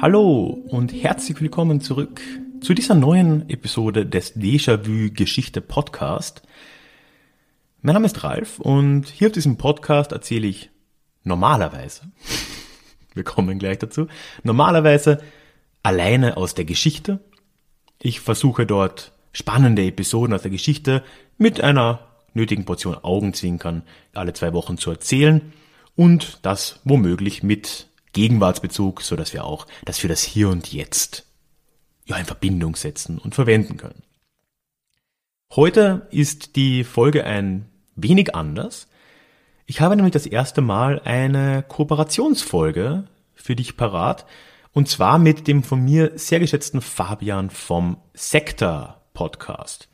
Hallo und herzlich willkommen zurück zu dieser neuen Episode des Déjà-vu Geschichte Podcast. Mein Name ist Ralf und hier auf diesem Podcast erzähle ich normalerweise, wir kommen gleich dazu, normalerweise alleine aus der Geschichte. Ich versuche dort spannende Episoden aus der Geschichte mit einer nötigen Portion Augenzwinkern alle zwei Wochen zu erzählen und das womöglich mit Gegenwartsbezug, so dass wir auch das für das Hier und Jetzt ja in Verbindung setzen und verwenden können. Heute ist die Folge ein wenig anders. Ich habe nämlich das erste Mal eine Kooperationsfolge für dich parat und zwar mit dem von mir sehr geschätzten Fabian vom Sektor Podcast.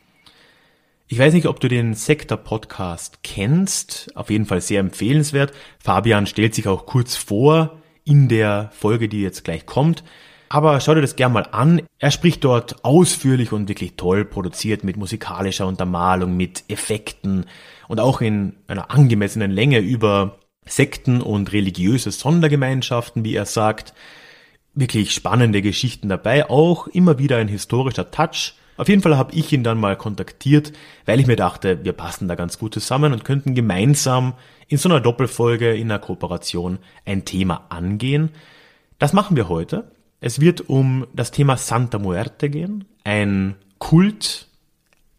Ich weiß nicht, ob du den Sektor Podcast kennst, auf jeden Fall sehr empfehlenswert. Fabian stellt sich auch kurz vor, in der Folge, die jetzt gleich kommt. Aber schau dir das gern mal an. Er spricht dort ausführlich und wirklich toll produziert mit musikalischer Untermalung, mit Effekten und auch in einer angemessenen Länge über Sekten und religiöse Sondergemeinschaften, wie er sagt. Wirklich spannende Geschichten dabei, auch immer wieder ein historischer Touch. Auf jeden Fall habe ich ihn dann mal kontaktiert, weil ich mir dachte, wir passen da ganz gut zusammen und könnten gemeinsam in so einer Doppelfolge, in einer Kooperation ein Thema angehen. Das machen wir heute. Es wird um das Thema Santa Muerte gehen, ein Kult,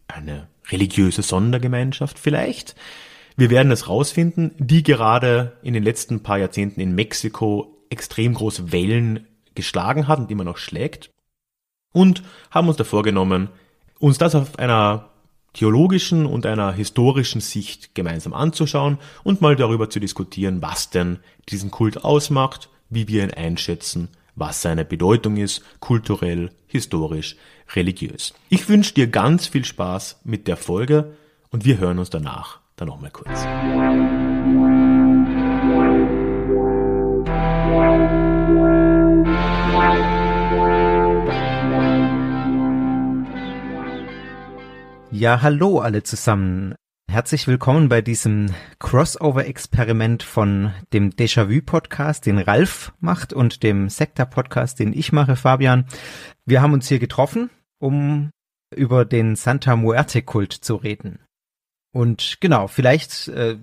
eine religiöse Sondergemeinschaft vielleicht. Wir werden es rausfinden, die gerade in den letzten paar Jahrzehnten in Mexiko extrem große Wellen geschlagen hat und immer noch schlägt. Und haben uns davor genommen, uns das auf einer theologischen und einer historischen Sicht gemeinsam anzuschauen und mal darüber zu diskutieren, was denn diesen Kult ausmacht, wie wir ihn einschätzen, was seine Bedeutung ist, kulturell, historisch, religiös. Ich wünsche dir ganz viel Spaß mit der Folge und wir hören uns danach dann nochmal kurz. Ja, hallo alle zusammen. Herzlich willkommen bei diesem Crossover-Experiment von dem Déjà-vu-Podcast, den Ralf macht und dem Sektor-Podcast, den ich mache, Fabian. Wir haben uns hier getroffen, um über den Santa Muerte-Kult zu reden. Und genau, vielleicht, äh,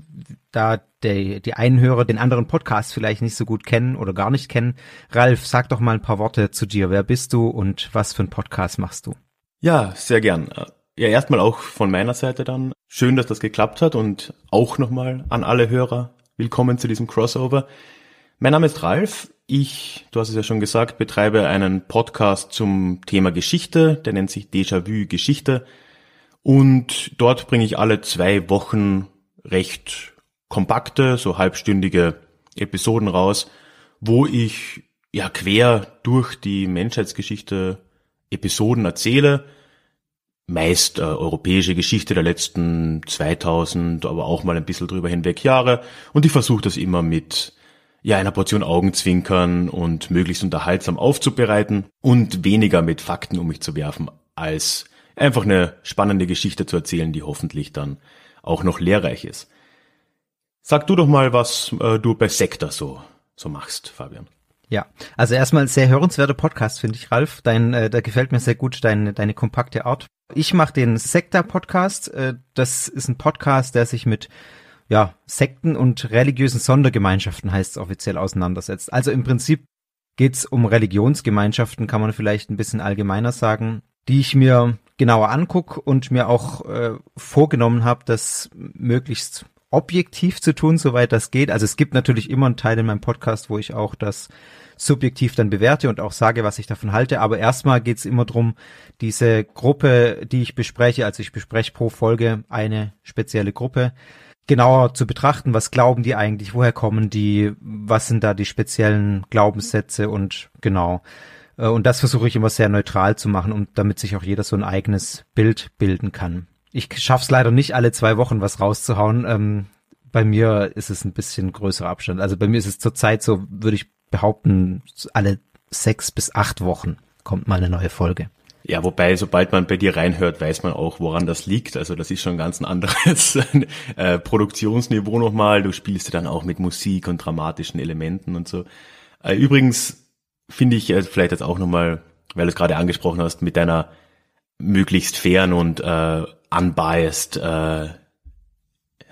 da der, die einen Hörer den anderen Podcast vielleicht nicht so gut kennen oder gar nicht kennen, Ralf, sag doch mal ein paar Worte zu dir. Wer bist du und was für einen Podcast machst du? Ja, sehr gern. Ja, erstmal auch von meiner Seite dann. Schön, dass das geklappt hat und auch nochmal an alle Hörer. Willkommen zu diesem Crossover. Mein Name ist Ralf. Ich, du hast es ja schon gesagt, betreibe einen Podcast zum Thema Geschichte. Der nennt sich Déjà-vu Geschichte. Und dort bringe ich alle zwei Wochen recht kompakte, so halbstündige Episoden raus, wo ich ja quer durch die Menschheitsgeschichte Episoden erzähle meist äh, europäische Geschichte der letzten 2000, aber auch mal ein bisschen drüber hinweg Jahre. Und ich versuche das immer mit ja einer Portion Augenzwinkern und möglichst unterhaltsam aufzubereiten und weniger mit Fakten um mich zu werfen, als einfach eine spannende Geschichte zu erzählen, die hoffentlich dann auch noch lehrreich ist. Sag du doch mal, was äh, du bei Sektor so so machst, Fabian. Ja, also erstmal sehr hörenswerter Podcast, finde ich, Ralf. Dein, äh, da gefällt mir sehr gut deine, deine kompakte Art. Ich mache den Sekta-Podcast. Äh, das ist ein Podcast, der sich mit ja, Sekten und religiösen Sondergemeinschaften heißt es offiziell auseinandersetzt. Also im Prinzip geht's um Religionsgemeinschaften, kann man vielleicht ein bisschen allgemeiner sagen, die ich mir genauer anguck und mir auch äh, vorgenommen habe, das möglichst objektiv zu tun, soweit das geht. Also es gibt natürlich immer einen Teil in meinem Podcast, wo ich auch das subjektiv dann bewerte und auch sage, was ich davon halte. Aber erstmal geht's immer drum, diese Gruppe, die ich bespreche, also ich bespreche pro Folge eine spezielle Gruppe, genauer zu betrachten, was glauben die eigentlich, woher kommen die, was sind da die speziellen Glaubenssätze und genau. Äh, und das versuche ich immer sehr neutral zu machen, und damit sich auch jeder so ein eigenes Bild bilden kann. Ich schaff's leider nicht, alle zwei Wochen was rauszuhauen. Ähm, bei mir ist es ein bisschen größerer Abstand. Also bei mir ist es zurzeit so, würde ich behaupten, alle sechs bis acht Wochen kommt mal eine neue Folge. Ja, wobei, sobald man bei dir reinhört, weiß man auch, woran das liegt. Also das ist schon ganz ein anderes äh, Produktionsniveau nochmal. Du spielst ja dann auch mit Musik und dramatischen Elementen und so. Äh, übrigens finde ich äh, vielleicht jetzt auch nochmal, weil du es gerade angesprochen hast, mit deiner möglichst fairen und äh, unbiased äh,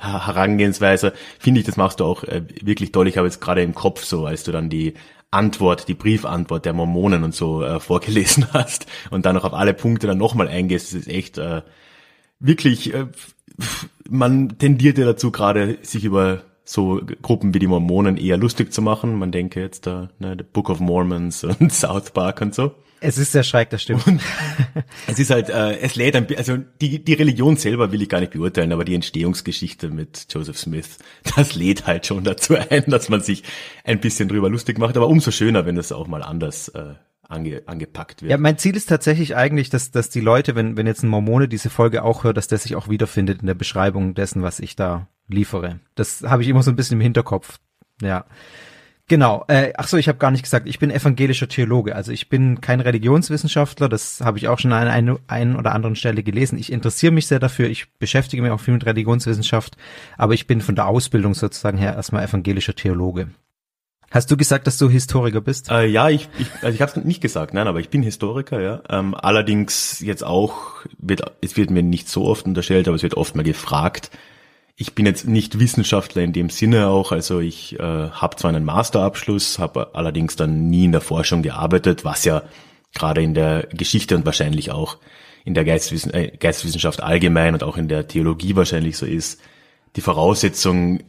Herangehensweise, finde ich, das machst du auch äh, wirklich toll. Ich habe jetzt gerade im Kopf so, als du dann die Antwort, die Briefantwort der Mormonen und so äh, vorgelesen hast und dann noch auf alle Punkte dann nochmal eingehst, das ist echt äh, wirklich, äh, man tendiert ja dazu gerade, sich über so Gruppen wie die Mormonen eher lustig zu machen. Man denke jetzt da, ne, The Book of Mormons und South Park und so. Es ist sehr schräg, das stimmt. Und es ist halt, äh, es lädt ein also die, die Religion selber will ich gar nicht beurteilen, aber die Entstehungsgeschichte mit Joseph Smith, das lädt halt schon dazu ein, dass man sich ein bisschen drüber lustig macht, aber umso schöner, wenn das auch mal anders äh, ange, angepackt wird. Ja, mein Ziel ist tatsächlich eigentlich, dass, dass die Leute, wenn, wenn jetzt ein Mormone diese Folge auch hört, dass der sich auch wiederfindet in der Beschreibung dessen, was ich da liefere. Das habe ich immer so ein bisschen im Hinterkopf. Ja. Genau. Äh, ach so, ich habe gar nicht gesagt, ich bin evangelischer Theologe. Also ich bin kein Religionswissenschaftler. Das habe ich auch schon an einer ein oder anderen Stelle gelesen. Ich interessiere mich sehr dafür. Ich beschäftige mich auch viel mit Religionswissenschaft. Aber ich bin von der Ausbildung sozusagen her erstmal evangelischer Theologe. Hast du gesagt, dass du Historiker bist? Äh, ja, ich, ich, also ich habe es nicht gesagt, nein, aber ich bin Historiker, ja. Ähm, allerdings jetzt auch, wird, es wird mir nicht so oft unterstellt, aber es wird oft mal gefragt, ich bin jetzt nicht Wissenschaftler in dem Sinne auch, also ich äh, habe zwar einen Masterabschluss, habe allerdings dann nie in der Forschung gearbeitet, was ja gerade in der Geschichte und wahrscheinlich auch in der Geistwissen, äh, Geistwissenschaft allgemein und auch in der Theologie wahrscheinlich so ist. Die Voraussetzung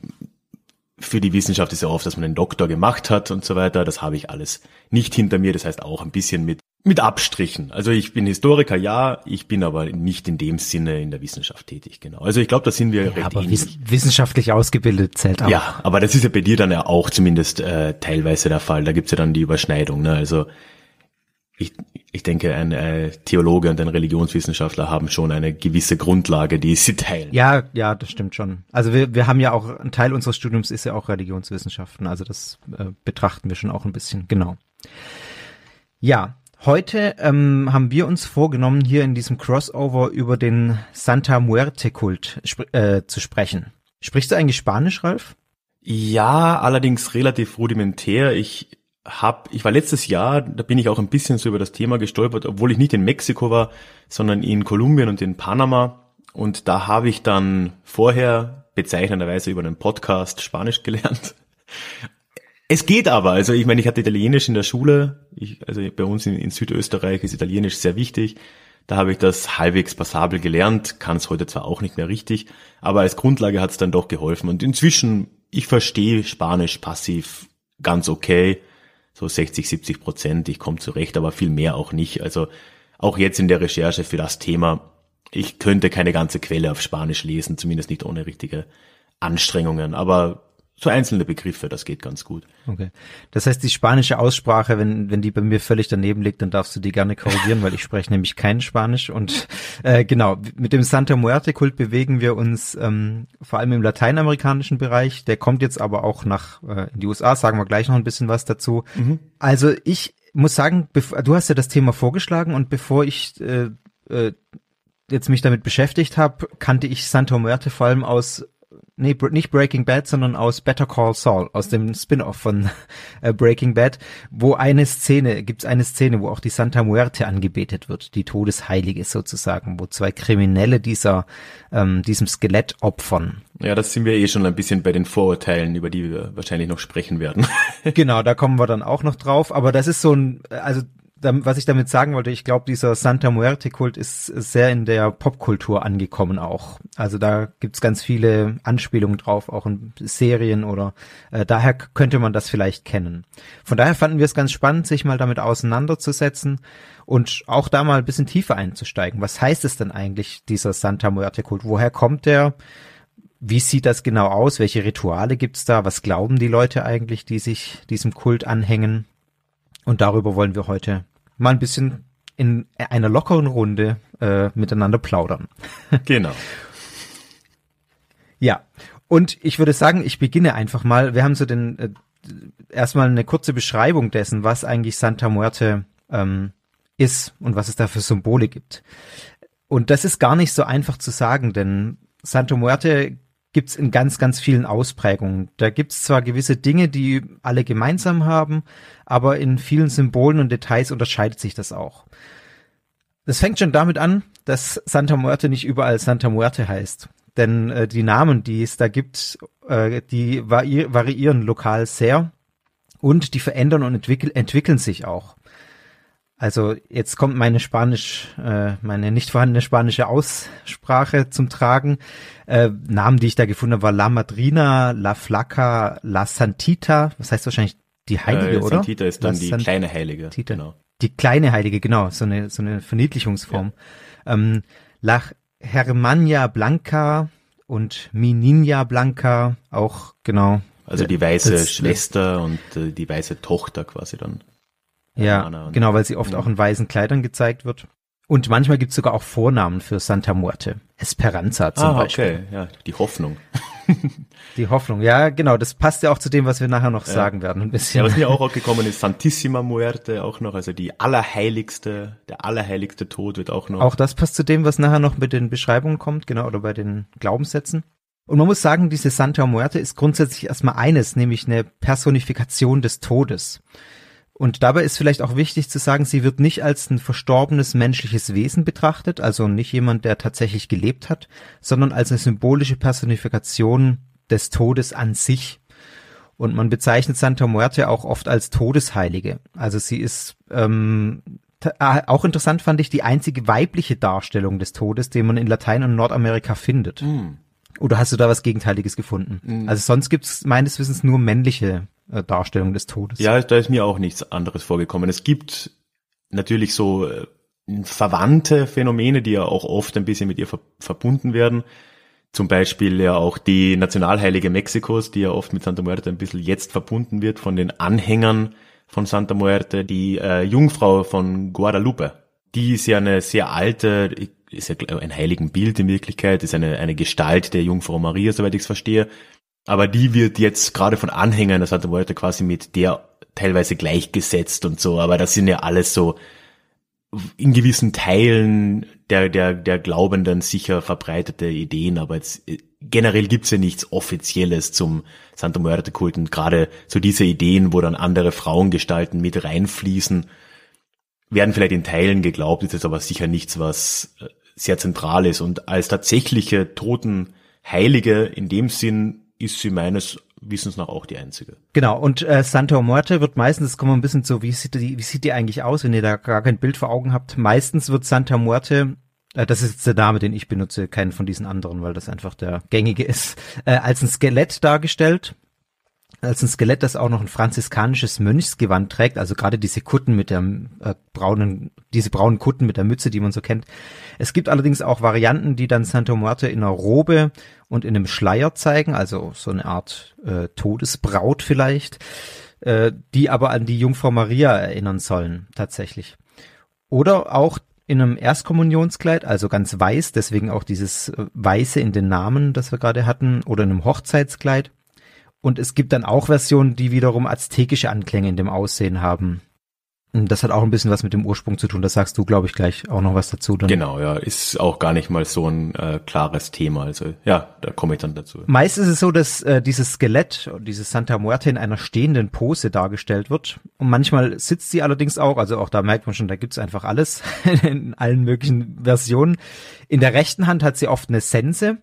für die Wissenschaft ist ja oft, dass man einen Doktor gemacht hat und so weiter. Das habe ich alles nicht hinter mir. Das heißt auch ein bisschen mit mit Abstrichen. Also ich bin Historiker, ja, ich bin aber nicht in dem Sinne in der Wissenschaft tätig, genau. Also ich glaube, da sind wir ja, recht aber ähnlich. wissenschaftlich ausgebildet zählt auch. Ja, aber das ist ja bei dir dann ja auch zumindest äh, teilweise der Fall. Da gibt's ja dann die Überschneidung. Ne? Also ich, ich denke, ein äh, Theologe und ein Religionswissenschaftler haben schon eine gewisse Grundlage, die sie teilen. Ja, ja, das stimmt schon. Also wir, wir haben ja auch, ein Teil unseres Studiums ist ja auch Religionswissenschaften. Also das äh, betrachten wir schon auch ein bisschen, genau. Ja, Heute ähm, haben wir uns vorgenommen, hier in diesem Crossover über den Santa Muerte-Kult äh, zu sprechen. Sprichst du eigentlich Spanisch, Ralf? Ja, allerdings relativ rudimentär. Ich hab, ich war letztes Jahr, da bin ich auch ein bisschen so über das Thema gestolpert, obwohl ich nicht in Mexiko war, sondern in Kolumbien und in Panama. Und da habe ich dann vorher bezeichnenderweise über einen Podcast Spanisch gelernt. Es geht aber. Also ich meine, ich hatte Italienisch in der Schule. Ich, also bei uns in, in Südösterreich ist Italienisch sehr wichtig. Da habe ich das halbwegs passabel gelernt, kann es heute zwar auch nicht mehr richtig, aber als Grundlage hat es dann doch geholfen. Und inzwischen, ich verstehe Spanisch passiv ganz okay, so 60, 70 Prozent, ich komme zurecht, aber viel mehr auch nicht. Also auch jetzt in der Recherche für das Thema, ich könnte keine ganze Quelle auf Spanisch lesen, zumindest nicht ohne richtige Anstrengungen, aber so einzelne Begriffe, das geht ganz gut. Okay. Das heißt, die spanische Aussprache, wenn, wenn die bei mir völlig daneben liegt, dann darfst du die gerne korrigieren, weil ich spreche nämlich kein Spanisch. Und äh, genau, mit dem Santa Muerte-Kult bewegen wir uns ähm, vor allem im lateinamerikanischen Bereich. Der kommt jetzt aber auch nach äh, in die USA, sagen wir gleich noch ein bisschen was dazu. Mhm. Also ich muss sagen, du hast ja das Thema vorgeschlagen und bevor ich äh, äh, jetzt mich damit beschäftigt habe, kannte ich Santa Muerte vor allem aus nee, nicht Breaking Bad, sondern aus Better Call Saul, aus dem Spin-off von äh, Breaking Bad, wo eine Szene, gibt's eine Szene, wo auch die Santa Muerte angebetet wird, die Todesheilige sozusagen, wo zwei Kriminelle dieser, ähm, diesem Skelett opfern. Ja, das sind wir eh schon ein bisschen bei den Vorurteilen, über die wir wahrscheinlich noch sprechen werden. genau, da kommen wir dann auch noch drauf, aber das ist so ein, also was ich damit sagen wollte, ich glaube, dieser Santa Muerte-Kult ist sehr in der Popkultur angekommen auch. Also da gibt's ganz viele Anspielungen drauf, auch in Serien oder äh, daher könnte man das vielleicht kennen. Von daher fanden wir es ganz spannend, sich mal damit auseinanderzusetzen und auch da mal ein bisschen tiefer einzusteigen. Was heißt es denn eigentlich, dieser Santa Muerte-Kult? Woher kommt der? Wie sieht das genau aus? Welche Rituale gibt's da? Was glauben die Leute eigentlich, die sich diesem Kult anhängen? Und darüber wollen wir heute mal ein bisschen in einer lockeren Runde äh, miteinander plaudern. Genau. ja, und ich würde sagen, ich beginne einfach mal. Wir haben so den äh, erstmal eine kurze Beschreibung dessen, was eigentlich Santa Muerte ähm, ist und was es da für Symbole gibt. Und das ist gar nicht so einfach zu sagen, denn Santa Muerte gibt's in ganz, ganz vielen Ausprägungen. Da gibt's zwar gewisse Dinge, die alle gemeinsam haben, aber in vielen Symbolen und Details unterscheidet sich das auch. Das fängt schon damit an, dass Santa Muerte nicht überall Santa Muerte heißt. Denn äh, die Namen, die es da gibt, äh, die vari variieren lokal sehr und die verändern und entwickel entwickeln sich auch. Also jetzt kommt meine Spanisch, äh, meine nicht vorhandene spanische Aussprache zum Tragen. Äh, Namen, die ich da gefunden habe, war La Madrina, La Flaca, La Santita. Was heißt wahrscheinlich die Heilige, äh, oder? Santita ist dann La die San- kleine Heilige. Tita. Genau. Die kleine Heilige, genau, so eine, so eine Verniedlichungsform. Ähm, La Hermania Blanca und Mininha Blanca, auch genau. Also die weiße Schwester und äh, die weiße Tochter quasi dann. Ja, und- genau, weil sie oft Mhm. auch in weißen Kleidern gezeigt wird. Und manchmal gibt's sogar auch Vornamen für Santa Muerte. Esperanza zum ah, Beispiel. okay, ja, die Hoffnung. Die Hoffnung. Ja, genau, das passt ja auch zu dem, was wir nachher noch sagen werden, ein Ja, bisschen. was mir auch, auch gekommen ist, Santissima Muerte auch noch, also die allerheiligste, der allerheiligste Tod wird auch noch. Auch das passt zu dem, was nachher noch mit den Beschreibungen kommt, genau, oder bei den Glaubenssätzen. Und man muss sagen, diese Santa Muerte ist grundsätzlich erstmal eines, nämlich eine Personifikation des Todes. Und dabei ist vielleicht auch wichtig zu sagen, sie wird nicht als ein verstorbenes menschliches Wesen betrachtet, also nicht jemand, der tatsächlich gelebt hat, sondern als eine symbolische Personifikation des Todes an sich. Und man bezeichnet Santa Muerte auch oft als Todesheilige. Also sie ist ähm, ah, auch interessant fand ich die einzige weibliche Darstellung des Todes, den man in Latein- und Nordamerika findet. Hm. Oder hast du da was Gegenteiliges gefunden? Also sonst gibt's meines Wissens nur männliche äh, Darstellungen des Todes. Ja, da ist mir auch nichts anderes vorgekommen. Es gibt natürlich so äh, verwandte Phänomene, die ja auch oft ein bisschen mit ihr ver verbunden werden. Zum Beispiel ja auch die Nationalheilige Mexikos, die ja oft mit Santa Muerte ein bisschen jetzt verbunden wird von den Anhängern von Santa Muerte. Die äh, Jungfrau von Guadalupe, die ist ja eine sehr alte, ist ja ein Heiligenbild in Wirklichkeit, ist eine, eine Gestalt der Jungfrau Maria, soweit ich es verstehe. Aber die wird jetzt gerade von Anhängern der Santa Muerte quasi mit der teilweise gleichgesetzt und so. Aber das sind ja alles so in gewissen Teilen der, der, der Glaubenden sicher verbreitete Ideen. Aber jetzt, äh, generell gibt's ja nichts Offizielles zum Santa Muerte-Kult. Und gerade so diese Ideen, wo dann andere Frauengestalten mit reinfließen, werden vielleicht in Teilen geglaubt, ist jetzt aber sicher nichts, was äh, sehr zentral ist. Und als tatsächliche Totenheilige in dem Sinn ist sie meines Wissens nach auch die einzige. Genau, und äh, Santa Muerte wird meistens, das kommt ein bisschen so, wie sieht, die, wie sieht die eigentlich aus, wenn ihr da gar kein Bild vor Augen habt? Meistens wird Santa Muerte, äh, das ist jetzt der Name, den ich benutze, keinen von diesen anderen, weil das einfach der gängige ist, äh, als ein Skelett dargestellt. Als ein Skelett, das auch noch ein franziskanisches Mönchsgewand trägt, also gerade diese Kutten mit der äh, braunen, diese braunen Kutten mit der Mütze, die man so kennt. Es gibt allerdings auch Varianten, die dann Santa Muerte in einer Robe und in einem Schleier zeigen, also so eine Art äh, Todesbraut vielleicht, äh, die aber an die Jungfrau Maria erinnern sollen, tatsächlich. Oder auch in einem Erstkommunionskleid, also ganz weiß, deswegen auch dieses äh, Weiße in den Namen, das wir gerade hatten, oder in einem Hochzeitskleid. Und es gibt dann auch Versionen, die wiederum aztekische Anklänge in dem Aussehen haben. Und das hat auch ein bisschen was mit dem Ursprung zu tun. Das sagst du, glaube ich, gleich auch noch was dazu. Dann. Genau, ja, ist auch gar nicht mal so ein äh, klares Thema. Also ja, da komme ich dann dazu. Meist ist es so, dass äh, dieses Skelett, dieses Santa Muerte in einer stehenden Pose dargestellt wird. Und manchmal sitzt sie allerdings auch, also auch da merkt man schon, da gibt's einfach alles in allen möglichen Versionen. In der rechten Hand hat sie oft eine Sense.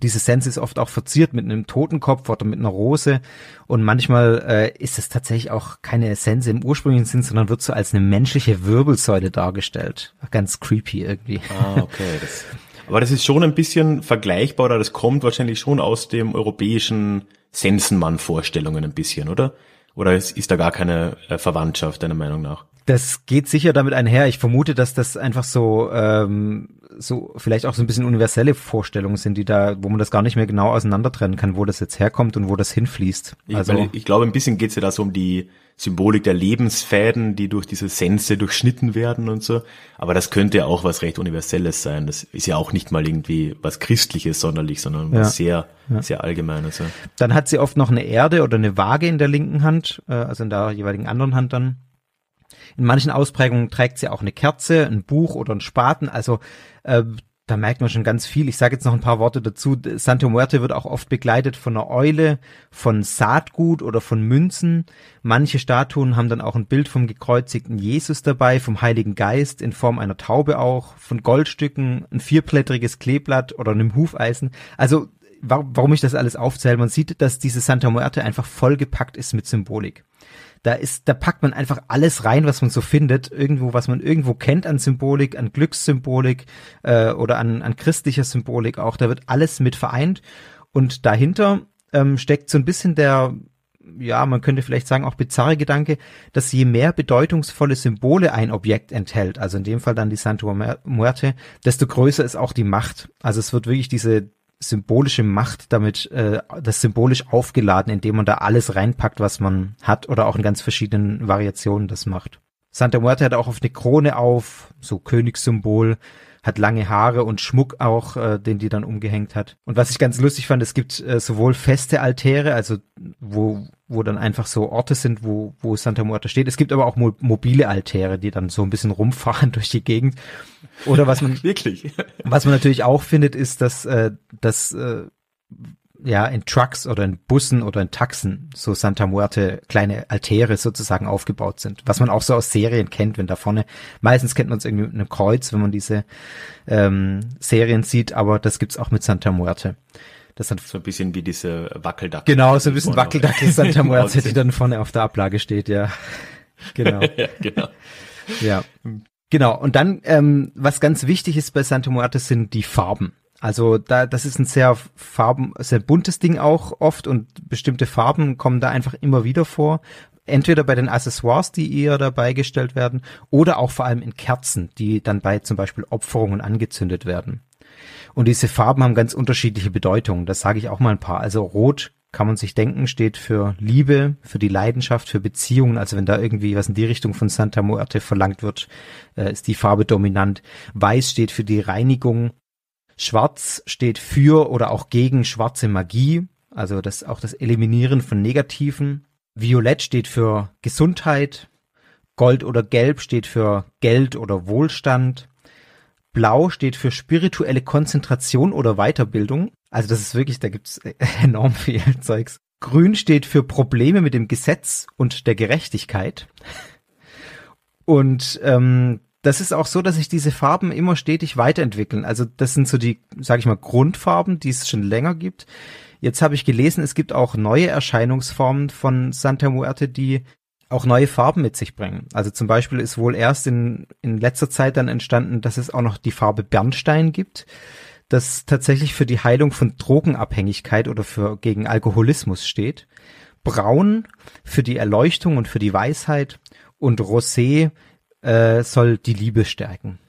Diese Sense ist oft auch verziert mit einem Totenkopf oder mit einer Rose. Und manchmal äh, ist es tatsächlich auch keine Sense im ursprünglichen Sinn, sondern wird so als eine menschliche Wirbelsäule dargestellt. Ganz creepy irgendwie. Ah, okay. Das, aber das ist schon ein bisschen vergleichbar, oder das kommt wahrscheinlich schon aus dem europäischen Sensenmann-Vorstellungen ein bisschen, oder? Oder ist, ist da gar keine äh, Verwandtschaft, deiner Meinung nach? Das geht sicher damit einher. Ich vermute, dass das einfach so ähm, so vielleicht auch so ein bisschen universelle Vorstellungen sind, die da, wo man das gar nicht mehr genau auseinandertrennen kann, wo das jetzt herkommt und wo das hinfließt. Ich, also meine, ich glaube, ein bisschen geht es ja da so um die Symbolik der Lebensfäden, die durch diese Sense durchschnitten werden und so. Aber das könnte ja auch was recht Universelles sein. Das ist ja auch nicht mal irgendwie was Christliches sonderlich, sondern ja. was sehr, ja. sehr Allgemeines. Ja. Dann hat sie oft noch eine Erde oder eine Waage in der linken Hand, äh, also in der jeweiligen anderen Hand dann. In manchen Ausprägungen trägt sie auch eine Kerze, ein Buch oder ein Spaten. Also äh, da merkt man schon ganz viel. Ich sage jetzt noch ein paar Worte dazu. Santa Muerte wird auch oft begleitet von einer Eule, von Saatgut oder von Münzen. Manche Statuen haben dann auch ein Bild vom gekreuzigten Jesus dabei, vom Heiligen Geist in Form einer Taube auch, von Goldstücken, ein vierblättriges Kleeblatt oder einem Hufeisen. Also warum ich das alles aufzähle, man sieht, dass diese Santa Muerte einfach vollgepackt ist mit Symbolik. Da ist, da packt man einfach alles rein, was man so findet, irgendwo, was man irgendwo kennt an Symbolik, an Glückssymbolik äh, oder an, an christlicher Symbolik auch. Da wird alles mit vereint und dahinter ähm, steckt so ein bisschen der, ja, man könnte vielleicht sagen auch bizarre Gedanke, dass je mehr bedeutungsvolle Symbole ein Objekt enthält, also in dem Fall dann die Santo Muerte, desto größer ist auch die Macht. Also es wird wirklich diese symbolische Macht damit, äh, das symbolisch aufgeladen, indem man da alles reinpackt, was man hat oder auch in ganz verschiedenen Variationen das macht. Santa Muerte hat auch auf eine Krone auf, so Königssymbol, hat lange Haare und Schmuck auch, äh, den die dann umgehängt hat. Und was ich ganz lustig fand, es gibt äh, sowohl feste Altäre, also wo, wo dann einfach so Orte sind, wo, wo Santa Muerte steht. Es gibt aber auch mo mobile Altäre, die dann so ein bisschen rumfahren durch die Gegend. Oder was man wirklich, was man natürlich auch findet, ist, dass, äh, dass äh, ja in Trucks oder in Bussen oder in Taxen so Santa Muerte kleine Altäre sozusagen aufgebaut sind, was man auch so aus Serien kennt, wenn da vorne meistens kennt man es irgendwie mit einem Kreuz, wenn man diese ähm, Serien sieht, aber das gibt's auch mit Santa Muerte. Das hat so ein bisschen wie diese Wackeldackel. Genau, so ein bisschen Wackeldackel Santa Muerte, die dann vorne auf der Ablage steht, ja. Genau. ja, genau. Ja. Genau. Und dann, ähm, was ganz wichtig ist bei Santa Muerte sind die Farben. Also da, das ist ein sehr farben, sehr buntes Ding auch oft und bestimmte Farben kommen da einfach immer wieder vor. Entweder bei den Accessoires, die ihr dabei gestellt werden, oder auch vor allem in Kerzen, die dann bei zum Beispiel Opferungen angezündet werden. Und diese Farben haben ganz unterschiedliche Bedeutungen. Das sage ich auch mal ein paar. Also Rot kann man sich denken, steht für Liebe, für die Leidenschaft, für Beziehungen. Also wenn da irgendwie was in die Richtung von Santa Muerte verlangt wird, äh, ist die Farbe dominant. Weiß steht für die Reinigung, Schwarz steht für oder auch gegen schwarze Magie, also das auch das Eliminieren von Negativen. Violett steht für Gesundheit. Gold oder Gelb steht für Geld oder Wohlstand. Blau steht für spirituelle Konzentration oder Weiterbildung. Also das ist wirklich, da gibt's enorm viel Zeugs. Grün steht für Probleme mit dem Gesetz und der Gerechtigkeit. Und ähm, das ist auch so, dass sich diese Farben immer stetig weiterentwickeln. Also das sind so die, sage ich mal, Grundfarben, die es schon länger gibt. Jetzt habe ich gelesen, es gibt auch neue Erscheinungsformen von Santa Muerte, die auch neue Farben mit sich bringen. Also zum Beispiel ist wohl erst in, in letzter Zeit dann entstanden, dass es auch noch die Farbe Bernstein gibt, das tatsächlich für die Heilung von Drogenabhängigkeit oder für gegen Alkoholismus steht. Braun für die Erleuchtung und für die Weisheit und Rosé äh, soll die Liebe stärken.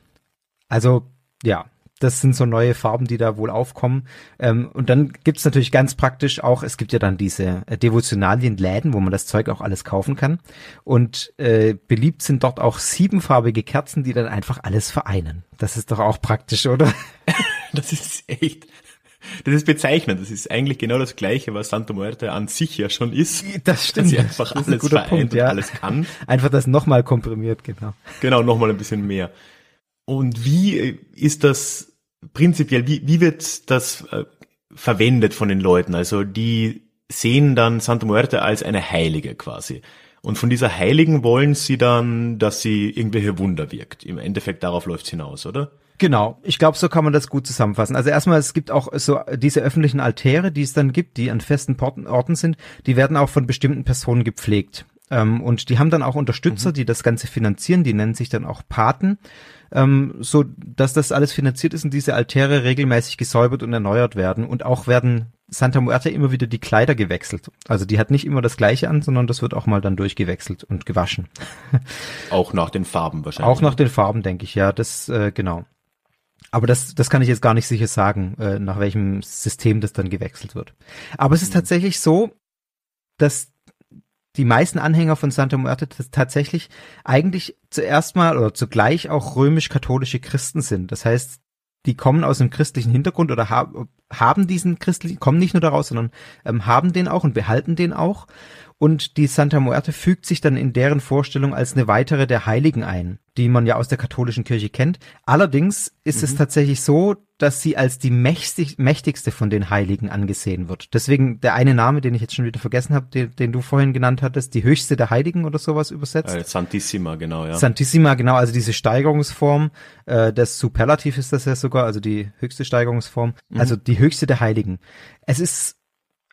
Also ja, das sind so neue Farben, die da wohl aufkommen. Ähm, und dann gibt's natürlich ganz praktisch auch, es gibt ja dann diese äh, Devotionalienläden, wo man das Zeug auch alles kaufen kann. Und äh, beliebt sind dort auch siebenfarbige Kerzen, die dann einfach alles vereinen. Das ist doch auch praktisch, oder? das ist echt das ist bezeichnend. Das ist eigentlich genau das Gleiche, was Santa Muerte an sich ja schon ist. Das stimmt. Dass sie einfach alles ein vereint Punkt, ja. und alles kann. Einfach das nochmal komprimiert, genau. Genau, nochmal ein bisschen mehr. Und wie äh, ist das prinzipiell, wie, wie wird das äh, verwendet von den Leuten? Also die sehen dann Santa Muerte als eine Heilige quasi. Und von dieser Heiligen wollen sie dann, dass sie irgendwelche Wunder wirkt. Im Endeffekt darauf läuft's hinaus, oder? Genau, ich glaube, so kann man das gut zusammenfassen. Also erstmal, es gibt auch so diese öffentlichen Altäre, die es dann gibt, die an festen Orten sind, die werden auch von bestimmten Personen gepflegt. Ähm, und die haben dann auch Unterstützer, mhm. die das Ganze finanzieren, die nennen sich dann auch Paten, ähm, so dass das alles finanziert ist und diese Altäre regelmäßig gesäubert und erneuert werden. Und auch werden Santa Muerte immer wieder die Kleider gewechselt. Also die hat nicht immer das gleiche an, sondern das wird auch mal dann durchgewechselt und gewaschen. Auch nach den Farben wahrscheinlich. Auch nach den Farben, denke ich, ja, das äh, genau. Aber das, das kann ich jetzt gar nicht sicher sagen, äh, nach welchem System das dann gewechselt wird. Aber es ist mhm. tatsächlich so, dass die meisten Anhänger von Santa Muerte tatsächlich eigentlich zuerst mal oder zugleich auch römisch-katholische Christen sind. Das heißt, die kommen aus einem christlichen Hintergrund oder haben, diesen christlichen, kommen nicht nur daraus, sondern ähm, haben den auch und behalten den auch und die Santa Muerte fügt sich dann in deren Vorstellung als eine weitere der Heiligen ein, die man ja aus der katholischen Kirche kennt. Allerdings ist mhm. es tatsächlich so, dass sie als die mächtig, mächtigste von den Heiligen angesehen wird. Deswegen der eine Name, den ich jetzt schon wieder vergessen habe, den, den du vorhin genannt hattest, die höchste der Heiligen oder sowas übersetzt. Äh, Santissima, genau, ja. Santissima, genau, also diese Steigerungsform, äh, das Superlativ ist das ja sogar, also die höchste Steigerungsform, mhm. also die höchste der Heiligen. Es ist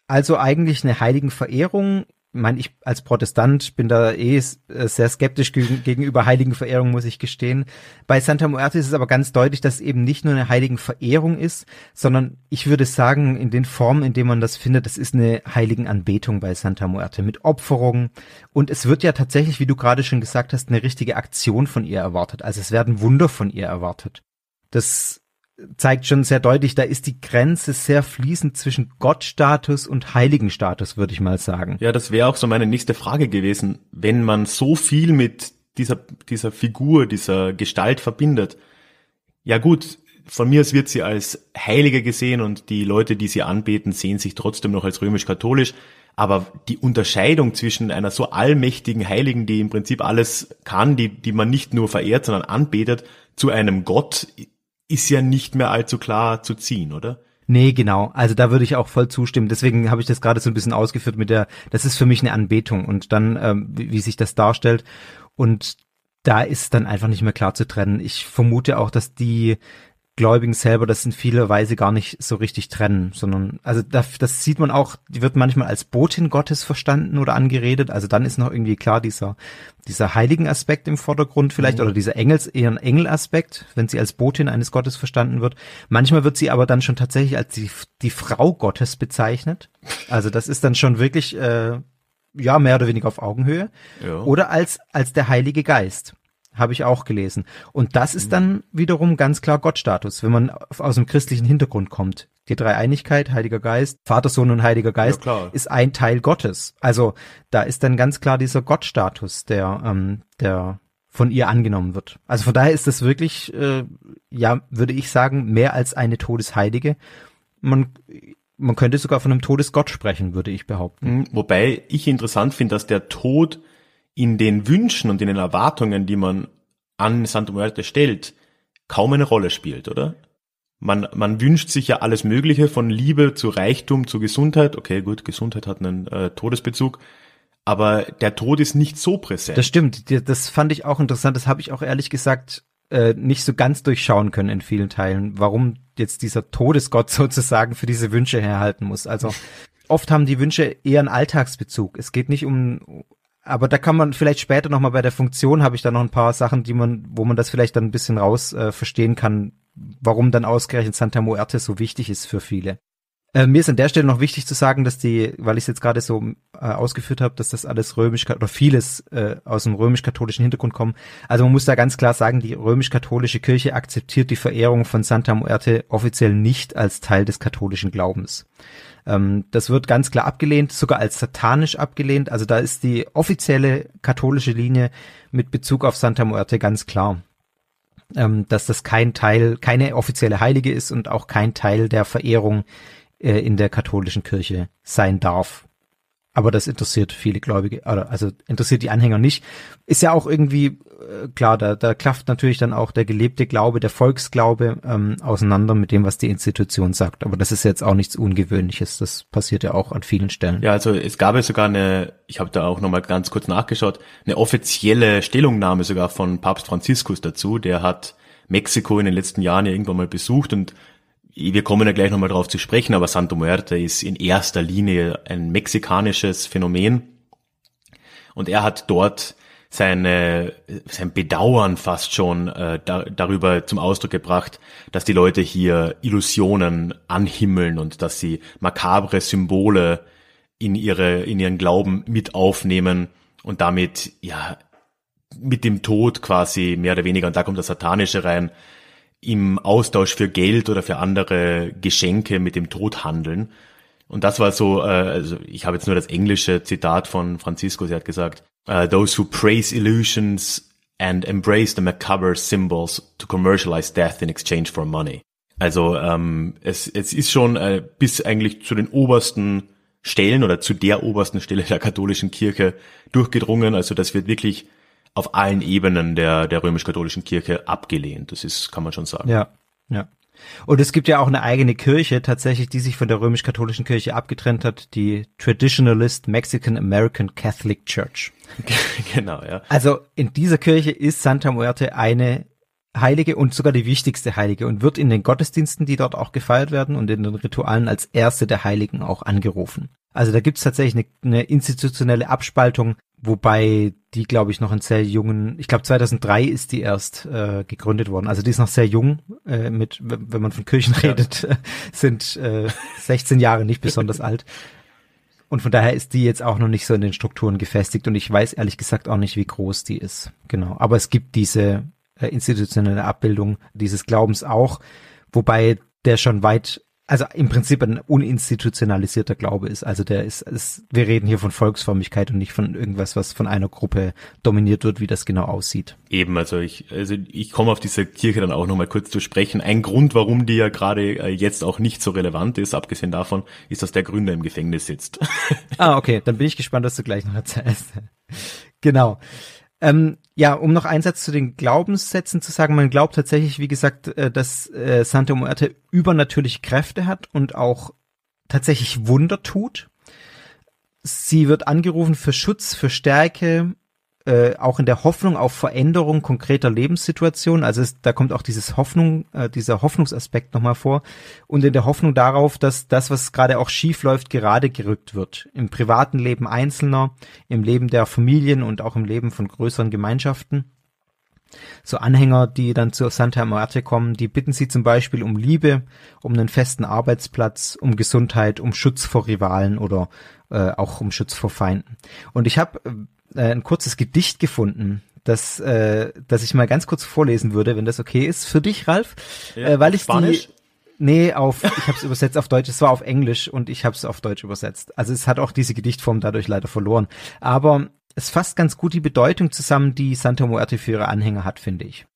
also eigentlich eine Heiligenverehrung meine, ich als Protestant bin da eh äh, sehr skeptisch gegenüber Heiligenverehrung, muss ich gestehen. Bei Santa Muerte ist es aber ganz deutlich, dass eben nicht nur eine Heiligenverehrung ist, sondern ich würde sagen, in den Formen, in denen man das findet, das ist eine Heiligenanbetung bei Santa Muerte mit Opferungen. Und es wird ja tatsächlich, wie du gerade schon gesagt hast, eine richtige Aktion von ihr erwartet. Also es werden Wunder von ihr erwartet. Das zeigt schon sehr deutlich, da ist die Grenze sehr fließend zwischen Gottstatus und Heiligenstatus, würde ich mal sagen. Ja, das wäre auch so meine nächste Frage gewesen. Wenn man so viel mit dieser, dieser Figur, dieser Gestalt verbindet, ja gut, von mir aus wird sie als Heilige gesehen und die Leute, die sie anbeten, sehen sich trotzdem noch als römisch-katholisch. Aber die Unterscheidung zwischen einer so allmächtigen Heiligen, die im Prinzip alles kann, die, die man nicht nur verehrt, sondern anbetet, zu einem Gott, ist ja nicht mehr allzu klar zu ziehen, oder? Nee, genau. Also da würde ich auch voll zustimmen. Deswegen habe ich das gerade so ein bisschen ausgeführt mit der, das ist für mich eine Anbetung und dann, ähm, wie, wie sich das darstellt. Und da ist dann einfach nicht mehr klar zu trennen. Ich vermute auch, dass die Gläubigen selber das in vieler Weise gar nicht so richtig trennen, sondern also das, das sieht man auch, die wird manchmal als Botin Gottes verstanden oder angeredet, also dann ist noch irgendwie klar dieser dieser heiligen Aspekt im Vordergrund vielleicht mhm. oder dieser Engels eher ein Engelaspekt, wenn sie als Botin eines Gottes verstanden wird. Manchmal wird sie aber dann schon tatsächlich als die, die Frau Gottes bezeichnet. Also das ist dann schon wirklich äh, ja mehr oder weniger auf Augenhöhe ja. oder als als der Heilige Geist habe ich auch gelesen. Und das ist dann wiederum ganz klar Gottstatus, wenn man aus einem christlichen Hintergrund kommt. Die Dreieinigkeit, Heiliger Geist, Vater, Sohn und Heiliger Geist ja, ist ein Teil Gottes. Also da ist dann ganz klar dieser Gottstatus, der, ähm, der von ihr angenommen wird. Also von daher ist das wirklich, äh, ja, würde ich sagen, mehr als eine Todesheilige. Man, man könnte sogar von einem Todesgott sprechen, würde ich behaupten. Mhm, wobei ich interessant finde, dass der Tod in den Wünschen und in den Erwartungen, die man an Santa Muerte stellt, kaum eine Rolle spielt, oder? Man, man wünscht sich ja alles Mögliche von Liebe zu Reichtum zu Gesundheit. Okay, gut, Gesundheit hat einen äh, Todesbezug. Aber der Tod ist nicht so präsent. Das stimmt. Das fand ich auch interessant. Das habe ich auch ehrlich gesagt äh, nicht so ganz durchschauen können in vielen Teilen, warum jetzt dieser Todesgott sozusagen für diese Wünsche herhalten muss. Also oft haben die Wünsche eher einen Alltagsbezug. Es geht nicht um, aber da kann man vielleicht später nochmal bei der Funktion habe ich da noch ein paar Sachen, die man, wo man das vielleicht dann ein bisschen raus äh, verstehen kann, warum dann ausgerechnet Santa Muerte so wichtig ist für viele. Äh, mir ist an der Stelle noch wichtig zu sagen, dass die, weil ich es jetzt gerade so äh, ausgeführt habe, dass das alles römisch oder vieles äh, aus dem römisch-katholischen Hintergrund kommt. Also man muss da ganz klar sagen, die römisch-katholische Kirche akzeptiert die Verehrung von Santa Muerte offiziell nicht als Teil des katholischen Glaubens. Ähm, das wird ganz klar abgelehnt, sogar als satanisch abgelehnt. Also da ist die offizielle katholische Linie mit Bezug auf Santa Muerte ganz klar. Ähm, dass das kein Teil, keine offizielle Heilige ist und auch kein Teil der Verehrung äh, in der katholischen Kirche sein darf. Aber das interessiert viele Gläubige, also interessiert die Anhänger nicht. Ist ja auch irgendwie äh, klar, da, da klafft natürlich dann auch der gelebte Glaube, der Volksglaube ähm, auseinander mit dem, was die Institution sagt. Aber das ist jetzt auch nichts Ungewöhnliches. Das passiert ja auch an vielen Stellen. Ja, also es gab ja sogar eine, ich habe da auch nochmal ganz kurz nachgeschaut, eine offizielle Stellungnahme sogar von Papst Franziskus dazu. Der hat Mexiko in den letzten Jahren ja irgendwann mal besucht und wir kommen ja gleich nochmal drauf zu sprechen, aber Santo Muerte ist in erster Linie ein mexikanisches Phänomen. Und er hat dort seine, sein Bedauern fast schon äh, da, darüber zum Ausdruck gebracht, dass die Leute hier Illusionen anhimmeln und dass sie makabre Symbole in ihre, in ihren Glauben mit aufnehmen und damit, ja, mit dem Tod quasi mehr oder weniger, und da kommt das Satanische rein, im Austausch für Geld oder für andere Geschenke mit dem Tod handeln. Und das war so, äh, also ich habe jetzt nur das englische Zitat von Francisco, sie hat gesagt, uh, those who praise illusions and embrace the macabre symbols to commercialize death in exchange for money. Also ähm, es, es ist schon äh, bis eigentlich zu den obersten Stellen oder zu der obersten Stelle der katholischen Kirche durchgedrungen. Also das wird wirklich auf allen Ebenen der, der römisch-katholischen Kirche abgelehnt. Das ist, kann man schon sagen. Ja, ja. Und es gibt ja auch eine eigene Kirche tatsächlich, die sich von der römisch-katholischen Kirche abgetrennt hat, die Traditionalist Mexican American Catholic Church. genau, ja. Also in dieser Kirche ist Santa Muerte eine Heilige und sogar die wichtigste Heilige und wird in den Gottesdiensten, die dort auch gefeiert werden und in den Ritualen als erste der Heiligen auch angerufen. Also da gibt es tatsächlich eine, eine, institutionelle Abspaltung, wobei die, glaube ich, noch in sehr jungen, ich glaube 2003 ist die erst äh, gegründet worden. Also die ist noch sehr jung, äh, mit, wenn man von Kirchen redet, ja. sind äh, 16 Jahre nicht besonders alt. Und von daher ist die jetzt auch noch nicht so in den Strukturen gefestigt und ich weiß ehrlich gesagt auch nicht, wie groß die ist. Genau. Aber es gibt diese äh, institutionelle Abbildung dieses Glaubens auch, wobei der schon weit, also im Prinzip ein uninstitutionalisierter Glaube ist. Also der ist, ist, wir reden hier von Volksförmigkeit und nicht von irgendwas, was von einer Gruppe dominiert wird, wie das genau aussieht. Eben, also ich, also ich komme auf diese Kirche dann auch nochmal kurz zu sprechen. Ein Grund, warum die ja gerade äh, jetzt auch nicht so relevant ist, abgesehen davon, ist, dass der Gründer im Gefängnis sitzt. ah, okay, dann bin ich gespannt, was du gleich noch erzählst. genau. Ähm, ja, um noch einen Satz zu den Glaubenssätzen zu sagen, man glaubt tatsächlich, wie gesagt, äh, dass äh, Santa Muerte übernatürliche Kräfte hat und auch tatsächlich Wunder tut. Sie wird angerufen für Schutz, für Stärke, äh, auch in der Hoffnung auf Veränderung konkreter Lebenssituationen. Also es, da kommt auch dieses Hoffnung, äh, dieser Hoffnungsaspekt nochmal vor. Und in der Hoffnung darauf, dass das, was gerade auch schief läuft, gerade gerückt wird. Im privaten Leben Einzelner, im Leben der Familien und auch im Leben von größeren Gemeinschaften. So Anhänger, die dann zu Santa Muerte kommen, die bitten sie zum Beispiel um Liebe, um einen festen Arbeitsplatz, um Gesundheit, um Schutz vor Rivalen oder äh, auch um Schutz vor Feinden. Und ich habe äh, ein kurzes Gedicht gefunden, das, äh, das ich mal ganz kurz vorlesen würde, wenn das okay ist für dich, Ralf, ja, äh, weil ich Spanisch? die Nee, auf ich habe es übersetzt auf Deutsch. Es war auf Englisch und ich habe es auf Deutsch übersetzt. Also es hat auch diese Gedichtform dadurch leider verloren. Aber es fasst ganz gut die Bedeutung zusammen, die Santa Muerte für ihre Anhänger hat, finde ich.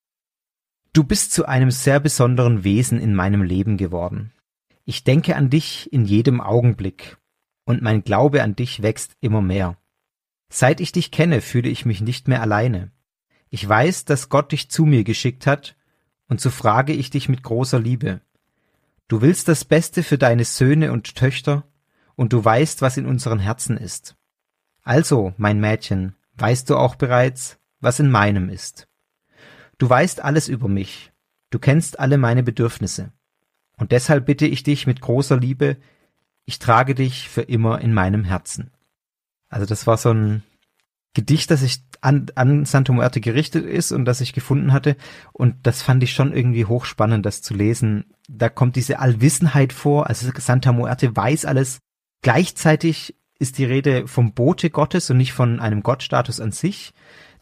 Du bist zu einem sehr besonderen Wesen in meinem Leben geworden. Ich denke an dich in jedem Augenblick und mein Glaube an dich wächst immer mehr. Seit ich dich kenne, fühle ich mich nicht mehr alleine. Ich weiß, dass Gott dich zu mir geschickt hat, und so frage ich dich mit großer Liebe. Du willst das Beste für deine Söhne und Töchter, und du weißt, was in unseren Herzen ist. Also, mein Mädchen, weißt du auch bereits, was in meinem ist. Du weißt alles über mich, du kennst alle meine Bedürfnisse, und deshalb bitte ich dich mit großer Liebe, ich trage dich für immer in meinem Herzen. Also das war so ein Gedicht, das ich an, an Santo Muerte gerichtet ist und das ich gefunden hatte. Und das fand ich schon irgendwie hochspannend, das zu lesen. Da kommt diese Allwissenheit vor. Also Santa Muerte weiß alles. Gleichzeitig ist die Rede vom Bote Gottes und nicht von einem Gottstatus an sich.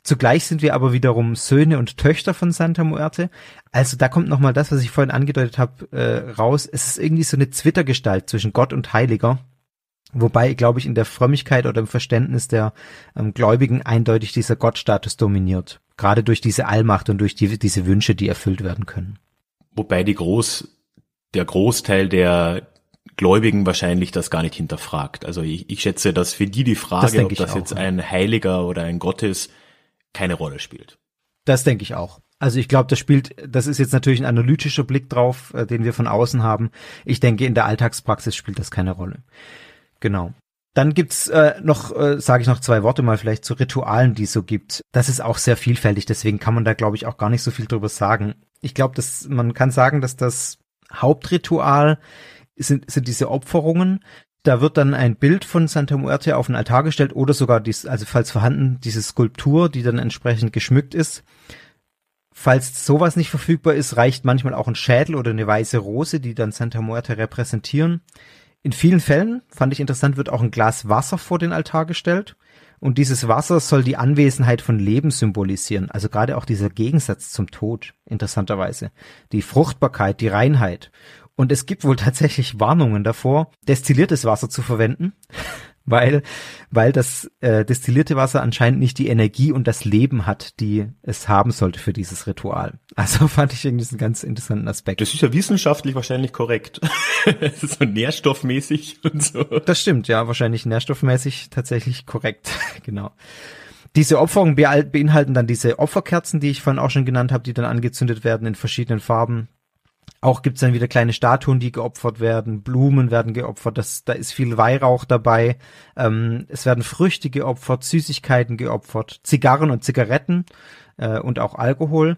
Zugleich sind wir aber wiederum Söhne und Töchter von Santa Muerte. Also da kommt nochmal das, was ich vorhin angedeutet habe, äh, raus. Es ist irgendwie so eine Zwittergestalt zwischen Gott und Heiliger. Wobei, glaube ich, in der Frömmigkeit oder im Verständnis der ähm, Gläubigen eindeutig dieser Gottstatus dominiert. Gerade durch diese Allmacht und durch die, diese Wünsche, die erfüllt werden können. Wobei die Groß, der Großteil der Gläubigen wahrscheinlich das gar nicht hinterfragt. Also ich, ich schätze, dass für die die Frage, das ob das auch, jetzt ein Heiliger oder ein Gott ist, keine Rolle spielt. Das denke ich auch. Also ich glaube, das spielt, das ist jetzt natürlich ein analytischer Blick drauf, äh, den wir von außen haben. Ich denke, in der Alltagspraxis spielt das keine Rolle. Genau. Dann gibt's äh, noch, äh, sage ich noch zwei Worte mal vielleicht zu Ritualen, die es so gibt. Das ist auch sehr vielfältig, deswegen kann man da, glaube ich, auch gar nicht so viel drüber sagen. Ich glaube, dass man kann sagen, dass das Hauptritual sind, sind diese Opferungen, da wird dann ein Bild von Santa Muerte auf den Altar gestellt oder sogar dies, also falls vorhanden, diese Skulptur, die dann entsprechend geschmückt ist. Falls sowas nicht verfügbar ist, reicht manchmal auch ein Schädel oder eine weiße Rose, die dann Santa Muerte repräsentieren. In vielen Fällen, fand ich interessant, wird auch ein Glas Wasser vor den Altar gestellt. Und dieses Wasser soll die Anwesenheit von Leben symbolisieren. Also gerade auch dieser Gegensatz zum Tod, interessanterweise. Die Fruchtbarkeit, die Reinheit. Und es gibt wohl tatsächlich Warnungen davor, destilliertes Wasser zu verwenden, weil, weil das äh, destillierte Wasser anscheinend nicht die Energie und das Leben hat, die es haben sollte für dieses Ritual. Also fand ich irgendwie einen ganz interessanten Aspekt. Das ist ja wissenschaftlich wahrscheinlich korrekt. so nährstoffmäßig und so. Das stimmt, ja, wahrscheinlich nährstoffmäßig tatsächlich korrekt, genau. Diese Opferungen beinhalten dann diese Opferkerzen, die ich vorhin auch schon genannt habe, die dann angezündet werden in verschiedenen Farben. Auch gibt's dann wieder kleine Statuen, die geopfert werden, Blumen werden geopfert, das, da ist viel Weihrauch dabei, ähm, es werden Früchte geopfert, Süßigkeiten geopfert, Zigarren und Zigaretten äh, und auch Alkohol.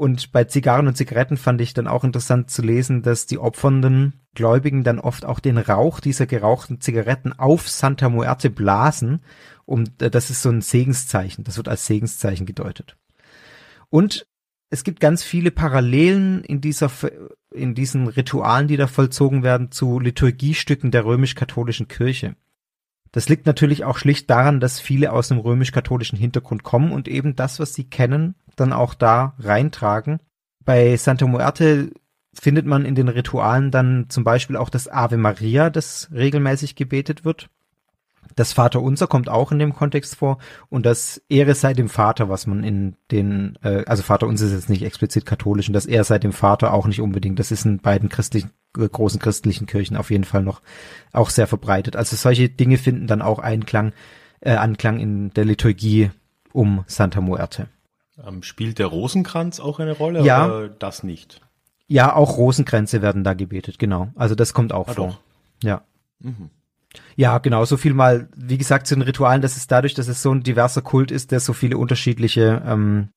Und bei Zigarren und Zigaretten fand ich dann auch interessant zu lesen, dass die opfernden Gläubigen dann oft auch den Rauch dieser gerauchten Zigaretten auf Santa Muerte blasen. Und äh, das ist so ein Segenszeichen. Das wird als Segenszeichen gedeutet. Und es gibt ganz viele Parallelen in dieser, in diesen Ritualen, die da vollzogen werden, zu Liturgiestücken der römisch-katholischen Kirche. Das liegt natürlich auch schlicht daran, dass viele aus dem römisch-katholischen Hintergrund kommen und eben das, was sie kennen, dann auch da reintragen. Bei Santa Muerte findet man in den Ritualen dann zum Beispiel auch das Ave Maria, das regelmäßig gebetet wird. Das Vaterunser kommt auch in dem Kontext vor und das Ehre sei dem Vater, was man in den, äh, also Vaterunser ist jetzt nicht explizit katholisch und das Ehre sei dem Vater auch nicht unbedingt. Das ist in beiden christlichen, äh, großen christlichen Kirchen auf jeden Fall noch auch sehr verbreitet. Also solche Dinge finden dann auch Einklang, äh, Anklang in der Liturgie um Santa Muerte. Ähm, spielt der Rosenkranz auch eine Rolle ja. oder das nicht? Ja, auch Rosenkränze werden da gebetet, genau. Also das kommt auch ah, vor. Doch. Ja. Mhm. Ja, genau, so viel mal, wie gesagt, zu den Ritualen, dass es dadurch, dass es so ein diverser Kult ist, der so viele unterschiedliche ähm,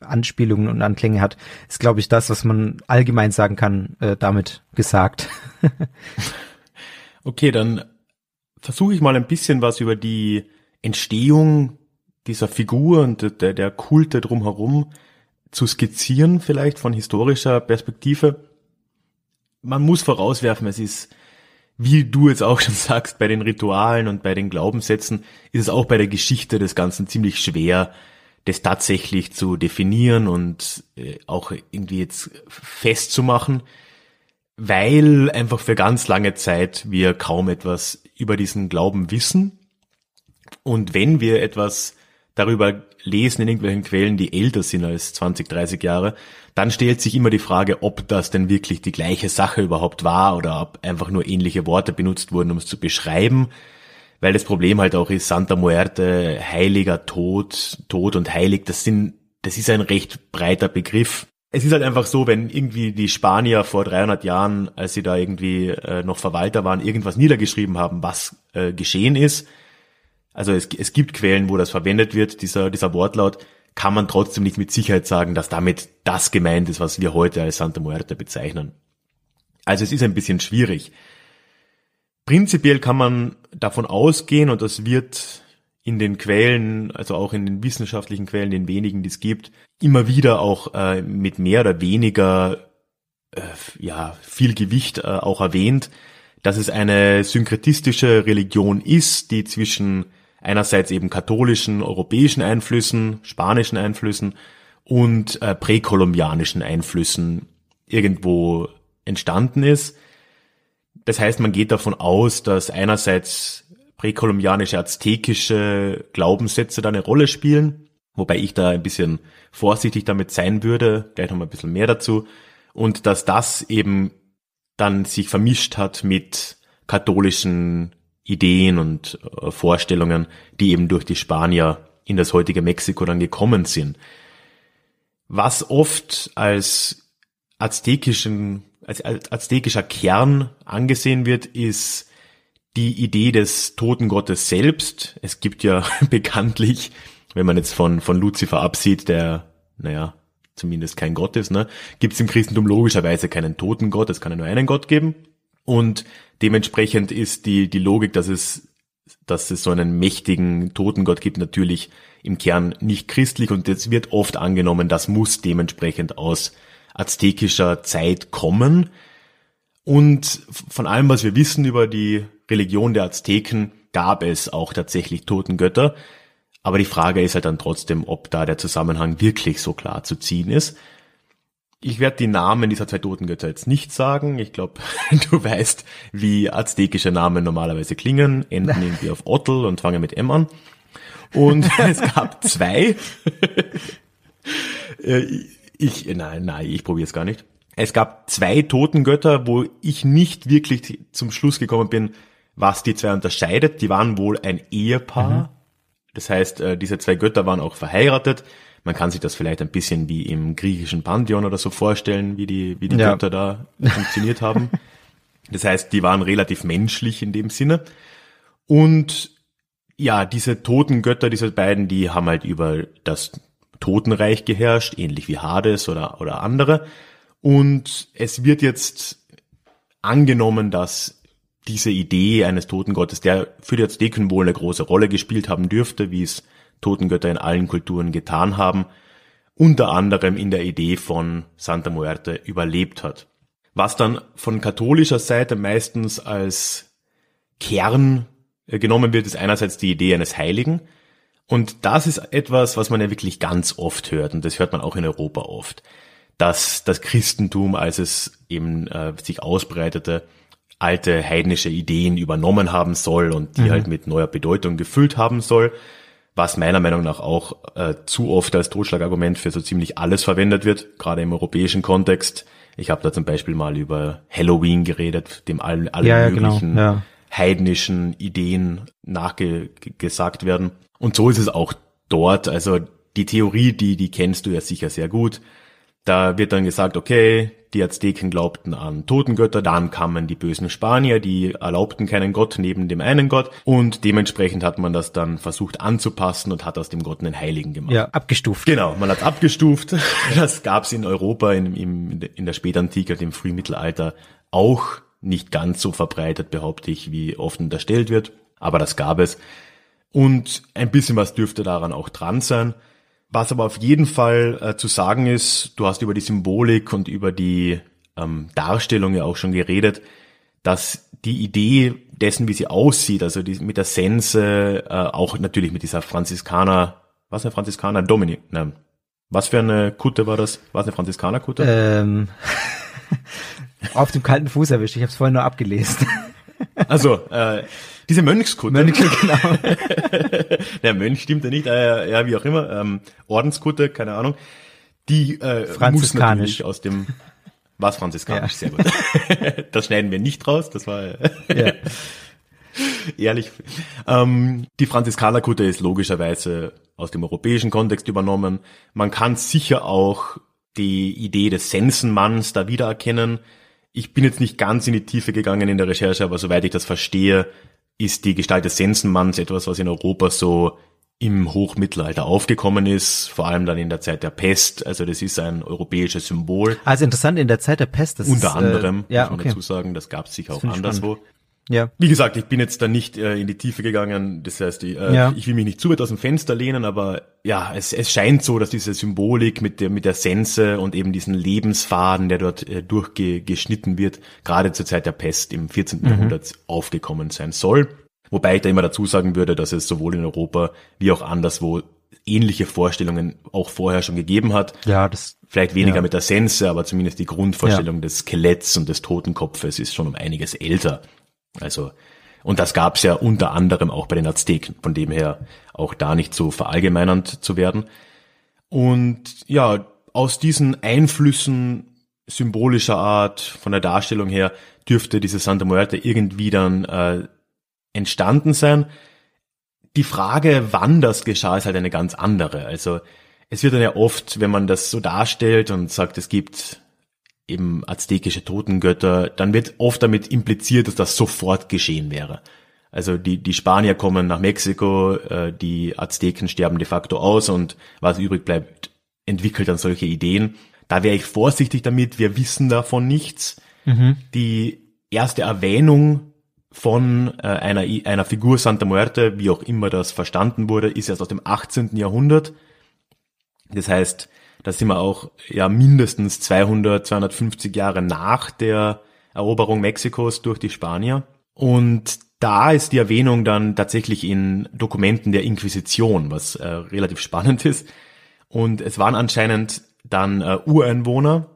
Anspielungen und Anklänge hat, ist, glaube ich, das, was man allgemein sagen kann, äh, damit gesagt. okay, dann versuche ich mal ein bisschen was über die Entstehung dieser Figur und der, der Kulte drumherum zu skizzieren, vielleicht von historischer Perspektive. Man muss vorauswerfen, es ist wie du jetzt auch schon sagst, bei den Ritualen und bei den Glaubenssätzen ist es auch bei der Geschichte des Ganzen ziemlich schwer, das tatsächlich zu definieren und äh, auch irgendwie jetzt festzumachen, weil einfach für ganz lange Zeit wir kaum etwas über diesen Glauben wissen. Und wenn wir etwas darüber lesen in irgendwelchen Quellen, die älter sind als 20, 30 Jahre, dann stellt sich immer die Frage, ob das denn wirklich die gleiche Sache überhaupt war oder ob einfach nur ähnliche Worte benutzt wurden, um es zu beschreiben. Weil das Problem halt auch ist, Santa Muerte, heiliger Tod, Tod und heilig, das sind, das ist ein recht breiter Begriff. Es ist halt einfach so, wenn irgendwie die Spanier vor 300 Jahren, als sie da irgendwie äh, noch Verwalter waren, irgendwas niedergeschrieben haben, was äh, geschehen ist, also es, es gibt Quellen, wo das verwendet wird, dieser, dieser Wortlaut, kann man trotzdem nicht mit Sicherheit sagen, dass damit das gemeint ist, was wir heute als Santa Muerte bezeichnen. Also es ist ein bisschen schwierig. Prinzipiell kann man davon ausgehen, und das wird in den Quellen, also auch in den wissenschaftlichen Quellen, den wenigen, die es gibt, immer wieder auch äh, mit mehr oder weniger äh, ja viel Gewicht äh, auch erwähnt, dass es eine synkretistische Religion ist, die zwischen einerseits eben katholischen, europäischen Einflüssen, spanischen Einflüssen und äh, präkolumbianischen Einflüssen irgendwo entstanden ist. Das heißt, man geht davon aus, dass einerseits präkolumbianische, aztekische Glaubenssätze da eine Rolle spielen, wobei ich da ein bisschen vorsichtig damit sein würde, gleich noch mal ein bisschen mehr dazu, und dass das eben dann sich vermischt hat mit katholischen Ideen und äh, Vorstellungen, die eben durch die Spanier in das heutige Mexiko dann gekommen sind. Was oft als aztekischen, als, aztekischer Kern angesehen wird, ist die Idee des Totengottes selbst. Es gibt ja bekanntlich, wenn man jetzt von, von Luzifer absieht, der, naja, zumindest kein Gott ist, ne, gibt es im Christentum logischerweise keinen Totengott, es kann ja nur einen Gott geben. Und dementsprechend ist die, die Logik, dass es, dass es so einen mächtigen Totengott gibt, natürlich im Kern nicht christlich und jetzt wird oft angenommen, das muss dementsprechend aus aztekischer Zeit kommen. Und von allem, was wir wissen über die Religion der Azteken, gab es auch tatsächlich Totengötter. Aber die Frage ist halt dann trotzdem, ob da der Zusammenhang wirklich so klar zu ziehen ist. Ich werde die Namen dieser zwei Totengötter jetzt nicht sagen. Ich glaube, du weißt, wie aztekische Namen normalerweise klingen. Enden irgendwie auf Ottel und fangen mit M an. Und es gab zwei. Äh, ich, nein, nein, ich probiere es gar nicht. Es gab zwei Totengötter, wo ich nicht wirklich zum Schluss gekommen bin, was die zwei unterscheidet. Die waren wohl ein Ehepaar. Mhm. Das heißt, äh, diese zwei Götter waren auch verheiratet. Man kann sich das vielleicht ein bisschen wie im griechischen Pantheon oder so vorstellen, wie die, wie die ja. Götter da funktioniert haben. Das heißt, die waren relativ menschlich in dem Sinne. Und ja, diese toten Götter, diese beiden, die haben halt über das Totenreich geherrscht, ähnlich wie Hades oder, oder andere. Und es wird jetzt angenommen, dass diese Idee eines Totengottes, der für die Azteken wohl eine große Rolle gespielt haben dürfte, wie es Totengötter in allen Kulturen getan haben, unter anderem in der Idee von Santa Muerte überlebt hat. Was dann von katholischer Seite meistens als Kern äh, genommen wird, ist einerseits die Idee eines Heiligen. Und das ist etwas, was man ja wirklich ganz oft hört, und das hört man auch in Europa oft dass das Christentum, als es eben äh, sich ausbreitete, alte heidnische Ideen übernommen haben soll und die mhm. halt mit neuer Bedeutung gefüllt haben soll, was meiner Meinung nach auch äh, zu oft als Totschlagargument für so ziemlich alles verwendet wird, gerade im europäischen Kontext. Ich habe da zum Beispiel mal über Halloween geredet, dem allen alle ja, möglichen genau, ja. heidnischen Ideen nachgesagt werden. Und so ist es auch dort. Also die Theorie, die, die kennst du ja sicher sehr gut. Da wird dann gesagt, okay, die Azteken glaubten an Totengötter, dann kamen die bösen Spanier, die erlaubten keinen Gott neben dem einen Gott und dementsprechend hat man das dann versucht anzupassen und hat aus dem Gott einen Heiligen gemacht. Ja, abgestuft. Genau, man hat abgestuft. Das gab's in Europa in, in, in der Spätantike, dem Frühmittelalter auch nicht ganz so verbreitet, behaupte ich, wie oft unterstellt wird, aber das gab es. Und ein bisschen was dürfte daran auch dran sein. Was aber auf jeden Fall äh, zu sagen ist, du hast über die Symbolik und über die ähm, Darstellung ja auch schon geredet, dass die Idee dessen, wie sie aussieht, also die, mit der Sense, äh, auch natürlich mit dieser Franziskaner, was eine Franziskaner? Dominik, nein. Was für eine Kutte war das? War es eine Franziskanerkutte? Ähm, auf dem kalten Fuß erwischt. Ich habe es vorhin nur abgelesen. Also, äh, diese Mönchskutte. Mönche, genau. Der Mönch stimmt ja nicht, äh, ja, wie auch immer. Ähm, Ordenskutte, keine Ahnung. Die äh, muss natürlich aus dem was franziskanisch, ja. sehr gut. das schneiden wir nicht raus, das war ja. ehrlich. Ähm, die Franziskanerkutte ist logischerweise aus dem europäischen Kontext übernommen. Man kann sicher auch die Idee des Sensenmanns da wiedererkennen. Ich bin jetzt nicht ganz in die Tiefe gegangen in der Recherche, aber soweit ich das verstehe, ist die Gestalt des Sensenmanns etwas, was in Europa so im Hochmittelalter aufgekommen ist, vor allem dann in der Zeit der Pest. Also das ist ein europäisches Symbol. Also interessant in der Zeit der Pest. Das Unter ist, anderem, äh, ja, muss man okay. dazu sagen, das gab es sicher auch anderswo. Spannend. Ja. Wie gesagt, ich bin jetzt da nicht äh, in die Tiefe gegangen. Das heißt, ich, äh, ja. ich will mich nicht zu weit aus dem Fenster lehnen, aber ja, es, es scheint so, dass diese Symbolik mit der mit der Sense und eben diesen Lebensfaden, der dort äh, durchgeschnitten wird, gerade zur Zeit der Pest im 14. Mhm. Jahrhundert aufgekommen sein soll. Wobei ich da immer dazu sagen würde, dass es sowohl in Europa wie auch anderswo ähnliche Vorstellungen auch vorher schon gegeben hat. Ja, das vielleicht weniger ja. mit der Sense, aber zumindest die Grundvorstellung ja. des Skeletts und des Totenkopfes ist schon um einiges älter. Also, und das gab es ja unter anderem auch bei den Azteken, von dem her auch da nicht so verallgemeinernd zu werden. Und ja, aus diesen Einflüssen symbolischer Art, von der Darstellung her, dürfte diese Santa Muerte irgendwie dann äh, entstanden sein. Die Frage, wann das geschah, ist halt eine ganz andere. Also es wird dann ja oft, wenn man das so darstellt und sagt, es gibt eben aztekische Totengötter, dann wird oft damit impliziert, dass das sofort geschehen wäre. Also die, die Spanier kommen nach Mexiko, äh, die Azteken sterben de facto aus und was übrig bleibt, entwickelt dann solche Ideen. Da wäre ich vorsichtig damit, wir wissen davon nichts. Mhm. Die erste Erwähnung von äh, einer, einer Figur Santa Muerte, wie auch immer das verstanden wurde, ist erst aus dem 18. Jahrhundert. Das heißt, da sind wir auch ja mindestens 200, 250 Jahre nach der Eroberung Mexikos durch die Spanier. Und da ist die Erwähnung dann tatsächlich in Dokumenten der Inquisition, was äh, relativ spannend ist. Und es waren anscheinend dann äh, Ureinwohner,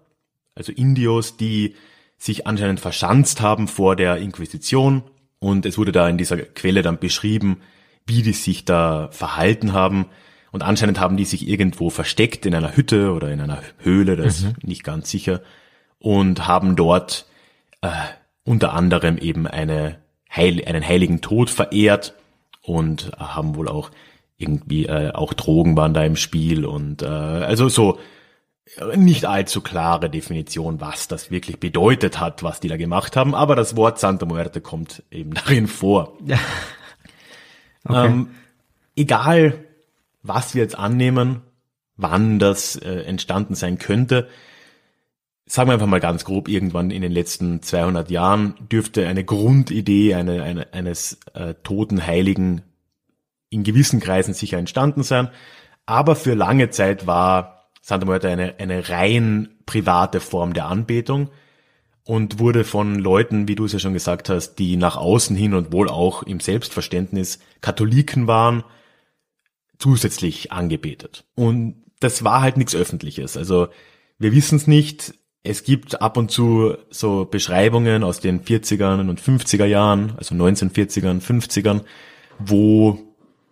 also Indios, die sich anscheinend verschanzt haben vor der Inquisition. Und es wurde da in dieser Quelle dann beschrieben, wie die sich da verhalten haben. Und anscheinend haben die sich irgendwo versteckt in einer Hütte oder in einer Höhle, das mhm. ist nicht ganz sicher, und haben dort äh, unter anderem eben eine Heil einen heiligen Tod verehrt und haben wohl auch irgendwie äh, auch Drogen waren da im Spiel und äh, also so nicht allzu klare Definition, was das wirklich bedeutet hat, was die da gemacht haben, aber das Wort Santa Muerte kommt eben darin vor. Ja. Okay. Ähm, egal, was wir jetzt annehmen, wann das äh, entstanden sein könnte, sagen wir einfach mal ganz grob, irgendwann in den letzten 200 Jahren dürfte eine Grundidee eine, eine, eines äh, toten Heiligen in gewissen Kreisen sicher entstanden sein. Aber für lange Zeit war Santa Muerte eine, eine rein private Form der Anbetung und wurde von Leuten, wie du es ja schon gesagt hast, die nach außen hin und wohl auch im Selbstverständnis Katholiken waren, zusätzlich angebetet. Und das war halt nichts Öffentliches. Also wir wissen es nicht, es gibt ab und zu so Beschreibungen aus den 40ern und 50er Jahren, also 1940ern, 50ern, wo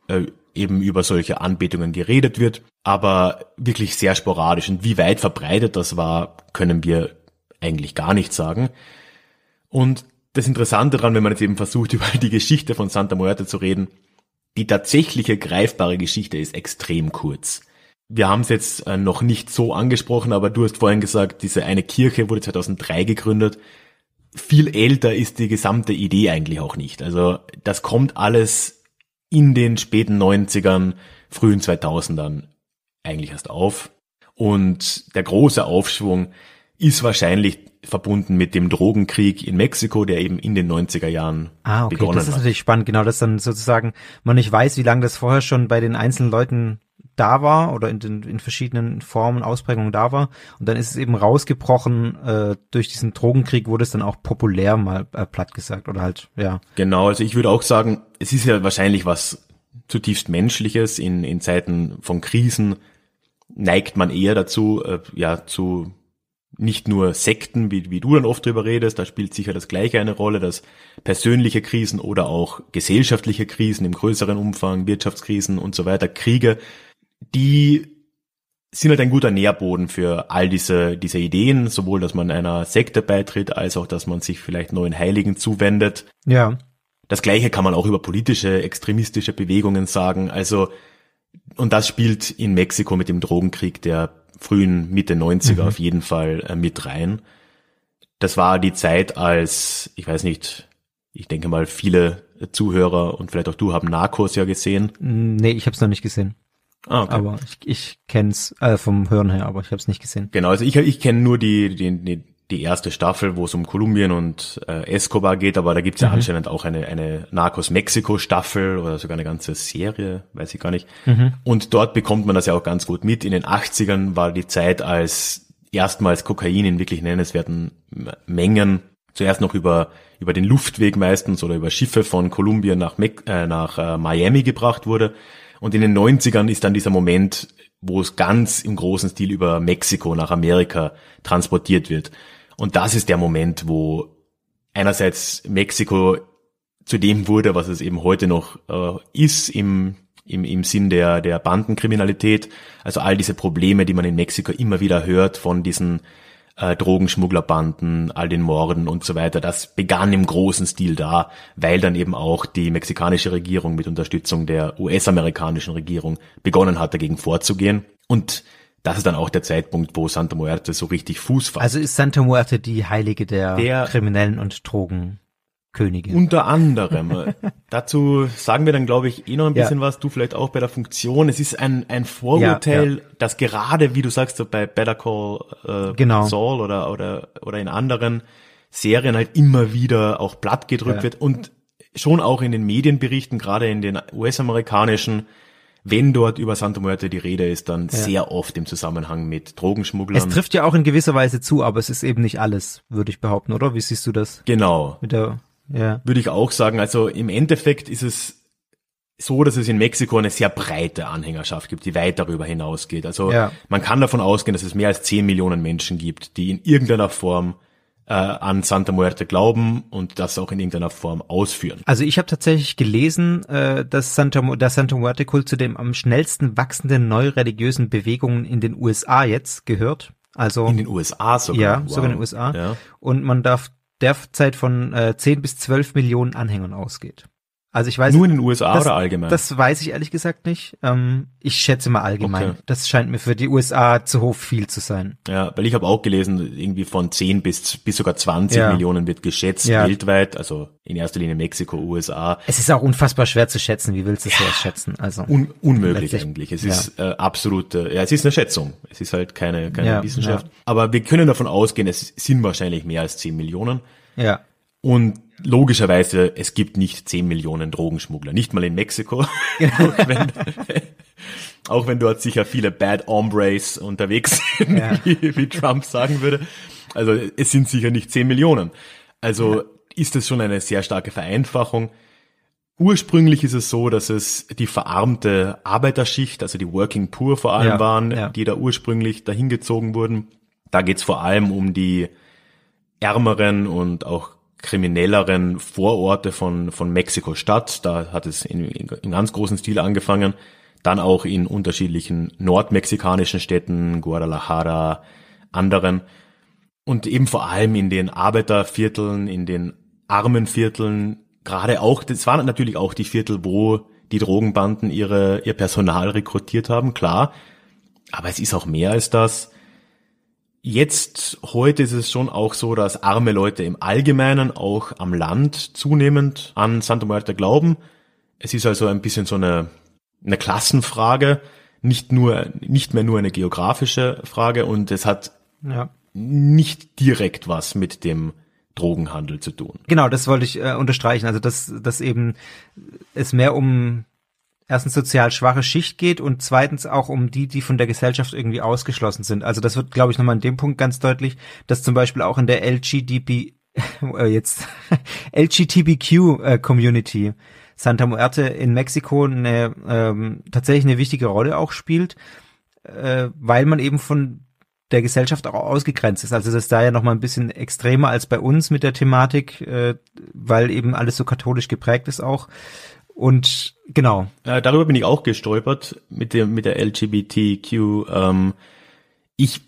äh, eben über solche Anbetungen geredet wird, aber wirklich sehr sporadisch. Und wie weit verbreitet das war, können wir eigentlich gar nicht sagen. Und das Interessante daran, wenn man jetzt eben versucht, über die Geschichte von Santa Muerte zu reden, die tatsächliche greifbare Geschichte ist extrem kurz. Wir haben es jetzt äh, noch nicht so angesprochen, aber du hast vorhin gesagt, diese eine Kirche wurde 2003 gegründet. Viel älter ist die gesamte Idee eigentlich auch nicht. Also das kommt alles in den späten 90ern, frühen 2000ern eigentlich erst auf. Und der große Aufschwung ist wahrscheinlich verbunden mit dem Drogenkrieg in Mexiko, der eben in den 90er Jahren ah, okay. begonnen hat. Das ist natürlich spannend, genau, dass dann sozusagen man nicht weiß, wie lange das vorher schon bei den einzelnen Leuten da war oder in den in verschiedenen Formen Ausprägungen da war und dann ist es eben rausgebrochen äh, durch diesen Drogenkrieg wurde es dann auch populär mal äh, platt gesagt oder halt ja genau also ich würde auch sagen es ist ja wahrscheinlich was zutiefst menschliches in in Zeiten von Krisen neigt man eher dazu äh, ja zu nicht nur Sekten, wie, wie du dann oft drüber redest, da spielt sicher das Gleiche eine Rolle, dass persönliche Krisen oder auch gesellschaftliche Krisen im größeren Umfang, Wirtschaftskrisen und so weiter, Kriege die sind halt ein guter Nährboden für all diese, diese Ideen, sowohl, dass man einer Sekte beitritt, als auch, dass man sich vielleicht neuen Heiligen zuwendet. Ja. Das Gleiche kann man auch über politische, extremistische Bewegungen sagen. Also, und das spielt in Mexiko mit dem Drogenkrieg der frühen Mitte 90er mhm. auf jeden Fall äh, mit rein. Das war die Zeit, als, ich weiß nicht, ich denke mal, viele Zuhörer und vielleicht auch du haben Narcos ja gesehen. Nee, ich habe es noch nicht gesehen. Ah, okay. Aber ich, ich kenne es äh, vom Hören her, aber ich habe es nicht gesehen. Genau, also ich, ich kenne nur die, die, die erste Staffel, wo es um Kolumbien und äh, Escobar geht, aber da gibt's ja mhm. anscheinend auch eine, eine Narcos Mexiko Staffel oder sogar eine ganze Serie, weiß ich gar nicht. Mhm. Und dort bekommt man das ja auch ganz gut mit. In den 80ern war die Zeit, als erstmals Kokain in wirklich nennenswerten Mengen zuerst noch über über den Luftweg meistens oder über Schiffe von Kolumbien nach, Me äh, nach äh, Miami gebracht wurde und in den 90ern ist dann dieser Moment, wo es ganz im großen Stil über Mexiko nach Amerika transportiert wird. Und das ist der Moment, wo einerseits Mexiko zu dem wurde, was es eben heute noch äh, ist im, im, im Sinn der, der Bandenkriminalität. Also all diese Probleme, die man in Mexiko immer wieder hört von diesen äh, Drogenschmugglerbanden, all den Morden und so weiter. Das begann im großen Stil da, weil dann eben auch die mexikanische Regierung mit Unterstützung der US-amerikanischen Regierung begonnen hat, dagegen vorzugehen. Und das ist dann auch der Zeitpunkt, wo Santa Muerte so richtig Fuß fasst. Also ist Santa Muerte die Heilige der, der Kriminellen und Drogen? Königin. Unter anderem. Dazu sagen wir dann, glaube ich, eh noch ein bisschen ja. was. Du vielleicht auch bei der Funktion. Es ist ein, ein Vorurteil, ja, ja. das gerade, wie du sagst, so bei Better Call äh, genau. Saul oder, oder, oder in anderen Serien halt immer wieder auch platt gedrückt wird. Und schon auch in den Medienberichten, gerade in den US-amerikanischen, wenn dort über Santa Muerte die Rede ist, dann ja. sehr oft im Zusammenhang mit Drogenschmugglern. Es trifft ja auch in gewisser Weise zu, aber es ist eben nicht alles, würde ich behaupten, oder? Wie siehst du das? Genau. Mit der, ja. Würde ich auch sagen. Also im Endeffekt ist es so, dass es in Mexiko eine sehr breite Anhängerschaft gibt, die weit darüber hinausgeht. Also ja. man kann davon ausgehen, dass es mehr als 10 Millionen Menschen gibt, die in irgendeiner Form äh, an Santa Muerte glauben und das auch in irgendeiner Form ausführen. Also ich habe tatsächlich gelesen, äh, dass Santa, der Santa Muerte Kult zu den am schnellsten wachsenden neureligiösen Bewegungen in den USA jetzt gehört. Also in den USA sogar. Ja, wow. sogar in den USA. Ja. Und man darf derzeit von äh, 10 bis 12 Millionen Anhängern ausgeht. Also ich weiß nur in den USA das, oder allgemein. Das weiß ich ehrlich gesagt nicht. Ähm, ich schätze mal allgemein. Okay. Das scheint mir für die USA zu hoch viel zu sein. Ja, weil ich habe auch gelesen, irgendwie von 10 bis bis sogar 20 ja. Millionen wird geschätzt ja. weltweit, also in erster Linie Mexiko, USA. Es ist auch unfassbar schwer zu schätzen. Wie willst du es ja. schätzen? Also Un unmöglich eigentlich. Es ist äh, absolute, ja, es ist eine Schätzung. Es ist halt keine keine Wissenschaft. Aber wir können davon ausgehen, es sind wahrscheinlich mehr als 10 Millionen. Ja. Und logischerweise, es gibt nicht 10 Millionen Drogenschmuggler, nicht mal in Mexiko. auch, wenn, auch wenn dort sicher viele Bad Hombres unterwegs sind, ja. wie, wie, Trump sagen würde. Also es sind sicher nicht 10 Millionen. Also ja. ist das schon eine sehr starke Vereinfachung. Ursprünglich ist es so, dass es die verarmte Arbeiterschicht, also die Working Poor vor allem ja, waren, die da ursprünglich dahin gezogen wurden. Da geht's vor allem um die ärmeren und auch kriminelleren Vororte von, von Mexiko-Stadt. Da hat es in, in, in ganz großen Stil angefangen. Dann auch in unterschiedlichen nordmexikanischen Städten, Guadalajara, anderen. Und eben vor allem in den Arbeitervierteln, in den armen Vierteln, gerade auch, das waren natürlich auch die Viertel, wo die Drogenbanden ihre, ihr Personal rekrutiert haben, klar. Aber es ist auch mehr als das. Jetzt, heute ist es schon auch so, dass arme Leute im Allgemeinen auch am Land zunehmend an Santa Muerte glauben. Es ist also ein bisschen so eine, eine Klassenfrage, nicht nur, nicht mehr nur eine geografische Frage und es hat ja. nicht direkt was mit dem Drogenhandel zu tun. Genau, das wollte ich äh, unterstreichen. Also dass, dass eben es mehr um erstens sozial schwache Schicht geht und zweitens auch um die, die von der Gesellschaft irgendwie ausgeschlossen sind. Also das wird, glaube ich, nochmal in dem Punkt ganz deutlich, dass zum Beispiel auch in der LGDB, äh, jetzt LGTBQ äh, Santa Muerte in Mexiko eine ähm, tatsächlich eine wichtige Rolle auch spielt, äh, weil man eben von der Gesellschaft auch ausgegrenzt ist. Also das ist da ja nochmal ein bisschen extremer als bei uns mit der Thematik, äh, weil eben alles so katholisch geprägt ist auch. Und genau. Äh, darüber bin ich auch gestolpert mit dem mit der LGBTQ. Ähm, ich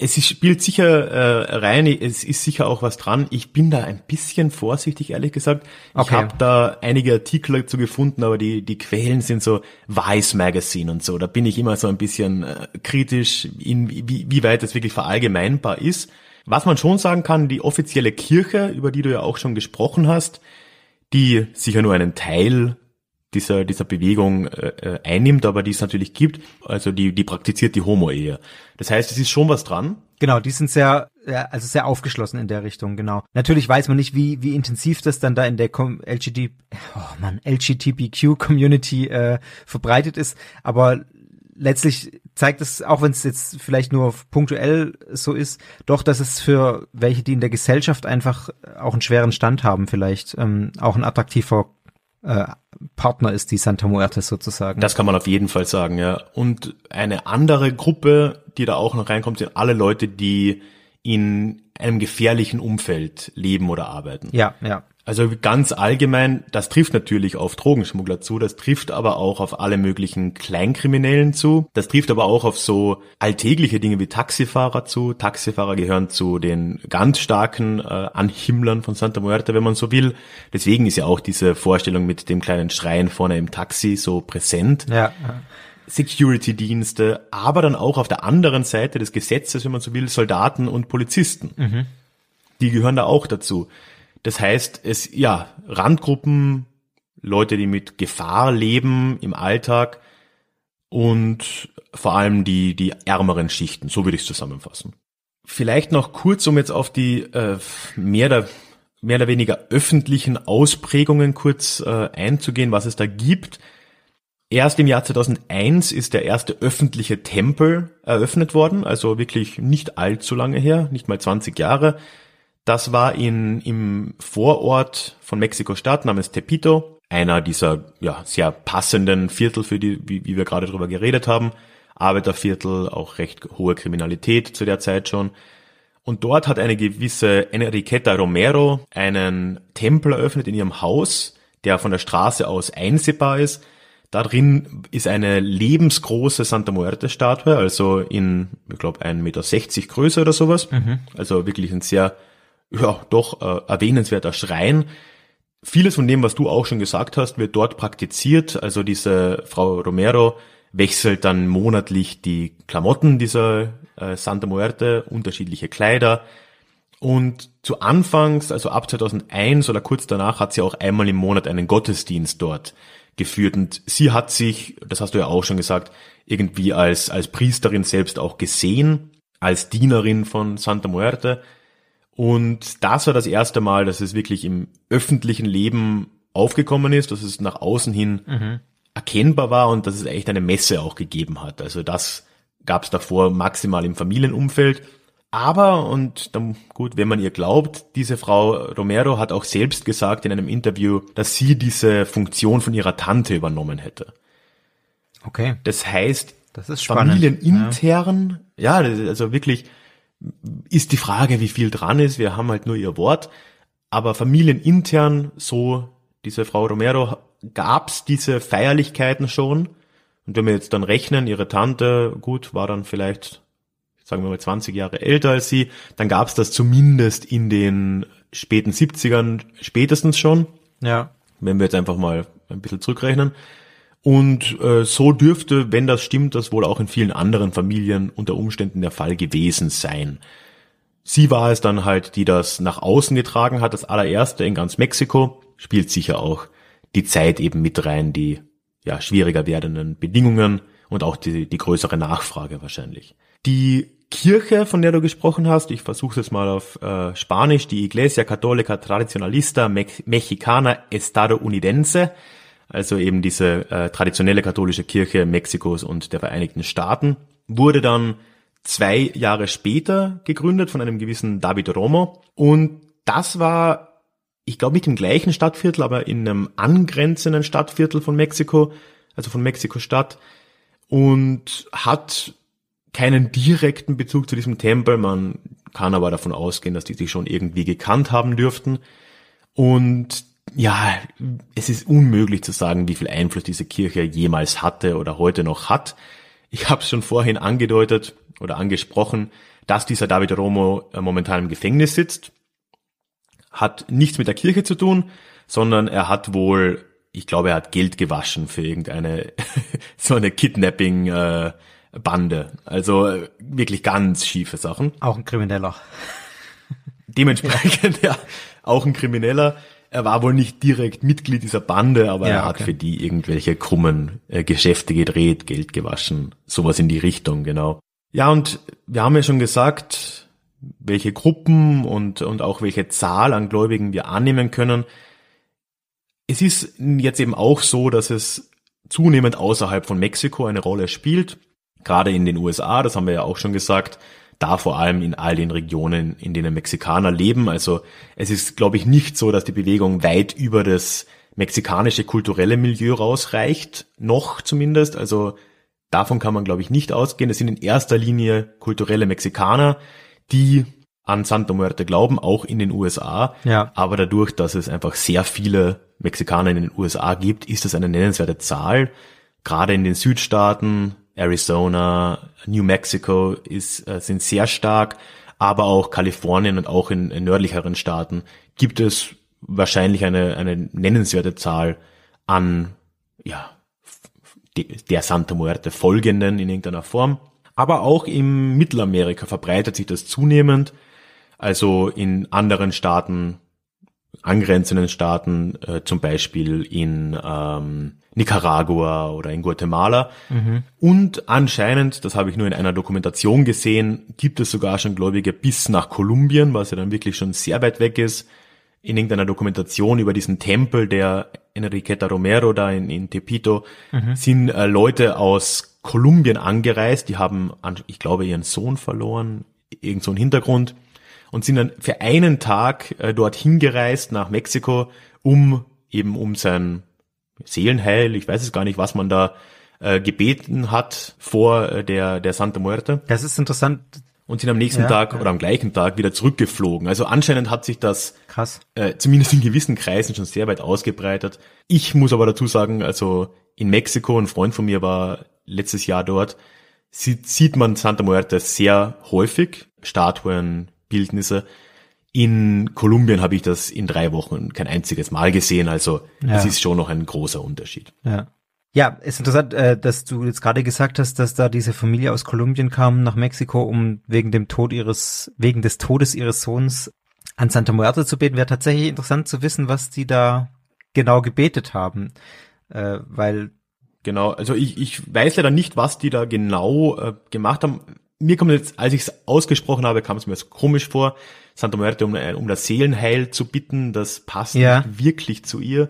es ist, spielt sicher äh, rein, es ist sicher auch was dran. Ich bin da ein bisschen vorsichtig, ehrlich gesagt. Okay. Ich habe da einige Artikel dazu gefunden, aber die, die Quellen sind so Vice Magazine und so. Da bin ich immer so ein bisschen äh, kritisch, in, wie, wie weit das wirklich verallgemeinbar ist. Was man schon sagen kann, die offizielle Kirche, über die du ja auch schon gesprochen hast, die sicher nur einen Teil dieser, dieser Bewegung äh, äh, einnimmt, aber die es natürlich gibt. Also die, die praktiziert die Homo-Ehe. Das heißt, es ist schon was dran. Genau, die sind sehr, also sehr aufgeschlossen in der Richtung, genau. Natürlich weiß man nicht, wie, wie intensiv das dann da in der LGD, oh man, LGBTQ-Community äh, verbreitet ist, aber letztlich zeigt es, auch wenn es jetzt vielleicht nur punktuell so ist, doch, dass es für welche, die in der Gesellschaft einfach auch einen schweren Stand haben, vielleicht ähm, auch ein attraktiver äh, Partner ist, die Santa Muerte sozusagen. Das kann man auf jeden Fall sagen, ja. Und eine andere Gruppe, die da auch noch reinkommt, sind alle Leute, die in einem gefährlichen Umfeld leben oder arbeiten. Ja, ja. Also ganz allgemein, das trifft natürlich auf Drogenschmuggler zu, das trifft aber auch auf alle möglichen Kleinkriminellen zu, das trifft aber auch auf so alltägliche Dinge wie Taxifahrer zu. Taxifahrer gehören zu den ganz starken äh, Anhimmlern von Santa Muerte, wenn man so will. Deswegen ist ja auch diese Vorstellung mit dem kleinen Schrein vorne im Taxi so präsent. Ja. Security-Dienste, aber dann auch auf der anderen Seite des Gesetzes, wenn man so will, Soldaten und Polizisten. Mhm. Die gehören da auch dazu. Das heißt, es, ja, Randgruppen, Leute, die mit Gefahr leben im Alltag und vor allem die, die ärmeren Schichten, so würde ich es zusammenfassen. Vielleicht noch kurz, um jetzt auf die äh, mehr der mehr oder weniger öffentlichen Ausprägungen kurz äh, einzugehen, was es da gibt. Erst im Jahr 2001 ist der erste öffentliche Tempel eröffnet worden, also wirklich nicht allzu lange her, nicht mal 20 Jahre. Das war in, im Vorort von Mexiko-Stadt namens Tepito, einer dieser ja, sehr passenden Viertel, für die, wie, wie wir gerade drüber geredet haben. Arbeiterviertel, auch recht hohe Kriminalität zu der Zeit schon. Und dort hat eine gewisse Enriqueta Romero einen Tempel eröffnet in ihrem Haus, der von der Straße aus einsehbar ist. Da drin ist eine lebensgroße Santa Muerte Statue, also in, ich glaube, 1,60 Meter größer oder sowas. Mhm. Also wirklich ein sehr, ja, doch äh, erwähnenswerter Schrein. Vieles von dem, was du auch schon gesagt hast, wird dort praktiziert. Also diese Frau Romero wechselt dann monatlich die Klamotten dieser äh, Santa Muerte, unterschiedliche Kleider. Und zu Anfangs, also ab 2001 oder kurz danach, hat sie auch einmal im Monat einen Gottesdienst dort geführt. Und sie hat sich, das hast du ja auch schon gesagt, irgendwie als, als Priesterin selbst auch gesehen, als Dienerin von Santa Muerte. Und das war das erste Mal, dass es wirklich im öffentlichen Leben aufgekommen ist, dass es nach außen hin mhm. erkennbar war und dass es echt eine Messe auch gegeben hat. Also das gab es davor maximal im Familienumfeld. Aber, und dann, gut, wenn man ihr glaubt, diese Frau Romero hat auch selbst gesagt in einem Interview, dass sie diese Funktion von ihrer Tante übernommen hätte. Okay. Das heißt, das ist spannend. familienintern, ja. ja, also wirklich ist die Frage, wie viel dran ist. Wir haben halt nur ihr Wort. Aber familienintern, so diese Frau Romero, gab's diese Feierlichkeiten schon. Und wenn wir jetzt dann rechnen, ihre Tante, gut, war dann vielleicht sagen wir mal 20 Jahre älter als sie, dann gab es das zumindest in den späten 70ern spätestens schon. Ja. Wenn wir jetzt einfach mal ein bisschen zurückrechnen. Und äh, so dürfte, wenn das stimmt, das wohl auch in vielen anderen Familien unter Umständen der Fall gewesen sein. Sie war es dann halt, die das nach außen getragen hat, das allererste in ganz Mexiko, spielt sicher auch die Zeit eben mit rein, die ja schwieriger werdenden Bedingungen und auch die, die größere Nachfrage wahrscheinlich. Die Kirche, von der du gesprochen hast, ich versuche es mal auf äh, Spanisch, die Iglesia Católica Tradicionalista Mexicana Estadounidense, also eben diese äh, traditionelle katholische Kirche Mexikos und der Vereinigten Staaten, wurde dann zwei Jahre später gegründet von einem gewissen David Romo und das war, ich glaube nicht im gleichen Stadtviertel, aber in einem angrenzenden Stadtviertel von Mexiko, also von Mexiko-Stadt und hat keinen direkten Bezug zu diesem Tempel. Man kann aber davon ausgehen, dass die sich schon irgendwie gekannt haben dürften. Und ja, es ist unmöglich zu sagen, wie viel Einfluss diese Kirche jemals hatte oder heute noch hat. Ich habe es schon vorhin angedeutet oder angesprochen, dass dieser David Romo äh, momentan im Gefängnis sitzt. Hat nichts mit der Kirche zu tun, sondern er hat wohl, ich glaube, er hat Geld gewaschen für irgendeine so eine Kidnapping äh, Bande. Also äh, wirklich ganz schiefe Sachen. Auch ein Krimineller. Dementsprechend, ja, auch ein Krimineller. Er war wohl nicht direkt Mitglied dieser Bande, aber ja, er hat okay. für die irgendwelche krummen äh, Geschäfte gedreht, Geld gewaschen, sowas in die Richtung, genau. Ja, und wir haben ja schon gesagt, welche Gruppen und, und auch welche Zahl an Gläubigen wir annehmen können. Es ist jetzt eben auch so, dass es zunehmend außerhalb von Mexiko eine Rolle spielt gerade in den USA, das haben wir ja auch schon gesagt, da vor allem in all den Regionen, in denen Mexikaner leben. Also es ist, glaube ich, nicht so, dass die Bewegung weit über das mexikanische kulturelle Milieu rausreicht, noch zumindest. Also davon kann man, glaube ich, nicht ausgehen. Es sind in erster Linie kulturelle Mexikaner, die an Santa Muerte glauben, auch in den USA. Ja. Aber dadurch, dass es einfach sehr viele Mexikaner in den USA gibt, ist das eine nennenswerte Zahl. Gerade in den Südstaaten, Arizona, New Mexico ist, äh, sind sehr stark, aber auch Kalifornien und auch in, in nördlicheren Staaten gibt es wahrscheinlich eine, eine nennenswerte Zahl an, ja, der Santa Muerte folgenden in irgendeiner Form. Aber auch im Mittelamerika verbreitet sich das zunehmend. Also in anderen Staaten, angrenzenden Staaten, äh, zum Beispiel in ähm, Nicaragua oder in Guatemala. Mhm. Und anscheinend, das habe ich nur in einer Dokumentation gesehen, gibt es sogar schon Gläubige bis nach Kolumbien, was ja dann wirklich schon sehr weit weg ist. in irgendeiner Dokumentation über diesen Tempel der Enriqueta Romero da in, in Tepito mhm. sind äh, Leute aus Kolumbien angereist, die haben, ich glaube, ihren Sohn verloren, irgend so ein Hintergrund und sind dann für einen Tag äh, dorthin gereist nach Mexiko, um eben um sein Seelenheil, ich weiß es gar nicht, was man da äh, gebeten hat vor äh, der, der Santa Muerte. Das ist interessant. Und sind am nächsten ja, Tag ja. oder am gleichen Tag wieder zurückgeflogen. Also anscheinend hat sich das Krass. Äh, zumindest in gewissen Kreisen schon sehr weit ausgebreitet. Ich muss aber dazu sagen, also in Mexiko, ein Freund von mir war letztes Jahr dort, sieht, sieht man Santa Muerte sehr häufig, Statuen, Bildnisse. In Kolumbien habe ich das in drei Wochen kein einziges Mal gesehen, also ja. es ist schon noch ein großer Unterschied. Ja. Ja, ist interessant, äh, dass du jetzt gerade gesagt hast, dass da diese Familie aus Kolumbien kam nach Mexiko, um wegen dem Tod ihres, wegen des Todes ihres Sohns an Santa Muerte zu beten. Wäre tatsächlich interessant zu wissen, was die da genau gebetet haben, äh, weil Genau, also ich, ich weiß leider nicht, was die da genau äh, gemacht haben. Mir kommt jetzt, als ich es ausgesprochen habe, kam es mir jetzt komisch vor, Santa Muerte um, um das Seelenheil zu bitten. Das passt ja. nicht wirklich zu ihr.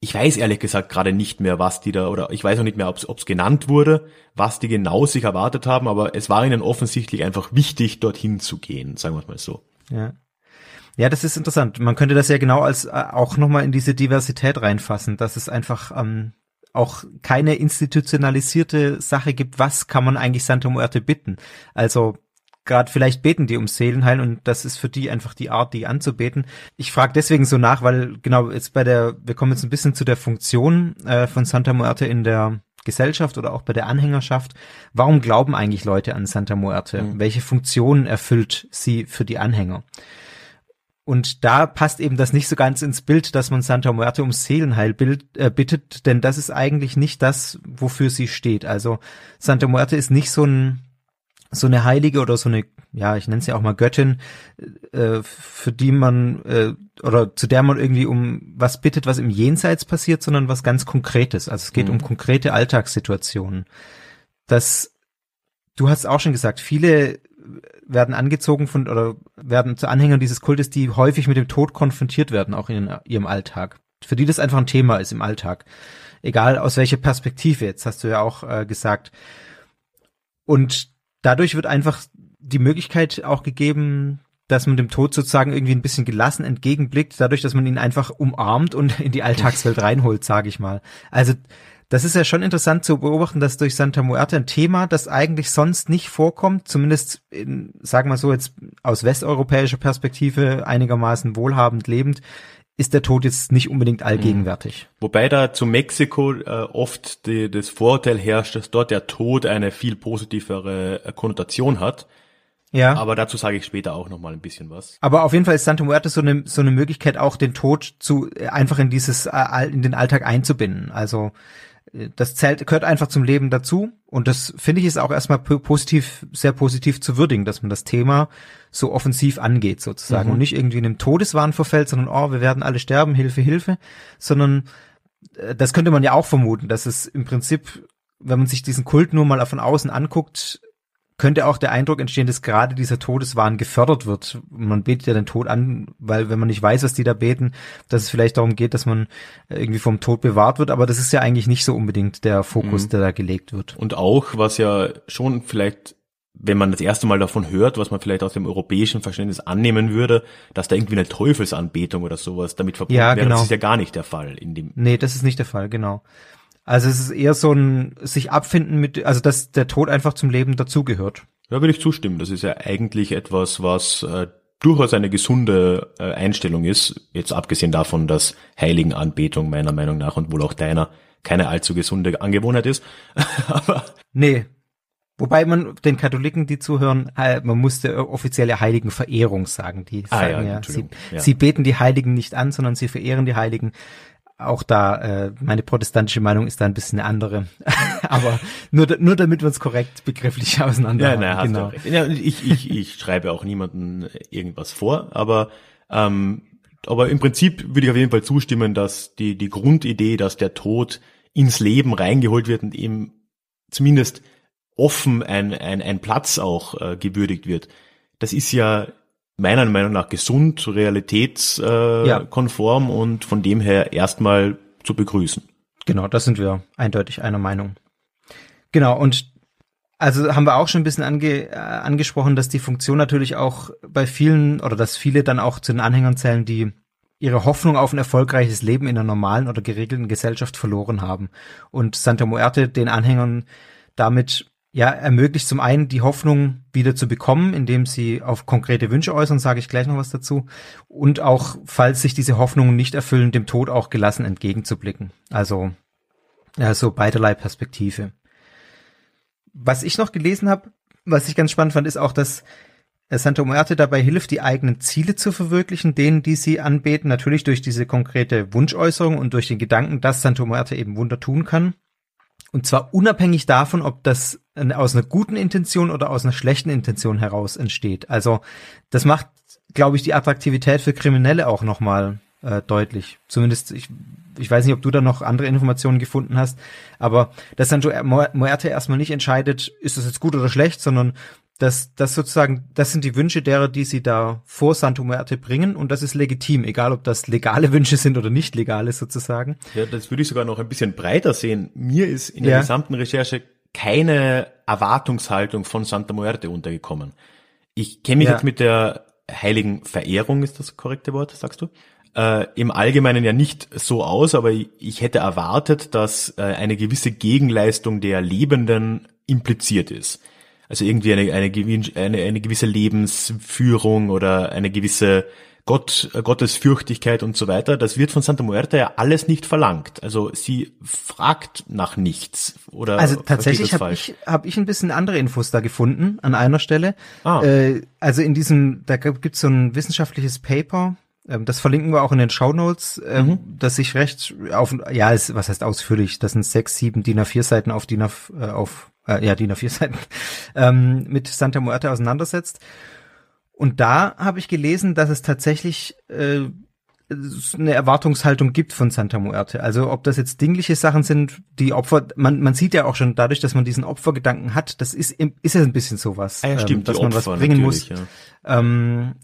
Ich weiß ehrlich gesagt gerade nicht mehr, was die da, oder ich weiß auch nicht mehr, ob es genannt wurde, was die genau sich erwartet haben, aber es war ihnen offensichtlich einfach wichtig, dorthin zu gehen, sagen wir es mal so. Ja. Ja, das ist interessant. Man könnte das ja genau als äh, auch nochmal in diese Diversität reinfassen, dass es einfach ähm, auch keine institutionalisierte Sache gibt, was kann man eigentlich Santa Muerte bitten. Also gerade vielleicht beten die ums Seelenheil und das ist für die einfach die Art, die anzubeten. Ich frage deswegen so nach, weil genau jetzt bei der, wir kommen jetzt ein bisschen zu der Funktion äh, von Santa Muerte in der Gesellschaft oder auch bei der Anhängerschaft. Warum glauben eigentlich Leute an Santa Muerte? Mhm. Welche Funktionen erfüllt sie für die Anhänger? Und da passt eben das nicht so ganz ins Bild, dass man Santa Muerte ums Seelenheil bild, äh, bittet, denn das ist eigentlich nicht das, wofür sie steht. Also Santa Muerte ist nicht so ein so eine Heilige oder so eine, ja, ich nenne sie ja auch mal Göttin, äh, für die man äh, oder zu der man irgendwie um was bittet, was im Jenseits passiert, sondern was ganz Konkretes. Also es geht mhm. um konkrete Alltagssituationen. Das, du hast auch schon gesagt, viele werden angezogen von oder werden zu Anhängern dieses Kultes, die häufig mit dem Tod konfrontiert werden, auch in ihrem Alltag. Für die das einfach ein Thema ist im Alltag. Egal aus welcher Perspektive, jetzt hast du ja auch äh, gesagt. Und dadurch wird einfach die Möglichkeit auch gegeben, dass man dem Tod sozusagen irgendwie ein bisschen gelassen entgegenblickt, dadurch, dass man ihn einfach umarmt und in die Alltagswelt reinholt, sage ich mal. Also das ist ja schon interessant zu beobachten, dass durch Santa Muerte ein Thema, das eigentlich sonst nicht vorkommt, zumindest in, sagen wir so jetzt aus westeuropäischer Perspektive einigermaßen wohlhabend lebend, ist der Tod jetzt nicht unbedingt allgegenwärtig. Mhm. Wobei da zu Mexiko äh, oft die, das Vorurteil herrscht, dass dort der Tod eine viel positivere äh, Konnotation hat. Ja. Aber dazu sage ich später auch noch mal ein bisschen was. Aber auf jeden Fall ist Santa Muerte so eine so eine Möglichkeit auch den Tod zu äh, einfach in dieses äh, in den Alltag einzubinden. Also das zählt, gehört einfach zum Leben dazu. Und das finde ich ist auch erstmal positiv, sehr positiv zu würdigen, dass man das Thema so offensiv angeht sozusagen mhm. und nicht irgendwie in einem Todeswahn verfällt, sondern, oh, wir werden alle sterben, Hilfe, Hilfe, sondern äh, das könnte man ja auch vermuten, dass es im Prinzip, wenn man sich diesen Kult nur mal von außen anguckt, könnte auch der Eindruck entstehen, dass gerade dieser Todeswahn gefördert wird. Man betet ja den Tod an, weil wenn man nicht weiß, was die da beten, dass es vielleicht darum geht, dass man irgendwie vom Tod bewahrt wird. Aber das ist ja eigentlich nicht so unbedingt der Fokus, mhm. der da gelegt wird. Und auch, was ja schon vielleicht wenn man das erste Mal davon hört, was man vielleicht aus dem europäischen Verständnis annehmen würde, dass da irgendwie eine Teufelsanbetung oder sowas damit verbunden ja, wäre, genau. das ist ja gar nicht der Fall in dem. Nee, das ist nicht der Fall, genau. Also es ist eher so ein sich abfinden mit, also dass der Tod einfach zum Leben dazugehört. Ja, würde ich zustimmen. Das ist ja eigentlich etwas, was äh, durchaus eine gesunde äh, Einstellung ist. Jetzt abgesehen davon, dass Heiligenanbetung meiner Meinung nach und wohl auch deiner keine allzu gesunde Angewohnheit ist. Aber nee. Wobei man den Katholiken, die zuhören, äh, man musste offizielle Heiligenverehrung sagen. Die ah, sagen ja, ja, sie, ja, sie beten die Heiligen nicht an, sondern sie verehren die Heiligen auch da, äh, meine protestantische Meinung ist da ein bisschen eine andere. Aber nur, nur damit wir uns korrekt begrifflich auseinander ja, naja, genau. Ja, ich, ich, ich schreibe auch niemanden irgendwas vor, aber ähm, aber im Prinzip würde ich auf jeden Fall zustimmen, dass die, die Grundidee, dass der Tod ins Leben reingeholt wird und eben zumindest offen ein, ein, ein Platz auch äh, gewürdigt wird, das ist ja meiner Meinung nach gesund, realitätskonform äh, ja. und von dem her erstmal zu begrüßen. Genau, das sind wir eindeutig einer Meinung. Genau, und also haben wir auch schon ein bisschen ange, äh, angesprochen, dass die Funktion natürlich auch bei vielen oder dass viele dann auch zu den Anhängern zählen, die ihre Hoffnung auf ein erfolgreiches Leben in einer normalen oder geregelten Gesellschaft verloren haben. Und Santa Muerte den Anhängern damit ja ermöglicht zum einen die Hoffnung wieder zu bekommen, indem sie auf konkrete Wünsche äußern, sage ich gleich noch was dazu, und auch, falls sich diese Hoffnungen nicht erfüllen, dem Tod auch gelassen entgegenzublicken. Also ja, so beiderlei Perspektive. Was ich noch gelesen habe, was ich ganz spannend fand, ist auch, dass äh, Santa Muerte dabei hilft, die eigenen Ziele zu verwirklichen, denen, die sie anbeten, natürlich durch diese konkrete Wunschäußerung und durch den Gedanken, dass Santa Muerte eben Wunder tun kann. Und zwar unabhängig davon, ob das aus einer guten Intention oder aus einer schlechten Intention heraus entsteht. Also das macht, glaube ich, die Attraktivität für Kriminelle auch nochmal äh, deutlich. Zumindest, ich, ich weiß nicht, ob du da noch andere Informationen gefunden hast, aber dass Sancho Muerte erstmal nicht entscheidet, ist das jetzt gut oder schlecht, sondern dass das sozusagen, das sind die Wünsche derer, die sie da vor Santo Muerte bringen und das ist legitim, egal ob das legale Wünsche sind oder nicht legale sozusagen. Ja, das würde ich sogar noch ein bisschen breiter sehen. Mir ist in der ja. gesamten Recherche keine Erwartungshaltung von Santa Muerte untergekommen. Ich kenne mich ja. jetzt mit der heiligen Verehrung, ist das korrekte Wort, sagst du? Äh, Im Allgemeinen ja nicht so aus, aber ich hätte erwartet, dass äh, eine gewisse Gegenleistung der Lebenden impliziert ist. Also irgendwie eine, eine, eine, eine gewisse Lebensführung oder eine gewisse Gott, Gottesfürchtigkeit und so weiter, das wird von Santa Muerte ja alles nicht verlangt. Also sie fragt nach nichts oder Also tatsächlich habe ich, hab ich ein bisschen andere Infos da gefunden an einer Stelle. Ah. Äh, also in diesem, da gibt's so ein wissenschaftliches Paper, ähm, das verlinken wir auch in den Show Notes, ähm, mhm. das sich recht auf, ja, ist, was heißt ausführlich, das sind sechs, sieben DIN A4 Seiten auf DIN A, äh, auf, äh, ja, DIN A4 Seiten, ähm, mit Santa Muerte auseinandersetzt. Und da habe ich gelesen, dass es tatsächlich äh, eine Erwartungshaltung gibt von Santa Muerte. Also ob das jetzt dingliche Sachen sind, die Opfer, man, man sieht ja auch schon dadurch, dass man diesen Opfergedanken hat, das ist, ist ja ein bisschen sowas, ah ja, stimmt, ähm, dass man Opfer, was bringen muss. Ja. Ähm,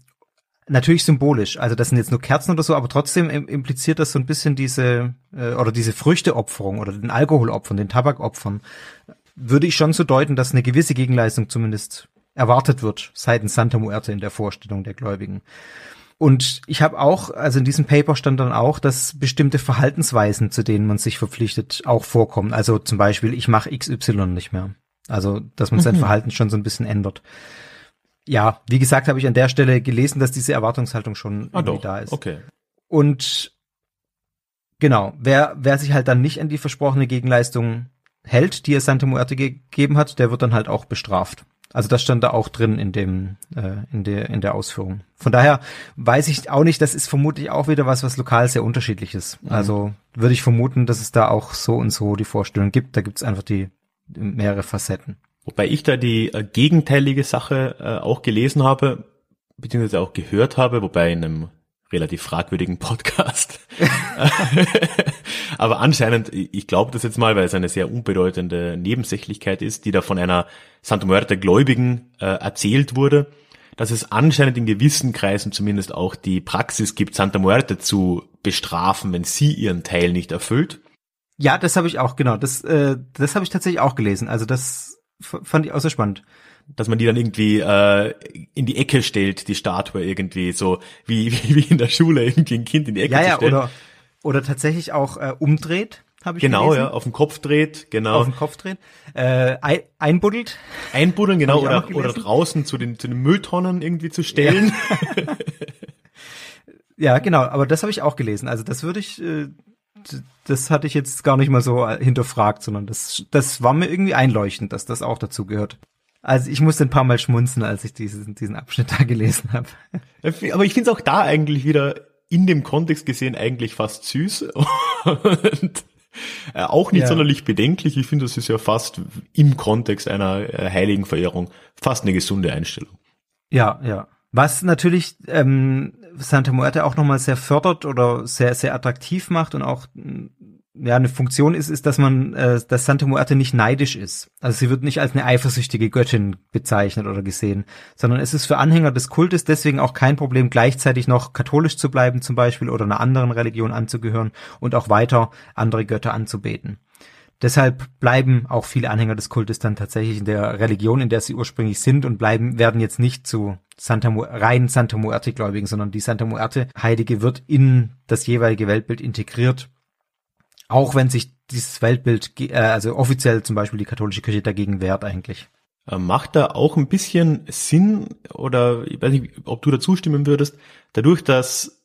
natürlich symbolisch. Also das sind jetzt nur Kerzen oder so, aber trotzdem impliziert das so ein bisschen diese äh, oder diese Früchteopferung oder den Alkoholopfern, den Tabakopfern. Würde ich schon so deuten, dass eine gewisse Gegenleistung zumindest erwartet wird seitens Santa Muerte in der Vorstellung der Gläubigen. Und ich habe auch, also in diesem Paper stand dann auch, dass bestimmte Verhaltensweisen, zu denen man sich verpflichtet, auch vorkommen. Also zum Beispiel, ich mache XY nicht mehr. Also, dass man sein mhm. Verhalten schon so ein bisschen ändert. Ja, wie gesagt, habe ich an der Stelle gelesen, dass diese Erwartungshaltung schon ah, irgendwie doch. da ist. Okay. Und genau, wer, wer sich halt dann nicht an die versprochene Gegenleistung hält, die er Santa Muerte gegeben hat, der wird dann halt auch bestraft. Also das stand da auch drin in dem äh, in der in der Ausführung. Von daher weiß ich auch nicht, das ist vermutlich auch wieder was, was lokal sehr unterschiedlich ist. Mhm. Also würde ich vermuten, dass es da auch so und so die Vorstellung gibt. Da gibt es einfach die mehrere Facetten. Wobei ich da die äh, gegenteilige Sache äh, auch gelesen habe, beziehungsweise auch gehört habe, wobei in einem relativ fragwürdigen Podcast. Aber anscheinend, ich glaube das jetzt mal, weil es eine sehr unbedeutende Nebensächlichkeit ist, die da von einer Santa Muerte Gläubigen äh, erzählt wurde, dass es anscheinend in gewissen Kreisen zumindest auch die Praxis gibt, Santa Muerte zu bestrafen, wenn sie ihren Teil nicht erfüllt. Ja, das habe ich auch, genau. Das, äh, das habe ich tatsächlich auch gelesen. Also das fand ich auch sehr spannend dass man die dann irgendwie äh, in die Ecke stellt, die Statue irgendwie, so wie, wie, wie in der Schule irgendwie ein Kind in die Ecke ja, ja, stellen. Oder, oder tatsächlich auch äh, umdreht, habe ich Genau, gelesen. ja, auf den Kopf dreht, genau. Auf den Kopf dreht. Äh, ein, einbuddelt. Einbuddeln, genau, oder, oder draußen zu den, zu den Mülltonnen irgendwie zu stellen. Ja, ja genau, aber das habe ich auch gelesen. Also das würde ich, äh, das hatte ich jetzt gar nicht mal so äh, hinterfragt, sondern das, das war mir irgendwie einleuchtend, dass das auch dazu gehört. Also ich musste ein paar Mal schmunzen, als ich diesen, diesen Abschnitt da gelesen habe. Aber ich finde es auch da eigentlich wieder in dem Kontext gesehen eigentlich fast süß und äh, auch nicht ja. sonderlich bedenklich. Ich finde, das ist ja fast im Kontext einer äh, heiligen Verehrung fast eine gesunde Einstellung. Ja, ja. Was natürlich ähm, Santa Muerte auch nochmal sehr fördert oder sehr, sehr attraktiv macht und auch ja eine Funktion ist, ist, dass man, äh, dass Santa Muerte nicht neidisch ist. Also sie wird nicht als eine eifersüchtige Göttin bezeichnet oder gesehen, sondern es ist für Anhänger des Kultes deswegen auch kein Problem, gleichzeitig noch katholisch zu bleiben zum Beispiel oder einer anderen Religion anzugehören und auch weiter andere Götter anzubeten. Deshalb bleiben auch viele Anhänger des Kultes dann tatsächlich in der Religion, in der sie ursprünglich sind und bleiben, werden jetzt nicht zu Santa Mu rein Santa Muerte Gläubigen, sondern die Santa Muerte Heilige wird in das jeweilige Weltbild integriert. Auch wenn sich dieses Weltbild, äh, also offiziell zum Beispiel die katholische Kirche dagegen wehrt eigentlich. Äh, macht da auch ein bisschen Sinn oder ich weiß nicht, ob du dazu stimmen würdest, dadurch, dass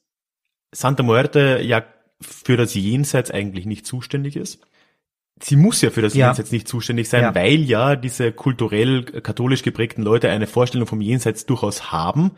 Santa Muerte ja für das Jenseits eigentlich nicht zuständig ist sie muss ja für das ja. Jenseits nicht zuständig sein, ja. weil ja diese kulturell katholisch geprägten Leute eine Vorstellung vom Jenseits durchaus haben.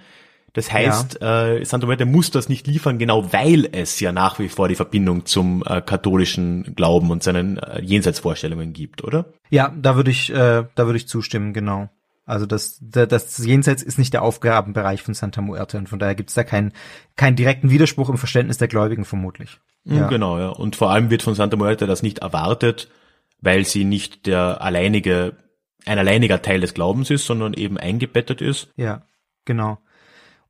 Das heißt, ja. äh, Santa Muerte muss das nicht liefern, genau weil es ja nach wie vor die Verbindung zum äh, katholischen Glauben und seinen äh, Jenseitsvorstellungen gibt, oder? Ja, da würde ich, äh, da würde ich zustimmen, genau. Also das, das Jenseits ist nicht der Aufgabenbereich von Santa Muerte und von daher gibt es da keinen keinen direkten Widerspruch im Verständnis der Gläubigen vermutlich. Mhm, ja. Genau, ja. Und vor allem wird von Santa Muerte das nicht erwartet, weil sie nicht der alleinige, ein alleiniger Teil des Glaubens ist, sondern eben eingebettet ist. Ja, genau.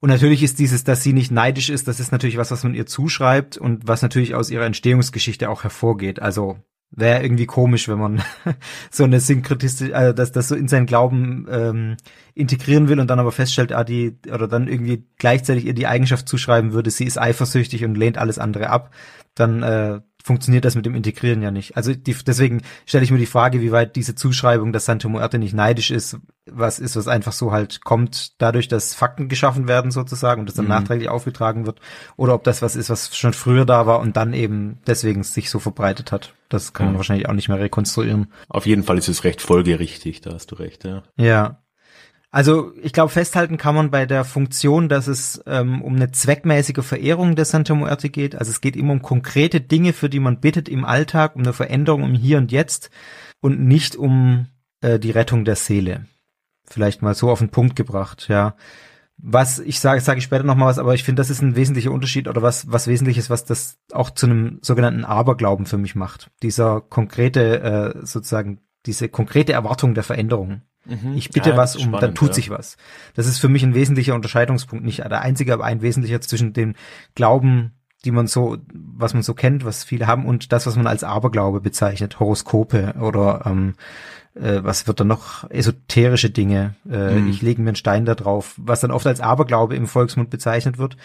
Und natürlich ist dieses, dass sie nicht neidisch ist, das ist natürlich was, was man ihr zuschreibt und was natürlich aus ihrer Entstehungsgeschichte auch hervorgeht. Also wäre irgendwie komisch, wenn man so eine synkretistische, also dass das so in seinen Glauben ähm, integrieren will und dann aber feststellt, ah, die, oder dann irgendwie gleichzeitig ihr die Eigenschaft zuschreiben würde, sie ist eifersüchtig und lehnt alles andere ab, dann äh, funktioniert das mit dem Integrieren ja nicht. Also die, deswegen stelle ich mir die Frage, wie weit diese Zuschreibung, dass Santa Muerte nicht neidisch ist, was ist, was einfach so halt kommt, dadurch, dass Fakten geschaffen werden sozusagen und das dann mhm. nachträglich aufgetragen wird, oder ob das was ist, was schon früher da war und dann eben deswegen sich so verbreitet hat. Das kann man wahrscheinlich auch nicht mehr rekonstruieren. Auf jeden Fall ist es recht folgerichtig, da hast du recht, ja. Ja. Also ich glaube, festhalten kann man bei der Funktion, dass es ähm, um eine zweckmäßige Verehrung der Santa Muerte geht. Also es geht immer um konkrete Dinge, für die man bittet im Alltag, um eine Veränderung im Hier und Jetzt und nicht um äh, die Rettung der Seele. Vielleicht mal so auf den Punkt gebracht, ja. Was ich sage, sage ich später noch mal was, aber ich finde, das ist ein wesentlicher Unterschied oder was was wesentliches, was das auch zu einem sogenannten Aberglauben für mich macht. Dieser konkrete äh, sozusagen diese konkrete Erwartung der Veränderung. Mhm. Ich bitte ja, was um, spannend, dann tut ja. sich was. Das ist für mich ein wesentlicher Unterscheidungspunkt, nicht der einzige, aber ein wesentlicher zwischen dem Glauben, die man so, was man so kennt, was viele haben, und das, was man als Aberglaube bezeichnet, Horoskope oder ähm, äh, was wird da noch, esoterische Dinge, äh, mhm. ich lege mir einen Stein da drauf, was dann oft als Aberglaube im Volksmund bezeichnet wird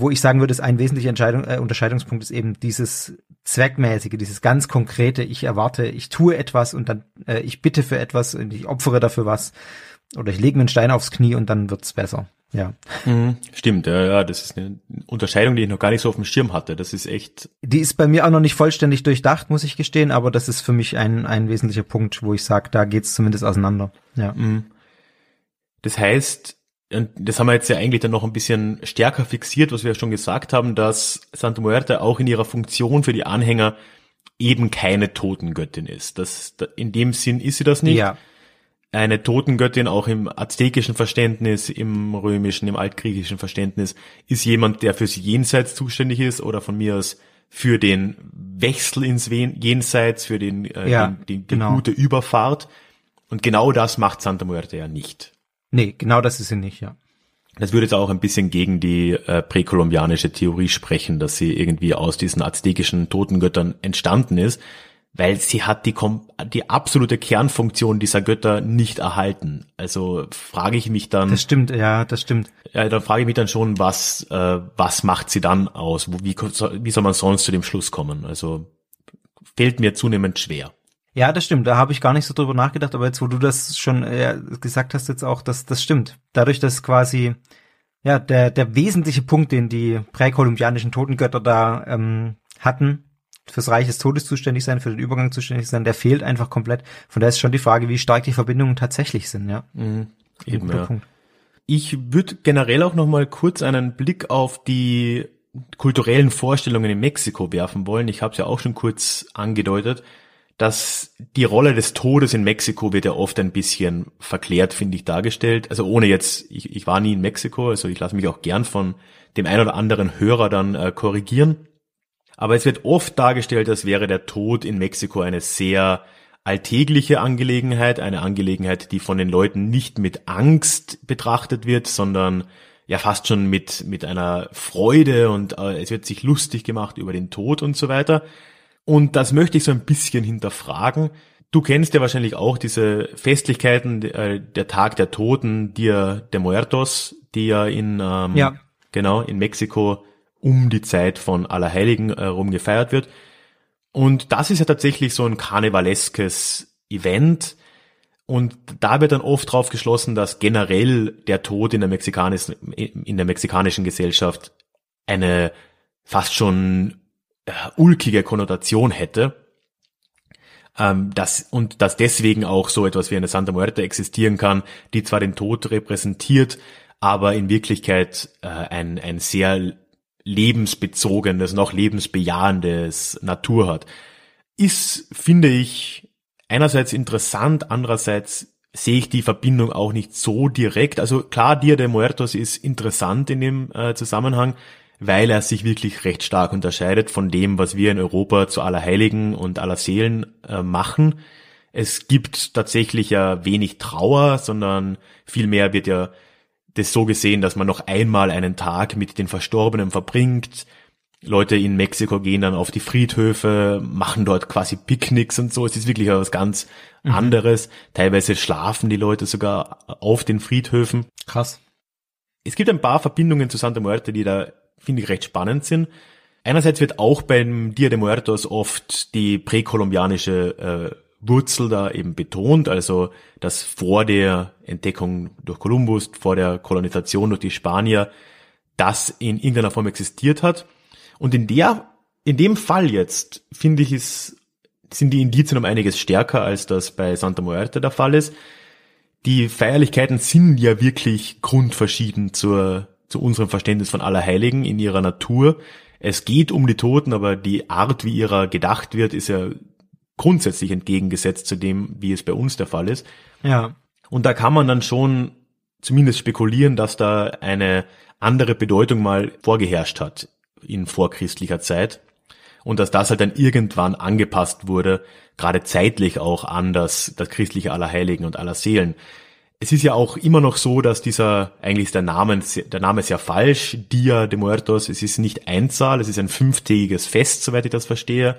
wo ich sagen würde, ist ein wesentlicher Entscheidung, äh, Unterscheidungspunkt ist eben dieses Zweckmäßige, dieses ganz konkrete, ich erwarte, ich tue etwas und dann äh, ich bitte für etwas und ich opfere dafür was oder ich lege mir einen Stein aufs Knie und dann wird's besser. Ja. Mhm, stimmt, ja, ja, das ist eine Unterscheidung, die ich noch gar nicht so auf dem Schirm hatte. Das ist echt. Die ist bei mir auch noch nicht vollständig durchdacht, muss ich gestehen, aber das ist für mich ein, ein wesentlicher Punkt, wo ich sage, da geht's zumindest auseinander. Ja. Mhm. Das heißt, und das haben wir jetzt ja eigentlich dann noch ein bisschen stärker fixiert, was wir ja schon gesagt haben, dass Santa Muerte auch in ihrer Funktion für die Anhänger eben keine Totengöttin ist. Das, in dem Sinn ist sie das nicht. Ja. Eine Totengöttin auch im aztekischen Verständnis, im römischen, im altgriechischen Verständnis ist jemand, der fürs Jenseits zuständig ist oder von mir aus für den Wechsel ins Jenseits, für den, äh, ja, den, die, die genau. gute Überfahrt. Und genau das macht Santa Muerte ja nicht. Nee, genau das ist sie nicht, ja. Das würde jetzt auch ein bisschen gegen die äh, präkolumbianische Theorie sprechen, dass sie irgendwie aus diesen aztekischen Totengöttern entstanden ist, weil sie hat die, die absolute Kernfunktion dieser Götter nicht erhalten. Also frage ich mich dann. Das stimmt, ja, das stimmt. Ja, dann frage ich mich dann schon, was, äh, was macht sie dann aus? Wie, wie soll man sonst zu dem Schluss kommen? Also fehlt mir zunehmend schwer. Ja, das stimmt. Da habe ich gar nicht so drüber nachgedacht, aber jetzt, wo du das schon äh, gesagt hast, jetzt auch, das, das stimmt. Dadurch, dass quasi ja der der wesentliche Punkt, den die präkolumbianischen Totengötter da ähm, hatten, fürs Reich des Todes zuständig sein, für den Übergang zuständig sein, der fehlt einfach komplett. Von daher ist schon die Frage, wie stark die Verbindungen tatsächlich sind, ja. Mhm, eben, ja. Punkt. Ich würde generell auch noch mal kurz einen Blick auf die kulturellen Vorstellungen in Mexiko werfen wollen. Ich habe es ja auch schon kurz angedeutet dass die Rolle des Todes in Mexiko wird ja oft ein bisschen verklärt, finde ich, dargestellt. Also ohne jetzt, ich, ich war nie in Mexiko, also ich lasse mich auch gern von dem ein oder anderen Hörer dann äh, korrigieren. Aber es wird oft dargestellt, als wäre der Tod in Mexiko eine sehr alltägliche Angelegenheit, eine Angelegenheit, die von den Leuten nicht mit Angst betrachtet wird, sondern ja fast schon mit, mit einer Freude und äh, es wird sich lustig gemacht über den Tod und so weiter. Und das möchte ich so ein bisschen hinterfragen. Du kennst ja wahrscheinlich auch diese Festlichkeiten, äh, der Tag der Toten, Dia de Muertos, die ja in, ähm, ja. genau, in Mexiko um die Zeit von Allerheiligen äh, rum gefeiert wird. Und das ist ja tatsächlich so ein karnevaleskes Event. Und da wird dann oft drauf geschlossen, dass generell der Tod in der mexikanischen, in der mexikanischen Gesellschaft eine fast schon äh, ulkige Konnotation hätte. Ähm, das, und dass deswegen auch so etwas wie eine Santa Muerte existieren kann, die zwar den Tod repräsentiert, aber in Wirklichkeit äh, ein, ein sehr lebensbezogenes, noch lebensbejahendes Natur hat. Ist, finde ich, einerseits interessant, andererseits sehe ich die Verbindung auch nicht so direkt. Also klar, Dia de Muertos ist interessant in dem äh, Zusammenhang, weil er sich wirklich recht stark unterscheidet von dem, was wir in Europa zu Allerheiligen und Allerseelen äh, machen. Es gibt tatsächlich ja wenig Trauer, sondern vielmehr wird ja das so gesehen, dass man noch einmal einen Tag mit den Verstorbenen verbringt. Leute in Mexiko gehen dann auf die Friedhöfe, machen dort quasi Picknicks und so. Es ist wirklich was ganz mhm. anderes. Teilweise schlafen die Leute sogar auf den Friedhöfen. Krass. Es gibt ein paar Verbindungen zu Santa Muerte, die da, finde ich, recht spannend sind. Einerseits wird auch beim Dia de Muertos oft die präkolumbianische äh, Wurzel da eben betont, also dass vor der Entdeckung durch Kolumbus, vor der Kolonisation durch die Spanier, das in irgendeiner Form existiert hat. Und in der, in dem Fall jetzt, finde ich, ist, sind die Indizien um einiges stärker, als das bei Santa Muerte der Fall ist. Die Feierlichkeiten sind ja wirklich grundverschieden zur, zu unserem Verständnis von Allerheiligen in ihrer Natur. Es geht um die Toten, aber die Art, wie ihrer gedacht wird, ist ja grundsätzlich entgegengesetzt zu dem, wie es bei uns der Fall ist. Ja. Und da kann man dann schon zumindest spekulieren, dass da eine andere Bedeutung mal vorgeherrscht hat in vorchristlicher Zeit und dass das halt dann irgendwann angepasst wurde, gerade zeitlich auch an das, das christliche Allerheiligen und Allerseelen. Es ist ja auch immer noch so, dass dieser, eigentlich ist der Name, der Name ist ja falsch, Dia de Muertos, es ist nicht Einzahl, es ist ein fünftägiges Fest, soweit ich das verstehe.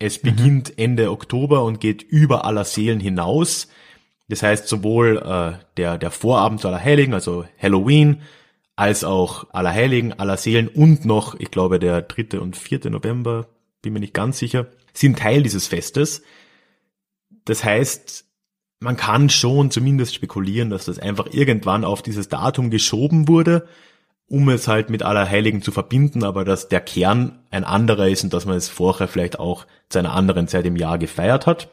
Es mhm. beginnt mhm. Ende Oktober und geht über aller Seelen hinaus. Das heißt, sowohl äh, der, der Vorabend zu Allerheiligen, also Halloween, als auch Allerheiligen, Allerseelen und noch, ich glaube, der dritte und vierte November, bin mir nicht ganz sicher, sind Teil dieses Festes. Das heißt, man kann schon zumindest spekulieren, dass das einfach irgendwann auf dieses Datum geschoben wurde um es halt mit Allerheiligen zu verbinden, aber dass der Kern ein anderer ist und dass man es vorher vielleicht auch zu einer anderen Zeit im Jahr gefeiert hat.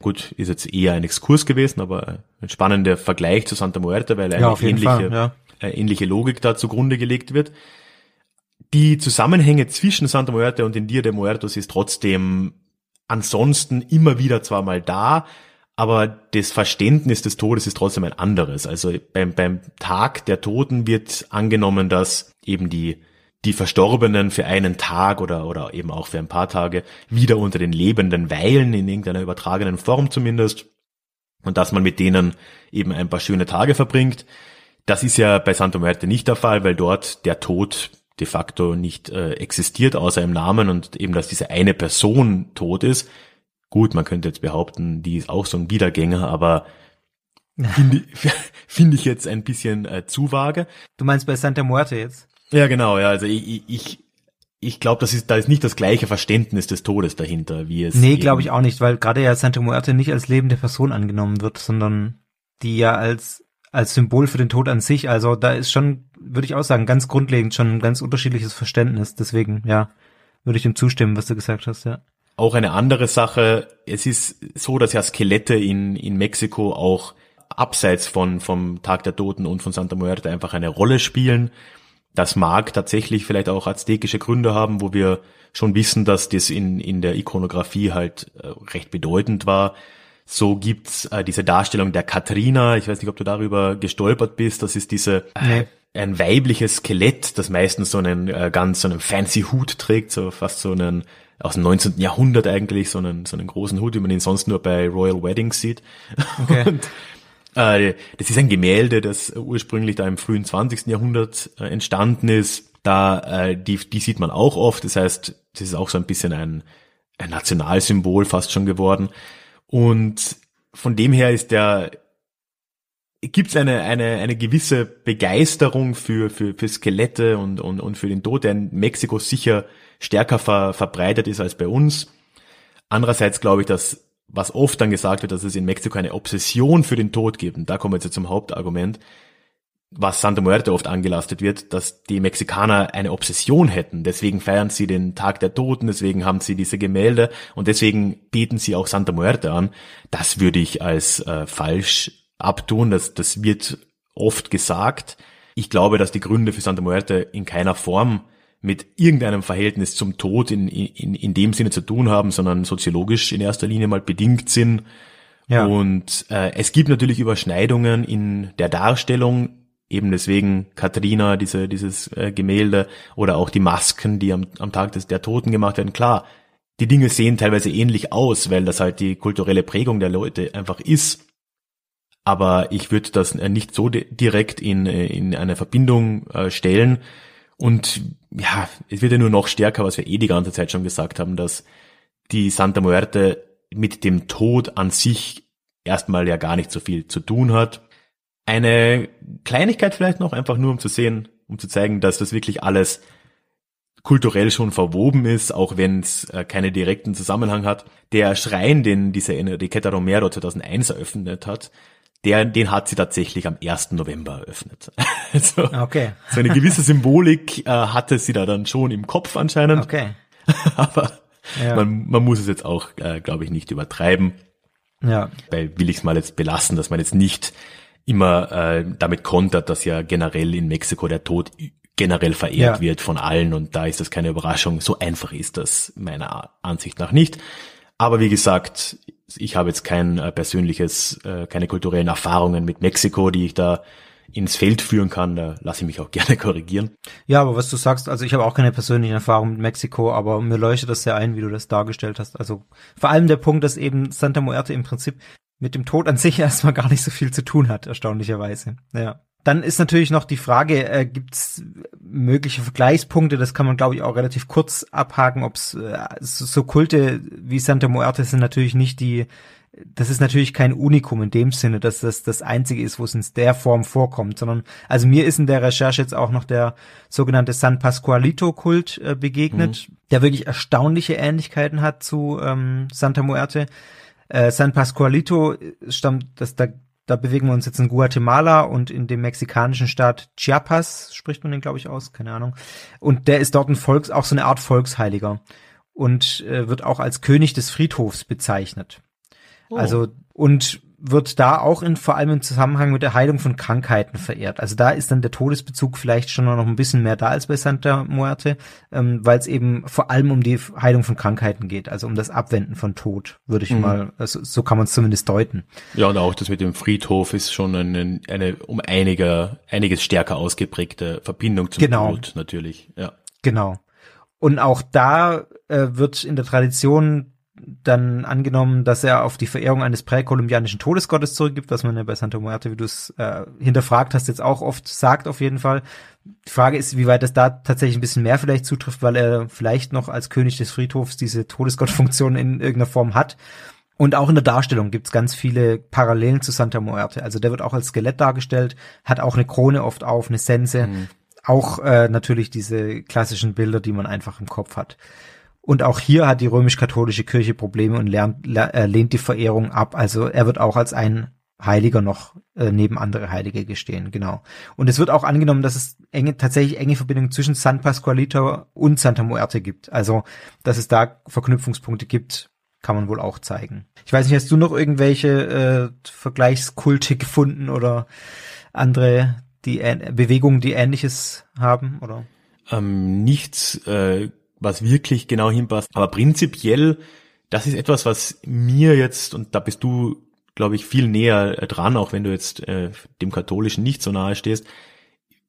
Gut, ist jetzt eher ein Exkurs gewesen, aber ein spannender Vergleich zu Santa Muerte, weil eine ja, ähnliche, Fall, ja. eine ähnliche Logik da zugrunde gelegt wird. Die Zusammenhänge zwischen Santa Muerte und den Dia de Muertos ist trotzdem ansonsten immer wieder zwar mal da, aber das Verständnis des Todes ist trotzdem ein anderes. Also beim, beim Tag der Toten wird angenommen, dass eben die, die Verstorbenen für einen Tag oder, oder eben auch für ein paar Tage wieder unter den Lebenden weilen, in irgendeiner übertragenen Form zumindest, und dass man mit denen eben ein paar schöne Tage verbringt. Das ist ja bei Santa Muerte nicht der Fall, weil dort der Tod de facto nicht äh, existiert, außer im Namen und eben, dass diese eine Person tot ist. Gut, man könnte jetzt behaupten, die ist auch so ein Wiedergänger, aber finde find ich jetzt ein bisschen äh, zu vage. Du meinst bei Santa Muerte jetzt? Ja, genau, ja, also ich, ich, ich glaube, das ist, da ist nicht das gleiche Verständnis des Todes dahinter, wie es. Nee, glaube ich auch nicht, weil gerade ja Santa Muerte nicht als lebende Person angenommen wird, sondern die ja als, als Symbol für den Tod an sich, also da ist schon, würde ich auch sagen, ganz grundlegend schon ein ganz unterschiedliches Verständnis, deswegen, ja, würde ich dem zustimmen, was du gesagt hast, ja. Auch eine andere Sache, es ist so, dass ja Skelette in, in Mexiko auch abseits von, vom Tag der Toten und von Santa Muerte einfach eine Rolle spielen. Das mag tatsächlich vielleicht auch aztekische Gründe haben, wo wir schon wissen, dass das in, in der Ikonografie halt äh, recht bedeutend war. So gibt's äh, diese Darstellung der Katrina. Ich weiß nicht, ob du darüber gestolpert bist. Das ist diese, nee. ein weibliches Skelett, das meistens so einen äh, ganz so einen fancy Hut trägt, so fast so einen aus dem 19. Jahrhundert eigentlich, so einen, so einen großen Hut, wie man ihn sonst nur bei Royal Weddings sieht. Okay. Und, äh, das ist ein Gemälde, das ursprünglich da im frühen 20. Jahrhundert äh, entstanden ist. Da, äh, die, die sieht man auch oft. Das heißt, das ist auch so ein bisschen ein, ein Nationalsymbol fast schon geworden. Und von dem her ist der, gibt es eine, eine, eine gewisse Begeisterung für, für, für Skelette und, und, und für den Tod, der in Mexiko sicher stärker ver, verbreitet ist als bei uns. Andererseits glaube ich, dass was oft dann gesagt wird, dass es in Mexiko eine Obsession für den Tod gibt, und da kommen wir jetzt zum Hauptargument, was Santa Muerte oft angelastet wird, dass die Mexikaner eine Obsession hätten. Deswegen feiern sie den Tag der Toten, deswegen haben sie diese Gemälde und deswegen beten sie auch Santa Muerte an. Das würde ich als äh, falsch abtun. Das, das wird oft gesagt. Ich glaube, dass die Gründe für Santa Muerte in keiner Form mit irgendeinem Verhältnis zum Tod in, in, in dem Sinne zu tun haben, sondern soziologisch in erster Linie mal bedingt sind. Ja. Und äh, es gibt natürlich Überschneidungen in der Darstellung, eben deswegen Katrina, diese, dieses äh, Gemälde oder auch die Masken, die am, am Tag des, der Toten gemacht werden. Klar, die Dinge sehen teilweise ähnlich aus, weil das halt die kulturelle Prägung der Leute einfach ist. Aber ich würde das nicht so direkt in, in eine Verbindung äh, stellen. Und ja, es wird ja nur noch stärker, was wir eh die ganze Zeit schon gesagt haben, dass die Santa Muerte mit dem Tod an sich erstmal ja gar nicht so viel zu tun hat. Eine Kleinigkeit vielleicht noch, einfach nur um zu sehen, um zu zeigen, dass das wirklich alles kulturell schon verwoben ist, auch wenn es äh, keine direkten Zusammenhang hat. Der Schrein, den diese Enriqueta Romero 2001 eröffnet hat, der, den hat sie tatsächlich am 1. November eröffnet. Also, okay. so eine gewisse Symbolik äh, hatte sie da dann schon im Kopf anscheinend. Okay. Aber ja. man, man muss es jetzt auch, äh, glaube ich, nicht übertreiben. Ja. Weil will ich es mal jetzt belassen, dass man jetzt nicht immer äh, damit kontert, dass ja generell in Mexiko der Tod generell verehrt ja. wird von allen und da ist das keine Überraschung. So einfach ist das meiner Ansicht nach nicht. Aber wie gesagt, ich habe jetzt kein äh, persönliches, äh, keine kulturellen Erfahrungen mit Mexiko, die ich da ins Feld führen kann, da lasse ich mich auch gerne korrigieren. Ja, aber was du sagst, also ich habe auch keine persönlichen Erfahrungen mit Mexiko, aber mir leuchtet das sehr ein, wie du das dargestellt hast. Also vor allem der Punkt, dass eben Santa Muerte im Prinzip mit dem Tod an sich erstmal gar nicht so viel zu tun hat, erstaunlicherweise. Ja. Dann ist natürlich noch die Frage, äh, gibt es mögliche Vergleichspunkte, das kann man glaube ich auch relativ kurz abhaken, ob es äh, so Kulte wie Santa Muerte sind natürlich nicht die, das ist natürlich kein Unikum in dem Sinne, dass das das einzige ist, wo es in der Form vorkommt, sondern also mir ist in der Recherche jetzt auch noch der sogenannte San Pascualito Kult äh, begegnet, mhm. der wirklich erstaunliche Ähnlichkeiten hat zu ähm, Santa Muerte. Äh, San Pascualito stammt, das da da bewegen wir uns jetzt in Guatemala und in dem mexikanischen Staat Chiapas, spricht man den, glaube ich, aus, keine Ahnung. Und der ist dort ein Volks, auch so eine Art Volksheiliger und äh, wird auch als König des Friedhofs bezeichnet. Oh. Also, und wird da auch in, vor allem im Zusammenhang mit der Heilung von Krankheiten verehrt. Also da ist dann der Todesbezug vielleicht schon noch ein bisschen mehr da als bei Santa Muerte, ähm, weil es eben vor allem um die Heilung von Krankheiten geht, also um das Abwenden von Tod, würde ich mhm. mal, also, so kann man es zumindest deuten. Ja, und auch das mit dem Friedhof ist schon eine, eine um einiger, einiges stärker ausgeprägte Verbindung zum genau. Tod natürlich, ja. Genau. Und auch da äh, wird in der Tradition dann angenommen, dass er auf die Verehrung eines präkolumbianischen Todesgottes zurückgibt, was man ja bei Santa Muerte, wie du es äh, hinterfragt hast, jetzt auch oft sagt auf jeden Fall. Die Frage ist, wie weit das da tatsächlich ein bisschen mehr vielleicht zutrifft, weil er vielleicht noch als König des Friedhofs diese Todesgottfunktion in irgendeiner Form hat. Und auch in der Darstellung gibt's ganz viele Parallelen zu Santa Muerte. Also der wird auch als Skelett dargestellt, hat auch eine Krone oft auf, eine Sense, mhm. auch äh, natürlich diese klassischen Bilder, die man einfach im Kopf hat. Und auch hier hat die römisch-katholische Kirche Probleme und lernt, äh, lehnt die Verehrung ab. Also er wird auch als ein Heiliger noch äh, neben andere Heilige gestehen, genau. Und es wird auch angenommen, dass es enge, tatsächlich enge Verbindungen zwischen San Pasqualito und Santa Muerte gibt. Also, dass es da Verknüpfungspunkte gibt, kann man wohl auch zeigen. Ich weiß nicht, hast du noch irgendwelche äh, Vergleichskulte gefunden oder andere die äh, Bewegungen, die ähnliches haben, oder? Ähm, nichts äh, was wirklich genau hinpasst. Aber prinzipiell, das ist etwas, was mir jetzt, und da bist du, glaube ich, viel näher dran, auch wenn du jetzt äh, dem Katholischen nicht so nahe stehst,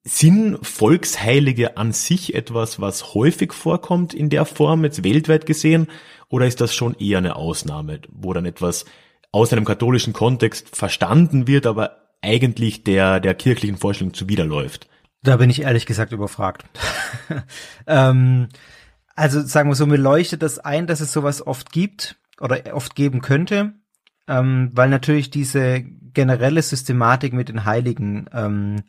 sind Volksheilige an sich etwas, was häufig vorkommt in der Form, jetzt weltweit gesehen, oder ist das schon eher eine Ausnahme, wo dann etwas aus einem katholischen Kontext verstanden wird, aber eigentlich der, der kirchlichen Vorstellung zuwiderläuft? Da bin ich ehrlich gesagt überfragt. ähm, also sagen wir so, mir leuchtet das ein, dass es sowas oft gibt oder oft geben könnte, ähm, weil natürlich diese generelle Systematik mit den Heiligen ähm,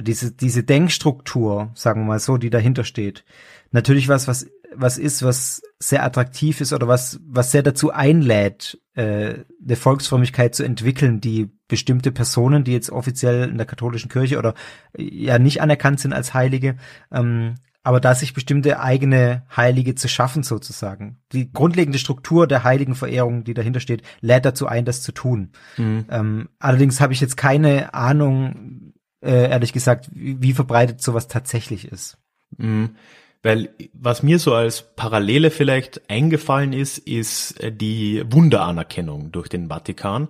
diese, diese Denkstruktur, sagen wir mal so, die dahinter steht, natürlich was, was, was ist, was sehr attraktiv ist oder was, was sehr dazu einlädt, äh, eine Volksfrömmigkeit zu entwickeln, die bestimmte Personen, die jetzt offiziell in der katholischen Kirche oder äh, ja nicht anerkannt sind als Heilige, ähm, aber da sich bestimmte eigene Heilige zu schaffen sozusagen. Die grundlegende Struktur der Heiligenverehrung, die dahinter steht, lädt dazu ein, das zu tun. Mhm. Ähm, allerdings habe ich jetzt keine Ahnung, äh, ehrlich gesagt, wie, wie verbreitet sowas tatsächlich ist. Mhm. Weil was mir so als Parallele vielleicht eingefallen ist, ist äh, die Wunderanerkennung durch den Vatikan.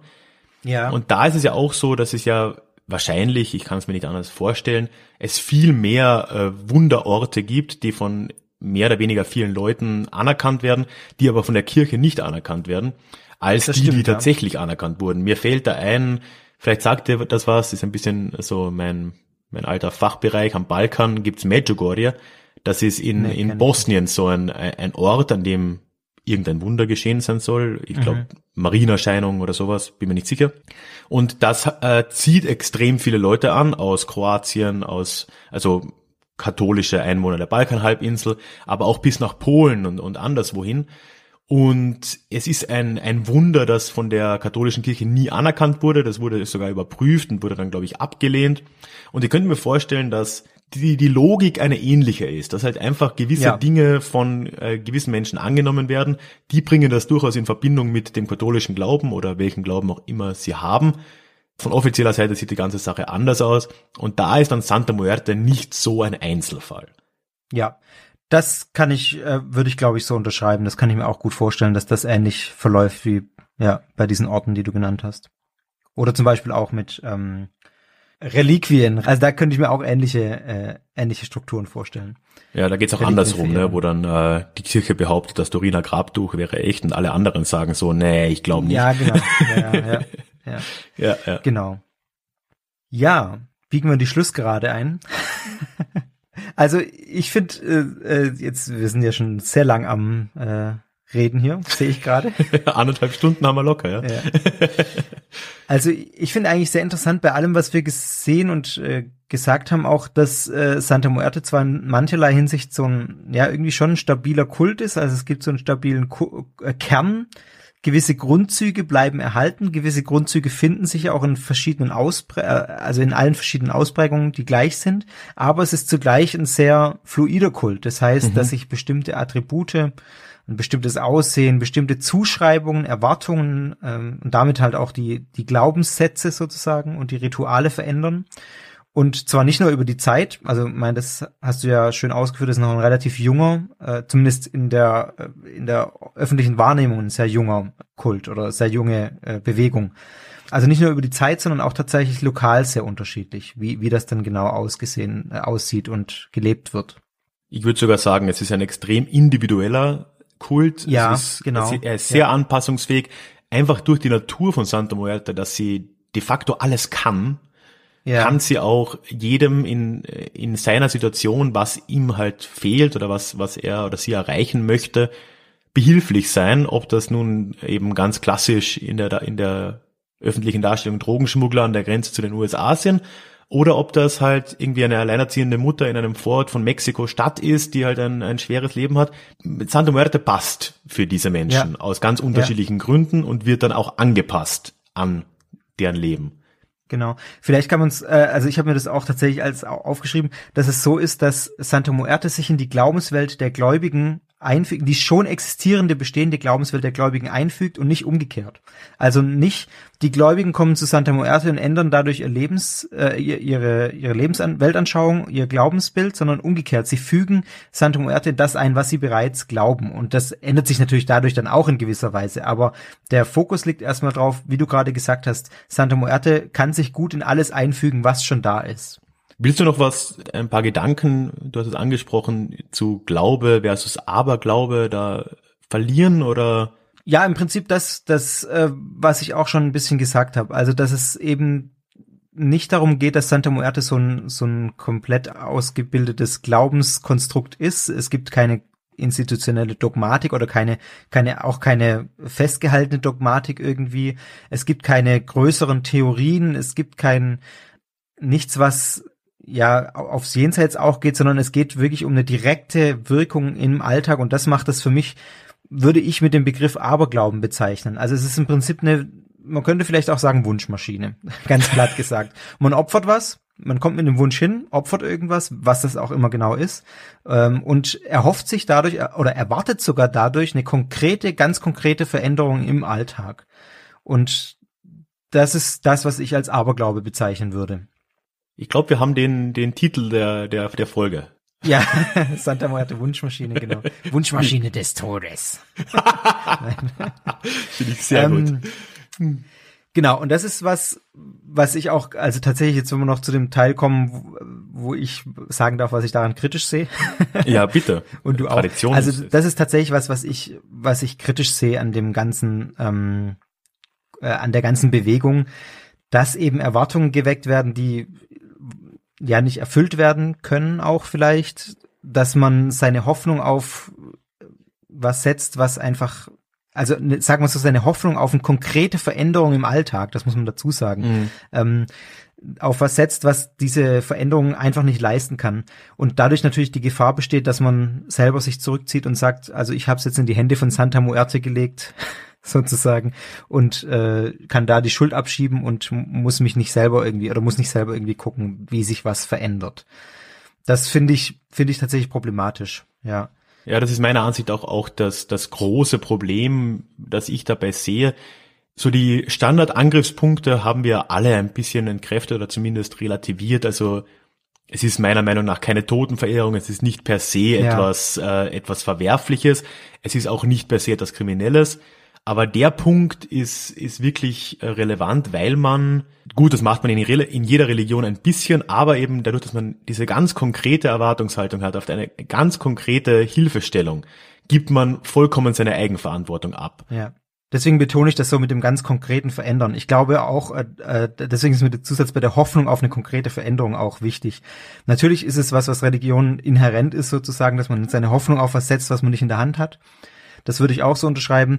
Ja. Und da ist es ja auch so, dass es ja wahrscheinlich, ich kann es mir nicht anders vorstellen, es viel mehr äh, Wunderorte gibt, die von mehr oder weniger vielen Leuten anerkannt werden, die aber von der Kirche nicht anerkannt werden, als das die, stimmt, die tatsächlich anerkannt wurden. Mir fällt da ein, Vielleicht sagt ihr das was, ist ein bisschen so mein, mein alter Fachbereich. Am Balkan gibt's Medjugorje. Das ist in, nee, in Bosnien so ein, ein Ort, an dem irgendein Wunder geschehen sein soll. Ich glaube, mhm. Marienerscheinung oder sowas, bin mir nicht sicher. Und das äh, zieht extrem viele Leute an aus Kroatien, aus, also katholische Einwohner der Balkanhalbinsel, aber auch bis nach Polen und, und anderswohin. Und es ist ein, ein Wunder, das von der katholischen Kirche nie anerkannt wurde. Das wurde sogar überprüft und wurde dann, glaube ich, abgelehnt. Und ihr könnt mir vorstellen, dass die, die Logik eine ähnliche ist, dass halt einfach gewisse ja. Dinge von äh, gewissen Menschen angenommen werden. Die bringen das durchaus in Verbindung mit dem katholischen Glauben oder welchen Glauben auch immer sie haben. Von offizieller Seite sieht die ganze Sache anders aus. Und da ist dann Santa Muerte nicht so ein Einzelfall. Ja, das kann ich, äh, würde ich glaube ich so unterschreiben. Das kann ich mir auch gut vorstellen, dass das ähnlich verläuft wie ja bei diesen Orten, die du genannt hast. Oder zum Beispiel auch mit ähm, Reliquien. Also da könnte ich mir auch ähnliche äh, ähnliche Strukturen vorstellen. Ja, da geht's auch andersrum, ne, wo dann äh, die Kirche behauptet, das Turiner Grabtuch wäre echt und alle anderen sagen so, nee, ich glaube nicht. Ja, genau. Ja, ja, ja, ja. ja, Genau. Ja, biegen wir die Schlussgerade ein. Also ich finde, äh, äh, jetzt, wir sind ja schon sehr lang am äh, Reden hier, sehe ich gerade. Anderthalb Stunden haben wir locker, ja. ja. Also ich finde eigentlich sehr interessant bei allem, was wir gesehen und äh, gesagt haben, auch, dass äh, Santa Muerte zwar in mancherlei Hinsicht so ein, ja, irgendwie schon ein stabiler Kult ist, also es gibt so einen stabilen Ku äh, Kern, gewisse Grundzüge bleiben erhalten, gewisse Grundzüge finden sich auch in verschiedenen Ausprägungen, äh, also in allen verschiedenen Ausprägungen, die gleich sind, aber es ist zugleich ein sehr fluider Kult. Das heißt, mhm. dass sich bestimmte Attribute, ein bestimmtes Aussehen, bestimmte Zuschreibungen, Erwartungen ähm, und damit halt auch die, die Glaubenssätze sozusagen und die Rituale verändern. Und zwar nicht nur über die Zeit, also mein, das hast du ja schön ausgeführt, das ist noch ein relativ junger, äh, zumindest in der äh, in der öffentlichen Wahrnehmung ein sehr junger Kult oder sehr junge äh, Bewegung. Also nicht nur über die Zeit, sondern auch tatsächlich lokal sehr unterschiedlich, wie wie das dann genau ausgesehen äh, aussieht und gelebt wird. Ich würde sogar sagen, es ist ein extrem individueller Kult. Ja, ist, genau. Er ist sehr ja. anpassungsfähig, einfach durch die Natur von Santa Muerta, dass sie de facto alles kann ja. kann sie auch jedem in, in seiner Situation, was ihm halt fehlt oder was, was er oder sie erreichen möchte, behilflich sein, ob das nun eben ganz klassisch in der, in der öffentlichen Darstellung Drogenschmuggler an der Grenze zu den USA sind, oder ob das halt irgendwie eine alleinerziehende Mutter in einem Vorort von Mexiko Stadt ist, die halt ein, ein schweres Leben hat. Santa Muerte passt für diese Menschen ja. aus ganz unterschiedlichen ja. Gründen und wird dann auch angepasst an deren Leben. Genau. Vielleicht kann man es, äh, also ich habe mir das auch tatsächlich als aufgeschrieben, dass es so ist, dass Santa Muerte sich in die Glaubenswelt der Gläubigen einfügt, die schon existierende bestehende Glaubenswelt der Gläubigen einfügt und nicht umgekehrt. Also nicht die Gläubigen kommen zu Santa Muerte und ändern dadurch ihr Lebens, äh, ihre ihre Lebensweltanschauung, ihr Glaubensbild, sondern umgekehrt. Sie fügen Santa Muerte das ein, was sie bereits glauben. Und das ändert sich natürlich dadurch dann auch in gewisser Weise. Aber der Fokus liegt erstmal drauf, wie du gerade gesagt hast, Santa Muerte kann sich gut in alles einfügen, was schon da ist. Willst du noch was, ein paar Gedanken, du hast es angesprochen, zu Glaube versus Aberglaube da verlieren oder? Ja, im Prinzip das, das, äh, was ich auch schon ein bisschen gesagt habe. Also, dass es eben nicht darum geht, dass Santa Muerte so ein, so ein komplett ausgebildetes Glaubenskonstrukt ist. Es gibt keine institutionelle Dogmatik oder keine, keine, auch keine festgehaltene Dogmatik irgendwie. Es gibt keine größeren Theorien. Es gibt kein, nichts, was ja aufs Jenseits auch geht, sondern es geht wirklich um eine direkte Wirkung im Alltag und das macht das für mich, würde ich mit dem Begriff Aberglauben bezeichnen. Also es ist im Prinzip eine man könnte vielleicht auch sagen Wunschmaschine, ganz platt gesagt. Man opfert was, man kommt mit dem Wunsch hin, opfert irgendwas, was das auch immer genau ist, ähm, und erhofft sich dadurch oder erwartet sogar dadurch eine konkrete, ganz konkrete Veränderung im Alltag. Und das ist das, was ich als Aberglaube bezeichnen würde. Ich glaube, wir haben den, den Titel der, der, der Folge. Ja, Santa Muerte Wunschmaschine, genau. Wunschmaschine des Todes. Finde ich sehr ähm, gut. Genau, und das ist was, was ich auch, also tatsächlich jetzt, wenn wir noch zu dem Teil kommen, wo, wo ich sagen darf, was ich daran kritisch sehe. Ja, bitte. und du Tradition auch. Also das ist tatsächlich was, was ich, was ich kritisch sehe an dem ganzen, ähm, äh, an der ganzen Bewegung, dass eben Erwartungen geweckt werden, die ja nicht erfüllt werden können, auch vielleicht, dass man seine Hoffnung auf was setzt, was einfach also ne, sagen wir so, seine Hoffnung auf eine konkrete Veränderung im Alltag, das muss man dazu sagen, mhm. ähm, auf was setzt, was diese Veränderung einfach nicht leisten kann. Und dadurch natürlich die Gefahr besteht, dass man selber sich zurückzieht und sagt, also ich habe es jetzt in die Hände von Santa Muerte gelegt, sozusagen, und äh, kann da die Schuld abschieben und muss mich nicht selber irgendwie oder muss nicht selber irgendwie gucken, wie sich was verändert. Das finde ich, finde ich tatsächlich problematisch, ja. Ja, das ist meiner Ansicht auch, auch das, das große Problem, das ich dabei sehe. So die Standardangriffspunkte haben wir alle ein bisschen entkräftet oder zumindest relativiert. Also es ist meiner Meinung nach keine Totenverehrung, es ist nicht per se ja. etwas, äh, etwas Verwerfliches, es ist auch nicht per se etwas Kriminelles. Aber der Punkt ist, ist wirklich äh, relevant, weil man, gut, das macht man in, in, jeder Religion ein bisschen, aber eben dadurch, dass man diese ganz konkrete Erwartungshaltung hat, auf eine ganz konkrete Hilfestellung, gibt man vollkommen seine Eigenverantwortung ab. Ja. Deswegen betone ich das so mit dem ganz konkreten Verändern. Ich glaube auch, äh, äh deswegen ist mir der Zusatz bei der Hoffnung auf eine konkrete Veränderung auch wichtig. Natürlich ist es was, was Religion inhärent ist sozusagen, dass man seine Hoffnung auf was setzt, was man nicht in der Hand hat. Das würde ich auch so unterschreiben.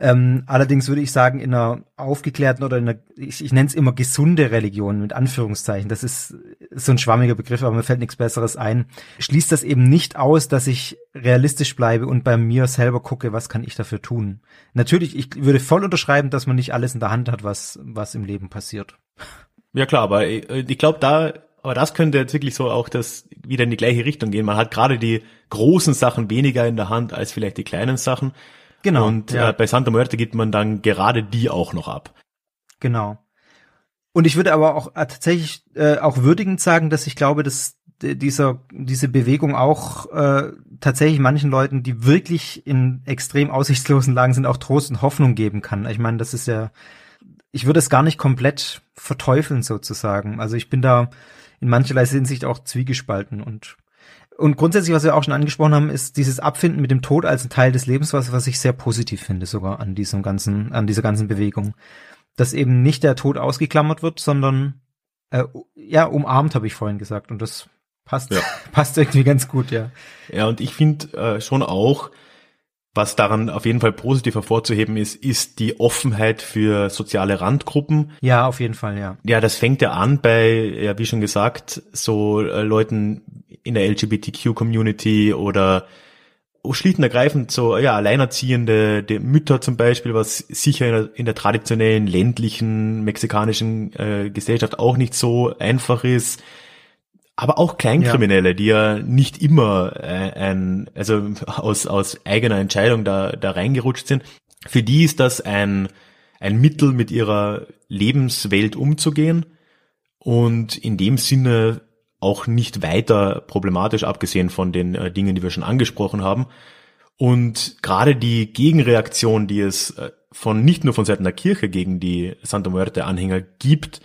Ähm, allerdings würde ich sagen, in einer aufgeklärten oder in einer, ich, ich nenne es immer gesunde Religion mit Anführungszeichen, das ist, so ein schwammiger Begriff, aber mir fällt nichts Besseres ein, schließt das eben nicht aus, dass ich realistisch bleibe und bei mir selber gucke, was kann ich dafür tun. Natürlich, ich würde voll unterschreiben, dass man nicht alles in der Hand hat, was, was im Leben passiert. Ja klar, aber äh, ich glaube, da aber das könnte jetzt wirklich so auch das wieder in die gleiche Richtung gehen. Man hat gerade die großen Sachen weniger in der Hand als vielleicht die kleinen Sachen. Genau. Und ja. äh, bei Santa Muerte gibt man dann gerade die auch noch ab. Genau. Und ich würde aber auch äh, tatsächlich äh, auch würdigend sagen, dass ich glaube, dass dieser diese Bewegung auch äh, tatsächlich manchen Leuten, die wirklich in extrem aussichtslosen Lagen sind, auch Trost und Hoffnung geben kann. Ich meine, das ist ja, ich würde es gar nicht komplett verteufeln sozusagen. Also ich bin da in mancherlei Hinsicht auch zwiegespalten und und grundsätzlich, was wir auch schon angesprochen haben, ist dieses Abfinden mit dem Tod als ein Teil des Lebens, was, was ich sehr positiv finde, sogar an diesem ganzen, an dieser ganzen Bewegung. Dass eben nicht der Tod ausgeklammert wird, sondern äh, ja, umarmt, habe ich vorhin gesagt. Und das passt, ja. passt irgendwie ganz gut, ja. Ja, und ich finde äh, schon auch, was daran auf jeden Fall positiv hervorzuheben ist, ist die Offenheit für soziale Randgruppen. Ja, auf jeden Fall, ja. Ja, das fängt ja an bei, ja, wie schon gesagt, so äh, Leuten in der LGBTQ-Community oder schlicht und ergreifend so, ja, alleinerziehende die Mütter zum Beispiel, was sicher in der, in der traditionellen ländlichen mexikanischen äh, Gesellschaft auch nicht so einfach ist. Aber auch Kleinkriminelle, ja. die ja nicht immer äh, ein, also aus, aus eigener Entscheidung da, da reingerutscht sind. Für die ist das ein, ein Mittel, mit ihrer Lebenswelt umzugehen. Und in dem Sinne auch nicht weiter problematisch, abgesehen von den äh, Dingen, die wir schon angesprochen haben. Und gerade die Gegenreaktion, die es äh, von nicht nur von Seiten der Kirche gegen die Santa Muerte Anhänger gibt,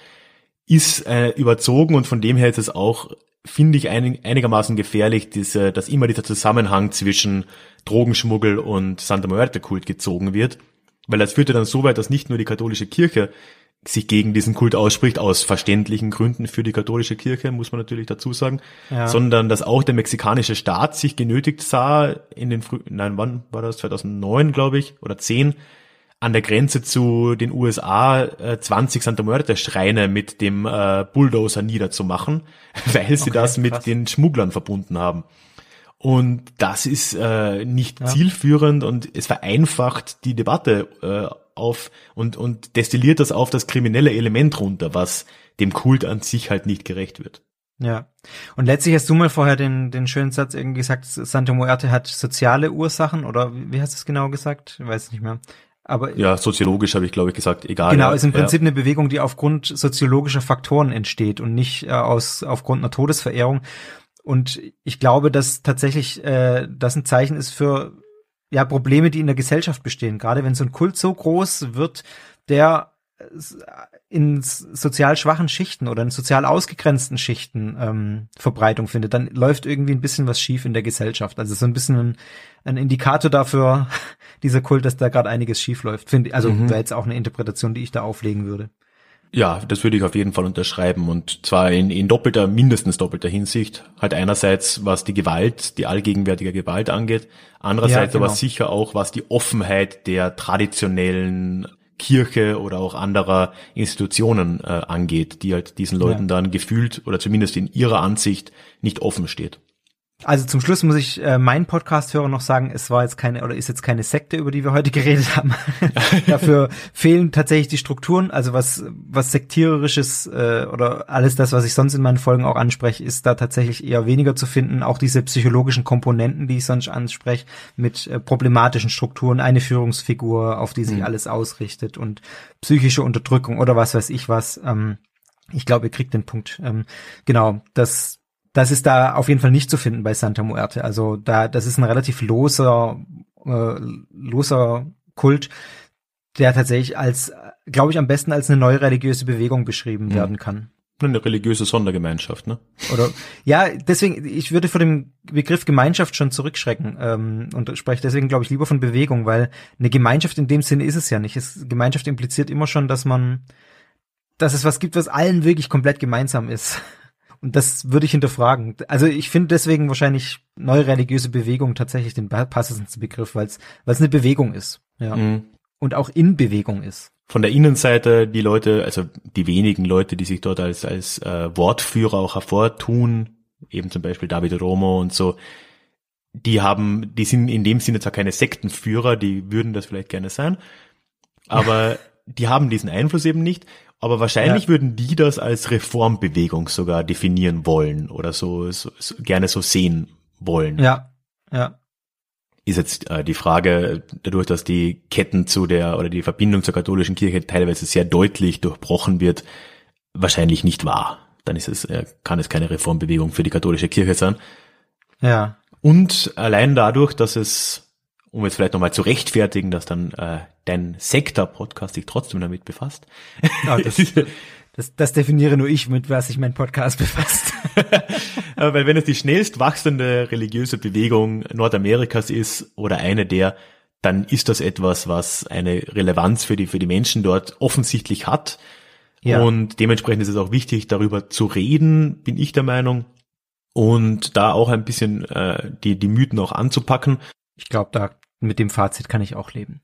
ist äh, überzogen und von dem her ist es auch, finde ich, einig, einigermaßen gefährlich, diese, dass immer dieser Zusammenhang zwischen Drogenschmuggel und Santa Muerte Kult gezogen wird. Weil das führt ja dann so weit, dass nicht nur die katholische Kirche sich gegen diesen Kult ausspricht, aus verständlichen Gründen für die katholische Kirche, muss man natürlich dazu sagen, ja. sondern dass auch der mexikanische Staat sich genötigt sah, in den frühen, nein, wann war das, 2009, glaube ich, oder 10, an der Grenze zu den USA äh, 20 Santa Muerte Schreine mit dem äh, Bulldozer niederzumachen, weil sie okay, das mit krass. den Schmugglern verbunden haben. Und das ist äh, nicht ja. zielführend und es vereinfacht die Debatte äh, auf und, und destilliert das auf das kriminelle Element runter, was dem Kult an sich halt nicht gerecht wird. Ja. Und letztlich hast du mal vorher den, den schönen Satz irgendwie gesagt, Santa Muerte hat soziale Ursachen oder wie hast du es genau gesagt? Ich weiß nicht mehr. Aber ja, soziologisch habe ich glaube ich gesagt, egal. Genau, ist im Prinzip ja. eine Bewegung, die aufgrund soziologischer Faktoren entsteht und nicht äh, aus aufgrund einer Todesverehrung. Und ich glaube, dass tatsächlich äh, das ein Zeichen ist für ja Probleme, die in der Gesellschaft bestehen. Gerade wenn so ein Kult so groß wird, der in sozial schwachen Schichten oder in sozial ausgegrenzten Schichten ähm, Verbreitung findet, dann läuft irgendwie ein bisschen was schief in der Gesellschaft. Also so ein bisschen ein, ein Indikator dafür, dieser Kult, dass da gerade einiges schief läuft. Finde, also mhm. wäre jetzt auch eine Interpretation, die ich da auflegen würde. Ja, das würde ich auf jeden Fall unterschreiben und zwar in, in doppelter, mindestens doppelter Hinsicht. Halt einerseits, was die Gewalt, die allgegenwärtige Gewalt angeht, andererseits ja, genau. aber sicher auch, was die Offenheit der traditionellen Kirche oder auch anderer Institutionen äh, angeht, die halt diesen Leuten ja. dann gefühlt oder zumindest in ihrer Ansicht nicht offen steht. Also zum Schluss muss ich äh, meinen Podcast-Hörer noch sagen, es war jetzt keine oder ist jetzt keine Sekte, über die wir heute geredet haben. Dafür fehlen tatsächlich die Strukturen. Also was was sektiererisches äh, oder alles das, was ich sonst in meinen Folgen auch anspreche, ist da tatsächlich eher weniger zu finden. Auch diese psychologischen Komponenten, die ich sonst anspreche, mit äh, problematischen Strukturen, eine Führungsfigur, auf die sich mhm. alles ausrichtet und psychische Unterdrückung oder was weiß ich was. Ähm, ich glaube, ihr kriegt den Punkt. Ähm, genau, das das ist da auf jeden Fall nicht zu finden bei Santa Muerte. Also da, das ist ein relativ loser, äh, loser Kult, der tatsächlich als, glaube ich, am besten als eine neue religiöse Bewegung beschrieben mhm. werden kann. Eine religiöse Sondergemeinschaft, ne? Oder ja, deswegen, ich würde vor dem Begriff Gemeinschaft schon zurückschrecken ähm, und spreche deswegen, glaube ich, lieber von Bewegung, weil eine Gemeinschaft in dem Sinne ist es ja nicht. Es, Gemeinschaft impliziert immer schon, dass man, dass es was gibt, was allen wirklich komplett gemeinsam ist. Und das würde ich hinterfragen. Also ich finde deswegen wahrscheinlich neue religiöse Bewegung tatsächlich den passendsten Begriff, weil es eine Bewegung ist. Ja. Mhm. Und auch in Bewegung ist. Von der Innenseite die Leute, also die wenigen Leute, die sich dort als als äh, Wortführer auch hervortun, eben zum Beispiel David Romo und so, die haben, die sind in dem Sinne zwar keine Sektenführer, die würden das vielleicht gerne sein, aber die haben diesen Einfluss eben nicht aber wahrscheinlich ja. würden die das als Reformbewegung sogar definieren wollen oder so, so, so gerne so sehen wollen. Ja, ja. Ist jetzt äh, die Frage, dadurch, dass die Ketten zu der oder die Verbindung zur katholischen Kirche teilweise sehr deutlich durchbrochen wird, wahrscheinlich nicht wahr. Dann ist es, äh, kann es keine Reformbewegung für die katholische Kirche sein. Ja. Und allein dadurch, dass es um jetzt vielleicht nochmal zu rechtfertigen, dass dann äh, dein Sektor-Podcast sich trotzdem damit befasst. Ja, das, das, das definiere nur ich, mit was sich mein Podcast befasst. Weil wenn es die schnellst wachsende religiöse Bewegung Nordamerikas ist oder eine der, dann ist das etwas, was eine Relevanz für die, für die Menschen dort offensichtlich hat. Ja. Und dementsprechend ist es auch wichtig, darüber zu reden, bin ich der Meinung. Und da auch ein bisschen äh, die, die Mythen auch anzupacken. Ich glaube, da mit dem Fazit kann ich auch leben.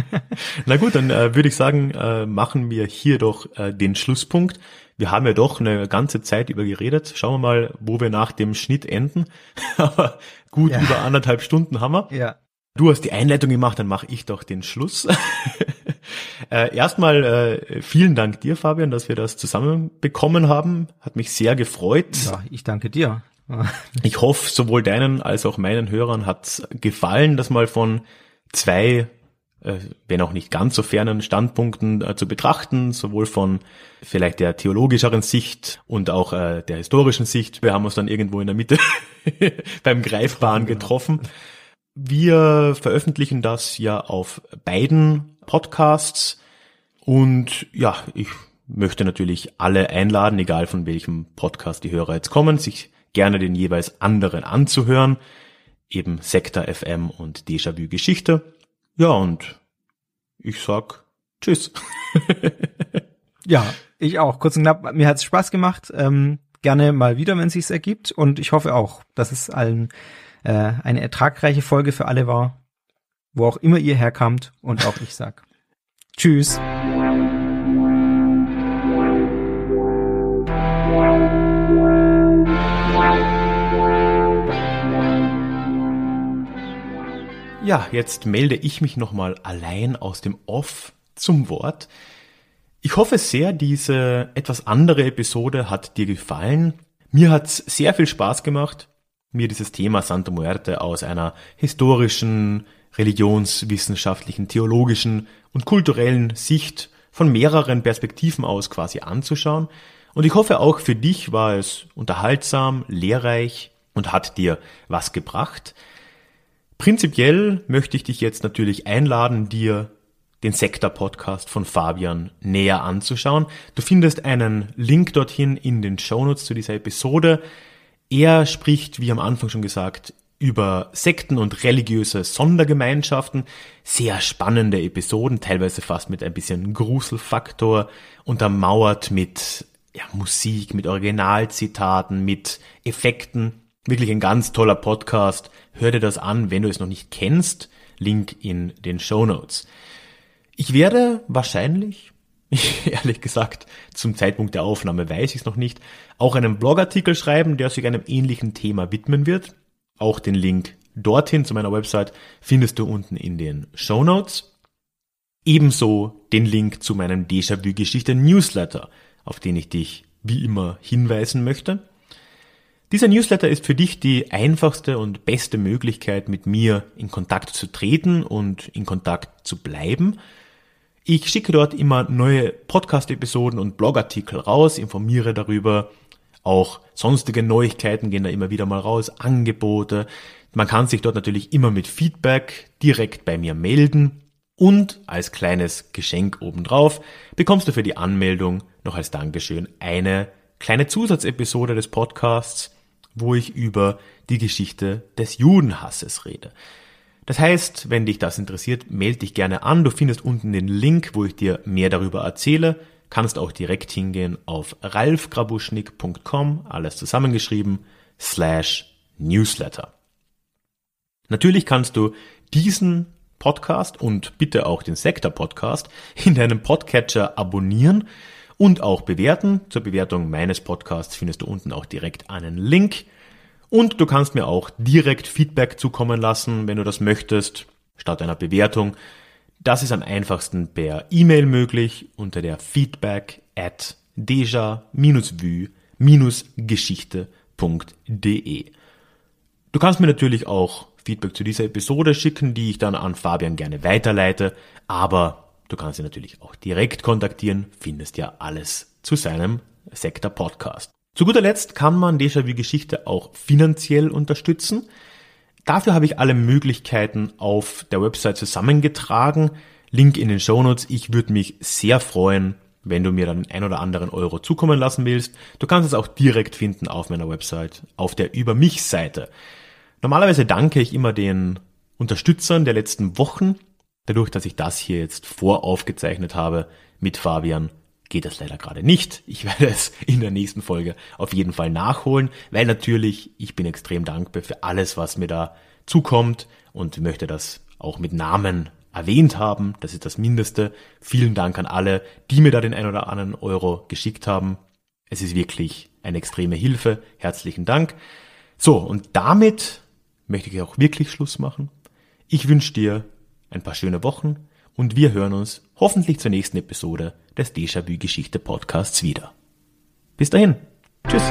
Na gut, dann äh, würde ich sagen, äh, machen wir hier doch äh, den Schlusspunkt. Wir haben ja doch eine ganze Zeit über geredet. Schauen wir mal, wo wir nach dem Schnitt enden. Aber gut ja. über anderthalb Stunden haben wir. Ja. Du hast die Einleitung gemacht, dann mache ich doch den Schluss. äh, erstmal äh, vielen Dank dir, Fabian, dass wir das zusammen bekommen haben. Hat mich sehr gefreut. Ja, ich danke dir. Ich hoffe, sowohl deinen als auch meinen Hörern hat gefallen, das mal von zwei, äh, wenn auch nicht ganz so fernen Standpunkten äh, zu betrachten, sowohl von vielleicht der theologischeren Sicht und auch äh, der historischen Sicht. Wir haben uns dann irgendwo in der Mitte beim Greifbaren genau. getroffen. Wir veröffentlichen das ja auf beiden Podcasts und ja, ich möchte natürlich alle einladen, egal von welchem Podcast die Hörer jetzt kommen, sich gerne den jeweils anderen anzuhören. Eben Sektor FM und Déjà-vu Geschichte. Ja, und ich sag Tschüss. ja, ich auch. Kurz und knapp, mir hat's Spaß gemacht. Ähm, gerne mal wieder, wenn es sich ergibt. Und ich hoffe auch, dass es allen äh, eine ertragreiche Folge für alle war, wo auch immer ihr herkamt und auch ich sag Tschüss. Ja, jetzt melde ich mich nochmal allein aus dem Off zum Wort. Ich hoffe sehr, diese etwas andere Episode hat dir gefallen. Mir hat's sehr viel Spaß gemacht, mir dieses Thema Santa Muerte aus einer historischen, religionswissenschaftlichen, theologischen und kulturellen Sicht von mehreren Perspektiven aus quasi anzuschauen. Und ich hoffe auch für dich war es unterhaltsam, lehrreich und hat dir was gebracht. Prinzipiell möchte ich dich jetzt natürlich einladen, dir den Sektor-Podcast von Fabian näher anzuschauen. Du findest einen Link dorthin in den Shownotes zu dieser Episode. Er spricht, wie am Anfang schon gesagt, über Sekten und religiöse Sondergemeinschaften. Sehr spannende Episoden, teilweise fast mit ein bisschen Gruselfaktor, untermauert mit ja, Musik, mit Originalzitaten, mit Effekten. Wirklich ein ganz toller Podcast. Hör dir das an, wenn du es noch nicht kennst. Link in den Show Notes. Ich werde wahrscheinlich, ehrlich gesagt, zum Zeitpunkt der Aufnahme weiß ich es noch nicht, auch einen Blogartikel schreiben, der sich einem ähnlichen Thema widmen wird. Auch den Link dorthin zu meiner Website findest du unten in den Show Notes. Ebenso den Link zu meinem Déjà-vu Geschichte Newsletter, auf den ich dich wie immer hinweisen möchte. Dieser Newsletter ist für dich die einfachste und beste Möglichkeit, mit mir in Kontakt zu treten und in Kontakt zu bleiben. Ich schicke dort immer neue Podcast-Episoden und Blogartikel raus, informiere darüber. Auch sonstige Neuigkeiten gehen da immer wieder mal raus, Angebote. Man kann sich dort natürlich immer mit Feedback direkt bei mir melden. Und als kleines Geschenk obendrauf bekommst du für die Anmeldung noch als Dankeschön eine kleine Zusatzepisode des Podcasts, wo ich über die Geschichte des Judenhasses rede. Das heißt, wenn dich das interessiert, melde dich gerne an. Du findest unten den Link, wo ich dir mehr darüber erzähle. Kannst auch direkt hingehen auf ralfgrabuschnick.com, alles zusammengeschrieben, slash Newsletter. Natürlich kannst du diesen Podcast und bitte auch den Sektor Podcast in deinem Podcatcher abonnieren und auch bewerten. Zur Bewertung meines Podcasts findest du unten auch direkt einen Link. Und du kannst mir auch direkt Feedback zukommen lassen, wenn du das möchtest, statt einer Bewertung. Das ist am einfachsten per E-Mail möglich unter der feedback at deja-vue-geschichte.de. Du kannst mir natürlich auch Feedback zu dieser Episode schicken, die ich dann an Fabian gerne weiterleite, aber Du kannst ihn natürlich auch direkt kontaktieren, findest ja alles zu seinem Sektor Podcast. Zu guter Letzt kann man Déjà-vu Geschichte auch finanziell unterstützen. Dafür habe ich alle Möglichkeiten auf der Website zusammengetragen. Link in den Shownotes. Ich würde mich sehr freuen, wenn du mir dann ein oder anderen Euro zukommen lassen willst. Du kannst es auch direkt finden auf meiner Website, auf der Über mich Seite. Normalerweise danke ich immer den Unterstützern der letzten Wochen. Dadurch, dass ich das hier jetzt voraufgezeichnet habe mit Fabian, geht das leider gerade nicht. Ich werde es in der nächsten Folge auf jeden Fall nachholen, weil natürlich ich bin extrem dankbar für alles, was mir da zukommt und möchte das auch mit Namen erwähnt haben. Das ist das Mindeste. Vielen Dank an alle, die mir da den ein oder anderen Euro geschickt haben. Es ist wirklich eine extreme Hilfe. Herzlichen Dank. So, und damit möchte ich auch wirklich Schluss machen. Ich wünsche dir ein paar schöne Wochen und wir hören uns hoffentlich zur nächsten Episode des Déjà-vu Geschichte Podcasts wieder. Bis dahin. Tschüss.